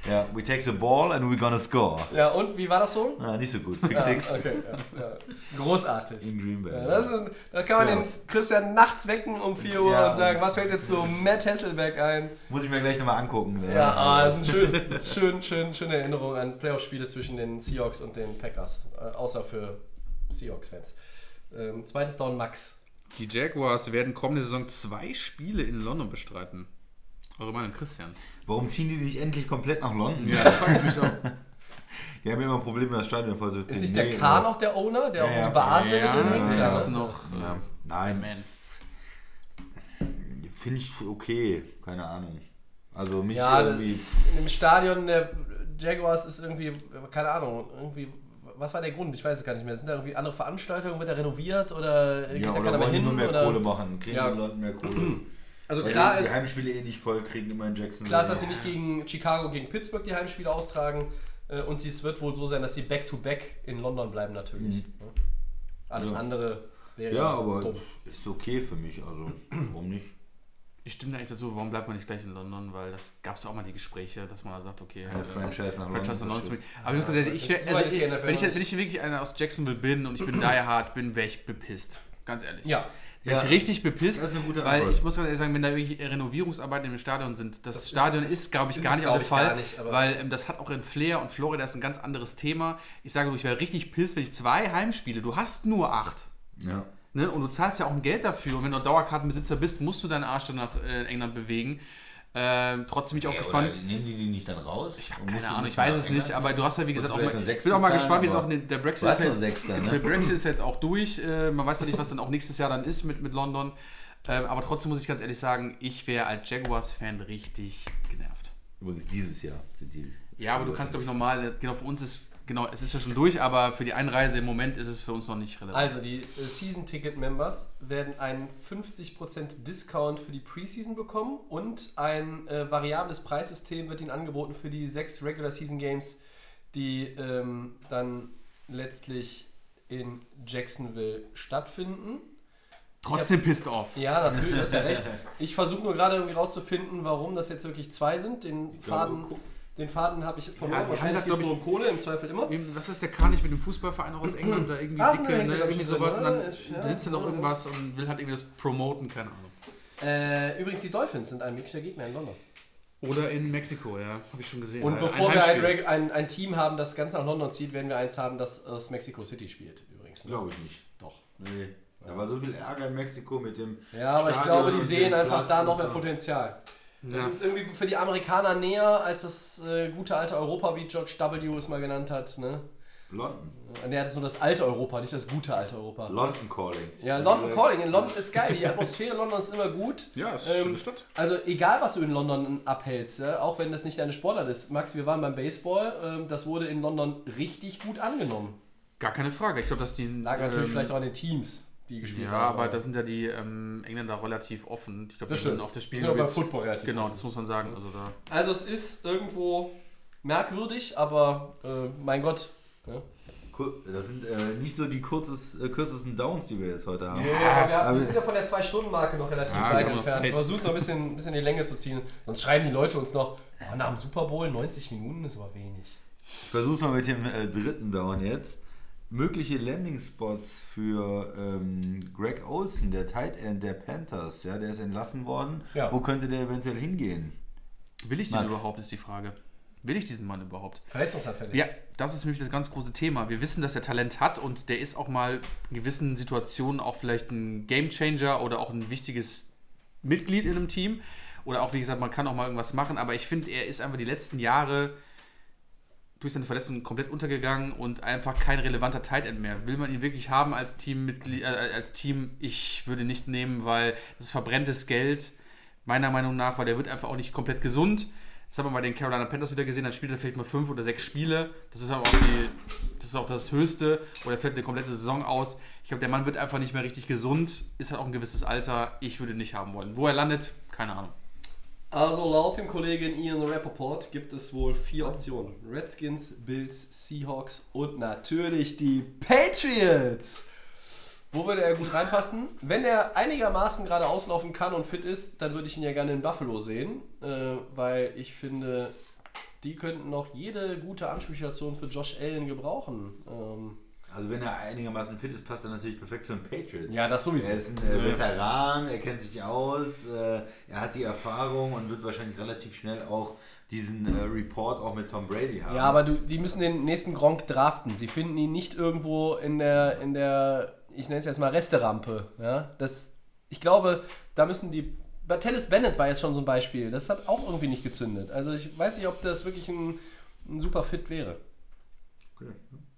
Ja, we take the ball and we're gonna score. Ja, und wie war das so? Ah, nicht so gut. Pick Ja, Six okay, ja, ja. Großartig. in Green Bay. Ja, das, ist, das kann man den Christian nachts wecken um 4 Uhr und sagen, was fällt jetzt zu Matt Hasselbeck ein? Muss ich mir gleich nochmal angucken. Ja, ah, das ist ein schön, schön, schön, schöne Erinnerung an Playoff-Spiele zwischen den Seahawks und den Packers. Äh, außer für Seahawks-Fans. Ähm, zweites Down Max. Die Jaguars werden kommende Saison zwei Spiele in London bestreiten. Eure Meinung, Christian? Warum ziehen die nicht endlich komplett nach London? Ja, das frage ich mich auch. Die haben immer Probleme, das Stadion voll zu Ist nicht der K noch der Owner, der Ja, auch ja. die Basel mit drin hängt? der Ja, ist noch. Ja. Nein, Man. finde ich okay. Keine Ahnung. Also mich Ja, irgendwie... in dem Stadion der Jaguars ist irgendwie, keine Ahnung, irgendwie, was war der Grund? Ich weiß es gar nicht mehr. Sind da irgendwie andere Veranstaltungen, wird er renoviert oder geht Ja, da oder keiner mehr hin? nur mehr oder? Kohle machen? Kriegen Ja. die London mehr Kohle? Also Weil klar die, ist, die Heimspiele eh nicht voll kriegen, immer in Jackson. klar ist, dass sie nicht gegen Chicago, gegen Pittsburgh die Heimspiele austragen. äh, Und es wird wohl so sein, dass sie back-to-back in London bleiben natürlich. ne? Alles Ja. andere wäre Ja, aber dumm. ist okay für mich. Also, warum nicht? Ich stimme da eigentlich dazu, warum bleibt man nicht gleich in London? Weil das gab es ja auch mal die Gespräche, dass man da sagt, okay, Eine äh, Franchise nach Franchise London nach London. Aber ich muss ganz ehrlich, ich wär, so also ich, wenn, ich, wenn ich wirklich einer aus Jacksonville bin und ich bin die hard bin, wäre ich bepisst. Ganz ehrlich. Ja. Wäre Ja. ich richtig bepisst, Das ist eine gute weil ich muss ganz ehrlich sagen, wenn da wirklich Renovierungsarbeiten im Stadion sind, das, Stadion ist, glaube ich, ist gar nicht der Fall, gar nicht, aber- weil ähm, das hat auch in Flair und Florida ist ein ganz anderes Thema. Ich sage nur, ich wäre richtig pisst, wenn ich zwei Heimspiele, du hast nur acht. Ja. Ne? Und du zahlst ja auch ein Geld dafür. Und wenn du Dauerkartenbesitzer bist, musst du deinen Arsch dann nach äh, England bewegen. Ähm, trotzdem bin ich auch Ja, gespannt. nehmen die die nicht dann raus? Ich habe keine Ahnung, ich weiß es nicht, aber du hast ja wie gesagt auch mal, ich bin auch mal gespannt, wie jetzt auch der Brexit ist jetzt, sechs dann, ne? der Brexit ist jetzt auch durch. Äh, man weiß noch nicht, was dann auch nächstes Jahr dann ist mit, mit London. Ähm, aber trotzdem muss ich ganz ehrlich sagen, ich wäre als Jaguars-Fan richtig genervt. Übrigens, dieses Jahr sind die. Ja, aber du kannst, glaube ich, normal, genau, für uns ist, genau, es ist ja schon durch, aber für die Einreise im Moment ist es für uns noch nicht relevant. Also, die äh, Season-Ticket-Members werden einen 50% Discount für die Preseason bekommen und ein äh, variables Preissystem wird ihnen angeboten für die sechs Regular Season Games, die ähm, dann letztlich in Jacksonville stattfinden. Trotzdem pissed off. Ja, natürlich, du hast ja recht. Ich versuche nur gerade irgendwie rauszufinden, warum das jetzt wirklich zwei sind. Den glaube, Faden, guck- den Faden habe ich verloren. Ja, Wahrscheinlich geht es um Kohle, im Zweifel immer. Was ist der Kranich mit dem Fußballverein auch aus England? Da irgendwie dicke, ne? da, irgendwie ich, sowas. Und drin, dann ne? Ja, besitzt er noch ja. irgendwas und will halt irgendwie das promoten, keine Ahnung. Äh, übrigens, die Dolphins sind ein möglicher Gegner in London. Oder in Mexiko, ja, habe ich schon gesehen. Und Ein bevor wir ein. Reg- ein, ein Team haben, das ganz nach London zieht, werden wir eins haben, das aus Mexico City spielt, übrigens. Ne? Glaube ich nicht. Doch. Nee. Da war so viel Ärger in Mexiko mit dem. Ja, aber ich Stadion glaube, die und sehen einfach Platz da und noch mehr so. Ja. Das ist irgendwie für die Amerikaner näher als das äh, gute alte Europa, wie George W. es mal genannt hat. Ne? London. Er hat es nur das alte Europa, nicht das gute alte Europa. London Calling. Ja, London Calling. In London ist geil. Die Atmosphäre in London ist immer gut. Ja, ist eine schöne Stadt. Also egal, was du in London abhältst, ja, auch wenn das nicht deine Sportart ist. Max, wir waren beim Baseball. ähm, das wurde in London richtig gut angenommen. Gar keine Frage. Ich glaube, dass die. Lag natürlich ähm, vielleicht auch an den Teams, die gespielt Ja, haben. aber da sind ja die ähm, Engländer relativ offen. Ich glaube, Das stimmt. auch das Spiel. Die sind auch Football relativ Genau, offen. das muss man sagen. Also da. Also es ist irgendwo merkwürdig, aber äh, mein Gott. Ja. Das sind äh, nicht so die kurzes, äh, kürzesten Downs, die wir jetzt heute haben. Ja, wir, aber- wir sind ja von der 2-Stunden-Marke noch relativ Ja, weit haben entfernt. Versuche noch ein bisschen, ein bisschen die Länge zu ziehen. Sonst schreiben die Leute uns noch, oh, nach dem Super Bowl 90 Minuten ist aber wenig. Ich versuche mal mit dem äh, dritten Down jetzt. Mögliche Landing-Spots für ähm, Greg Olson, der Tight End der Panthers. Ja, der ist entlassen worden. Ja. Wo könnte der eventuell hingehen? Will ich den Max. überhaupt, ist die Frage. Will ich diesen Mann überhaupt? Verletzungsanfällig. Ja, das ist nämlich das ganz große Thema. Wir wissen, dass er Talent hat und der ist auch mal in gewissen Situationen auch vielleicht ein Gamechanger oder auch ein wichtiges Mitglied in einem Team. Oder auch, wie gesagt, man kann auch mal irgendwas machen, aber ich finde, er ist einfach die letzten Jahre durch seine Verletzung komplett untergegangen und einfach kein relevanter Tight End mehr. Will man ihn wirklich haben als Teammitglied, äh, als Team? Ich würde nicht nehmen, weil das verbrenntes Geld. Meiner Meinung nach, weil der wird einfach auch nicht komplett gesund. Das haben wir bei den Carolina Panthers wieder gesehen, dann spielt er vielleicht mal fünf oder sechs Spiele. Das ist aber auch, die, das, ist auch das Höchste. Oder fällt eine komplette Saison aus. Ich glaube, der Mann wird einfach nicht mehr richtig gesund. Ist halt auch ein gewisses Alter. Ich würde nicht haben wollen. Wo er landet, keine Ahnung. Also laut dem Kollegen Ian Rappaport gibt es wohl vier Optionen. Redskins, Bills, Seahawks und natürlich die Patriots. Wo würde er gut reinpassen? Wenn er einigermaßen gerade auslaufen kann und fit ist, dann würde ich ihn ja gerne in Buffalo sehen, äh, weil ich finde, die könnten noch jede gute Anspielstation für Josh Allen gebrauchen. Ähm, Also wenn er einigermaßen fit ist, passt er natürlich perfekt zu den Patriots. Ja, das sowieso. Er ist ein äh, Veteran, er kennt sich aus, äh, er hat die Erfahrung und wird wahrscheinlich relativ schnell auch diesen äh, Report auch mit Tom Brady haben. Ja, aber du, die müssen den nächsten Gronk draften. Sie finden ihn nicht irgendwo in der, in der ich nenne es jetzt mal Resterampe. Ja? Das, ich glaube, da müssen die. Bei Tellis Bennett war jetzt schon so ein Beispiel. Das hat auch irgendwie nicht gezündet. Also ich weiß nicht, ob das wirklich ein, ein super Fit wäre. Okay.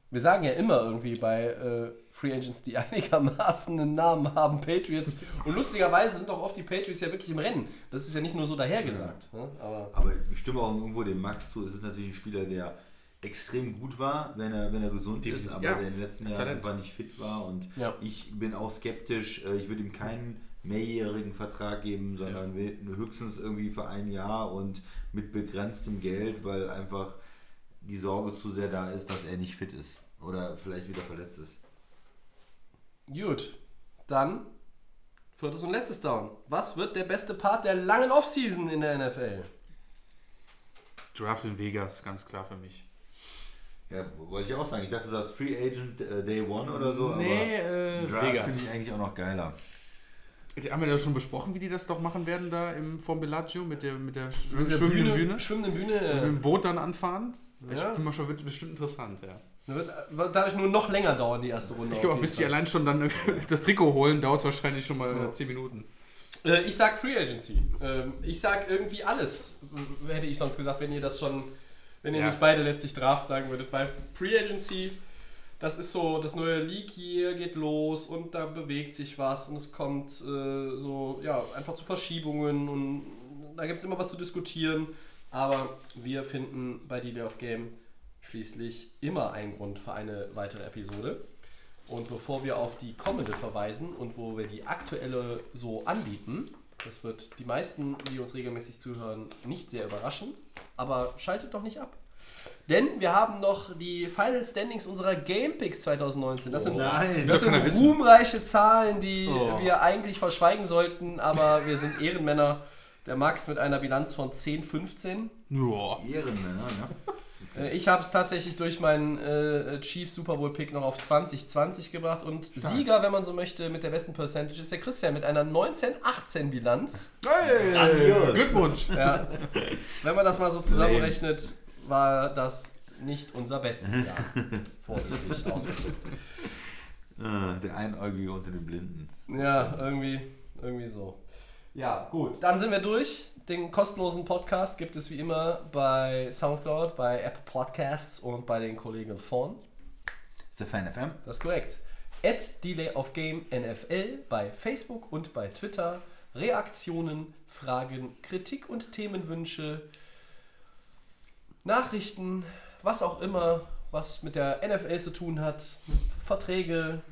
Wir sagen ja immer irgendwie bei äh, Free Agents, die einigermaßen einen Namen haben, Patriots. Und lustigerweise sind auch oft die Patriots ja wirklich im Rennen. Das ist ja nicht nur so dahergesagt. Ne? Aber Aber ich stimme auch irgendwo dem Max zu. Es ist natürlich ein Spieler, der extrem gut war, wenn er, wenn er gesund Definitiv, ist, aber ja. der in den letzten Jahren Talent. einfach nicht fit war. Und Ja. ich bin auch skeptisch. Äh, Ich würde ihm keinen mehrjährigen Vertrag geben, sondern höchstens irgendwie für ein Jahr und mit begrenztem Geld, weil einfach die Sorge zu sehr da ist, dass er nicht fit ist oder vielleicht wieder verletzt ist. Gut, dann viertes und letztes Down. Was wird der beste Part der langen Offseason in der NFL? Draft in Vegas, ganz klar für mich. Ja, wollte ich auch sagen. Ich dachte, das ist Free Agent äh, Day One oder so, Nee, aber äh, Draft finde ich eigentlich auch noch geiler. Die haben wir ja schon besprochen, wie die das doch machen werden da im vom Bellagio mit der, mit der Mit der schwimmenden Bühne. Schwimmende Bühne. Mit äh, dem Boot dann anfahren. Ich Ja. bin mal schon wird bestimmt interessant, ja. Dadurch nur noch länger dauern, die erste Runde. Ich glaube, bis die allein schon dann das Trikot holen, dauert es wahrscheinlich schon mal Ja. 10 Minuten. Äh, ich sag Free Agency. Ähm, ich sag irgendwie alles, hätte ich sonst gesagt, wenn ihr das schon, wenn ihr Ja. nicht beide letztlich Draft sagen würdet. Weil Free Agency, das ist so, das neue League hier geht los und da bewegt sich was und es kommt äh, so, ja, einfach zu Verschiebungen und da gibt es immer was zu diskutieren. Aber wir finden bei Delay of Game schließlich immer einen Grund für eine weitere Episode. Und bevor wir auf die kommende verweisen und wo wir die aktuelle so anbieten, das wird die meisten, die uns regelmäßig zuhören, nicht sehr überraschen, aber schaltet doch nicht ab. Denn wir haben noch die Final Standings unserer Game Picks 2019. Das sind, nein, das sind ruhmreiche Zahlen, die Oh. wir eigentlich verschweigen sollten, aber wir sind Ehrenmänner. Der Max mit einer Bilanz von 10, 15. Ja. Ehrenmänner, ne? Äh, Ich habe es tatsächlich durch meinen äh, Chief Super Bowl Pick noch auf 2020 gebracht und Sieger, wenn man so möchte, mit der besten Percentage ist der Christian mit einer 19-18 Bilanz. Hey, Grandios. Glückwunsch. Ja. wenn man das mal so zusammenrechnet, war das nicht unser bestes Jahr. Vorsichtig ausgedrückt. Äh, der Einäugige unter den Blinden. Ja, irgendwie, irgendwie so. Ja, gut. Dann sind wir durch. Den kostenlosen Podcast gibt es wie immer bei Soundcloud, bei Apple Podcasts und bei den Kollegen von Ist der Fan FM? Das ist korrekt. At Delay of Game NFL bei Facebook und bei Twitter. Reaktionen, Fragen, Kritik und Themenwünsche, Nachrichten, was auch immer, was mit der NFL zu tun hat, Verträge,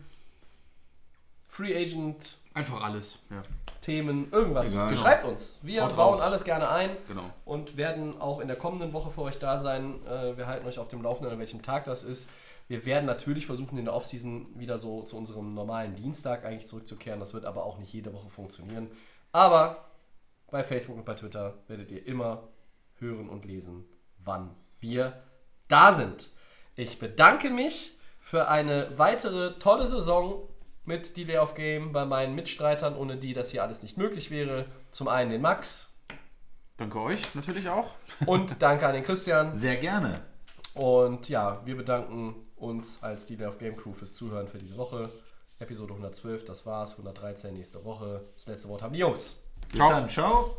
Free Agent, Einfach alles. Ja, Themen, irgendwas. Egal. Schreibt uns. Wir Haut bauen raus. alles gerne ein genau. und werden auch in der kommenden Woche für euch da sein. Äh, Wir halten euch auf dem Laufenden, an welchem Tag das ist. Wir werden natürlich versuchen, in der Offseason wieder so zu unserem normalen Dienstag eigentlich zurückzukehren. Das wird aber auch nicht jede Woche funktionieren. Aber bei Facebook und bei Twitter werdet ihr immer hören und lesen, wann wir da sind. Ich bedanke mich für eine weitere tolle Saison mit Delay of Game bei meinen Mitstreitern, ohne die das hier alles nicht möglich wäre. Zum einen den Max Danke euch natürlich auch. und danke an den Christian. Sehr gerne. Und ja, wir bedanken uns als Delay of Game Crew fürs Zuhören für diese Woche. Episode 112, das war's. 113 nächste Woche. Das letzte Wort haben die Jungs. Bis Ciao. dann. Ciao.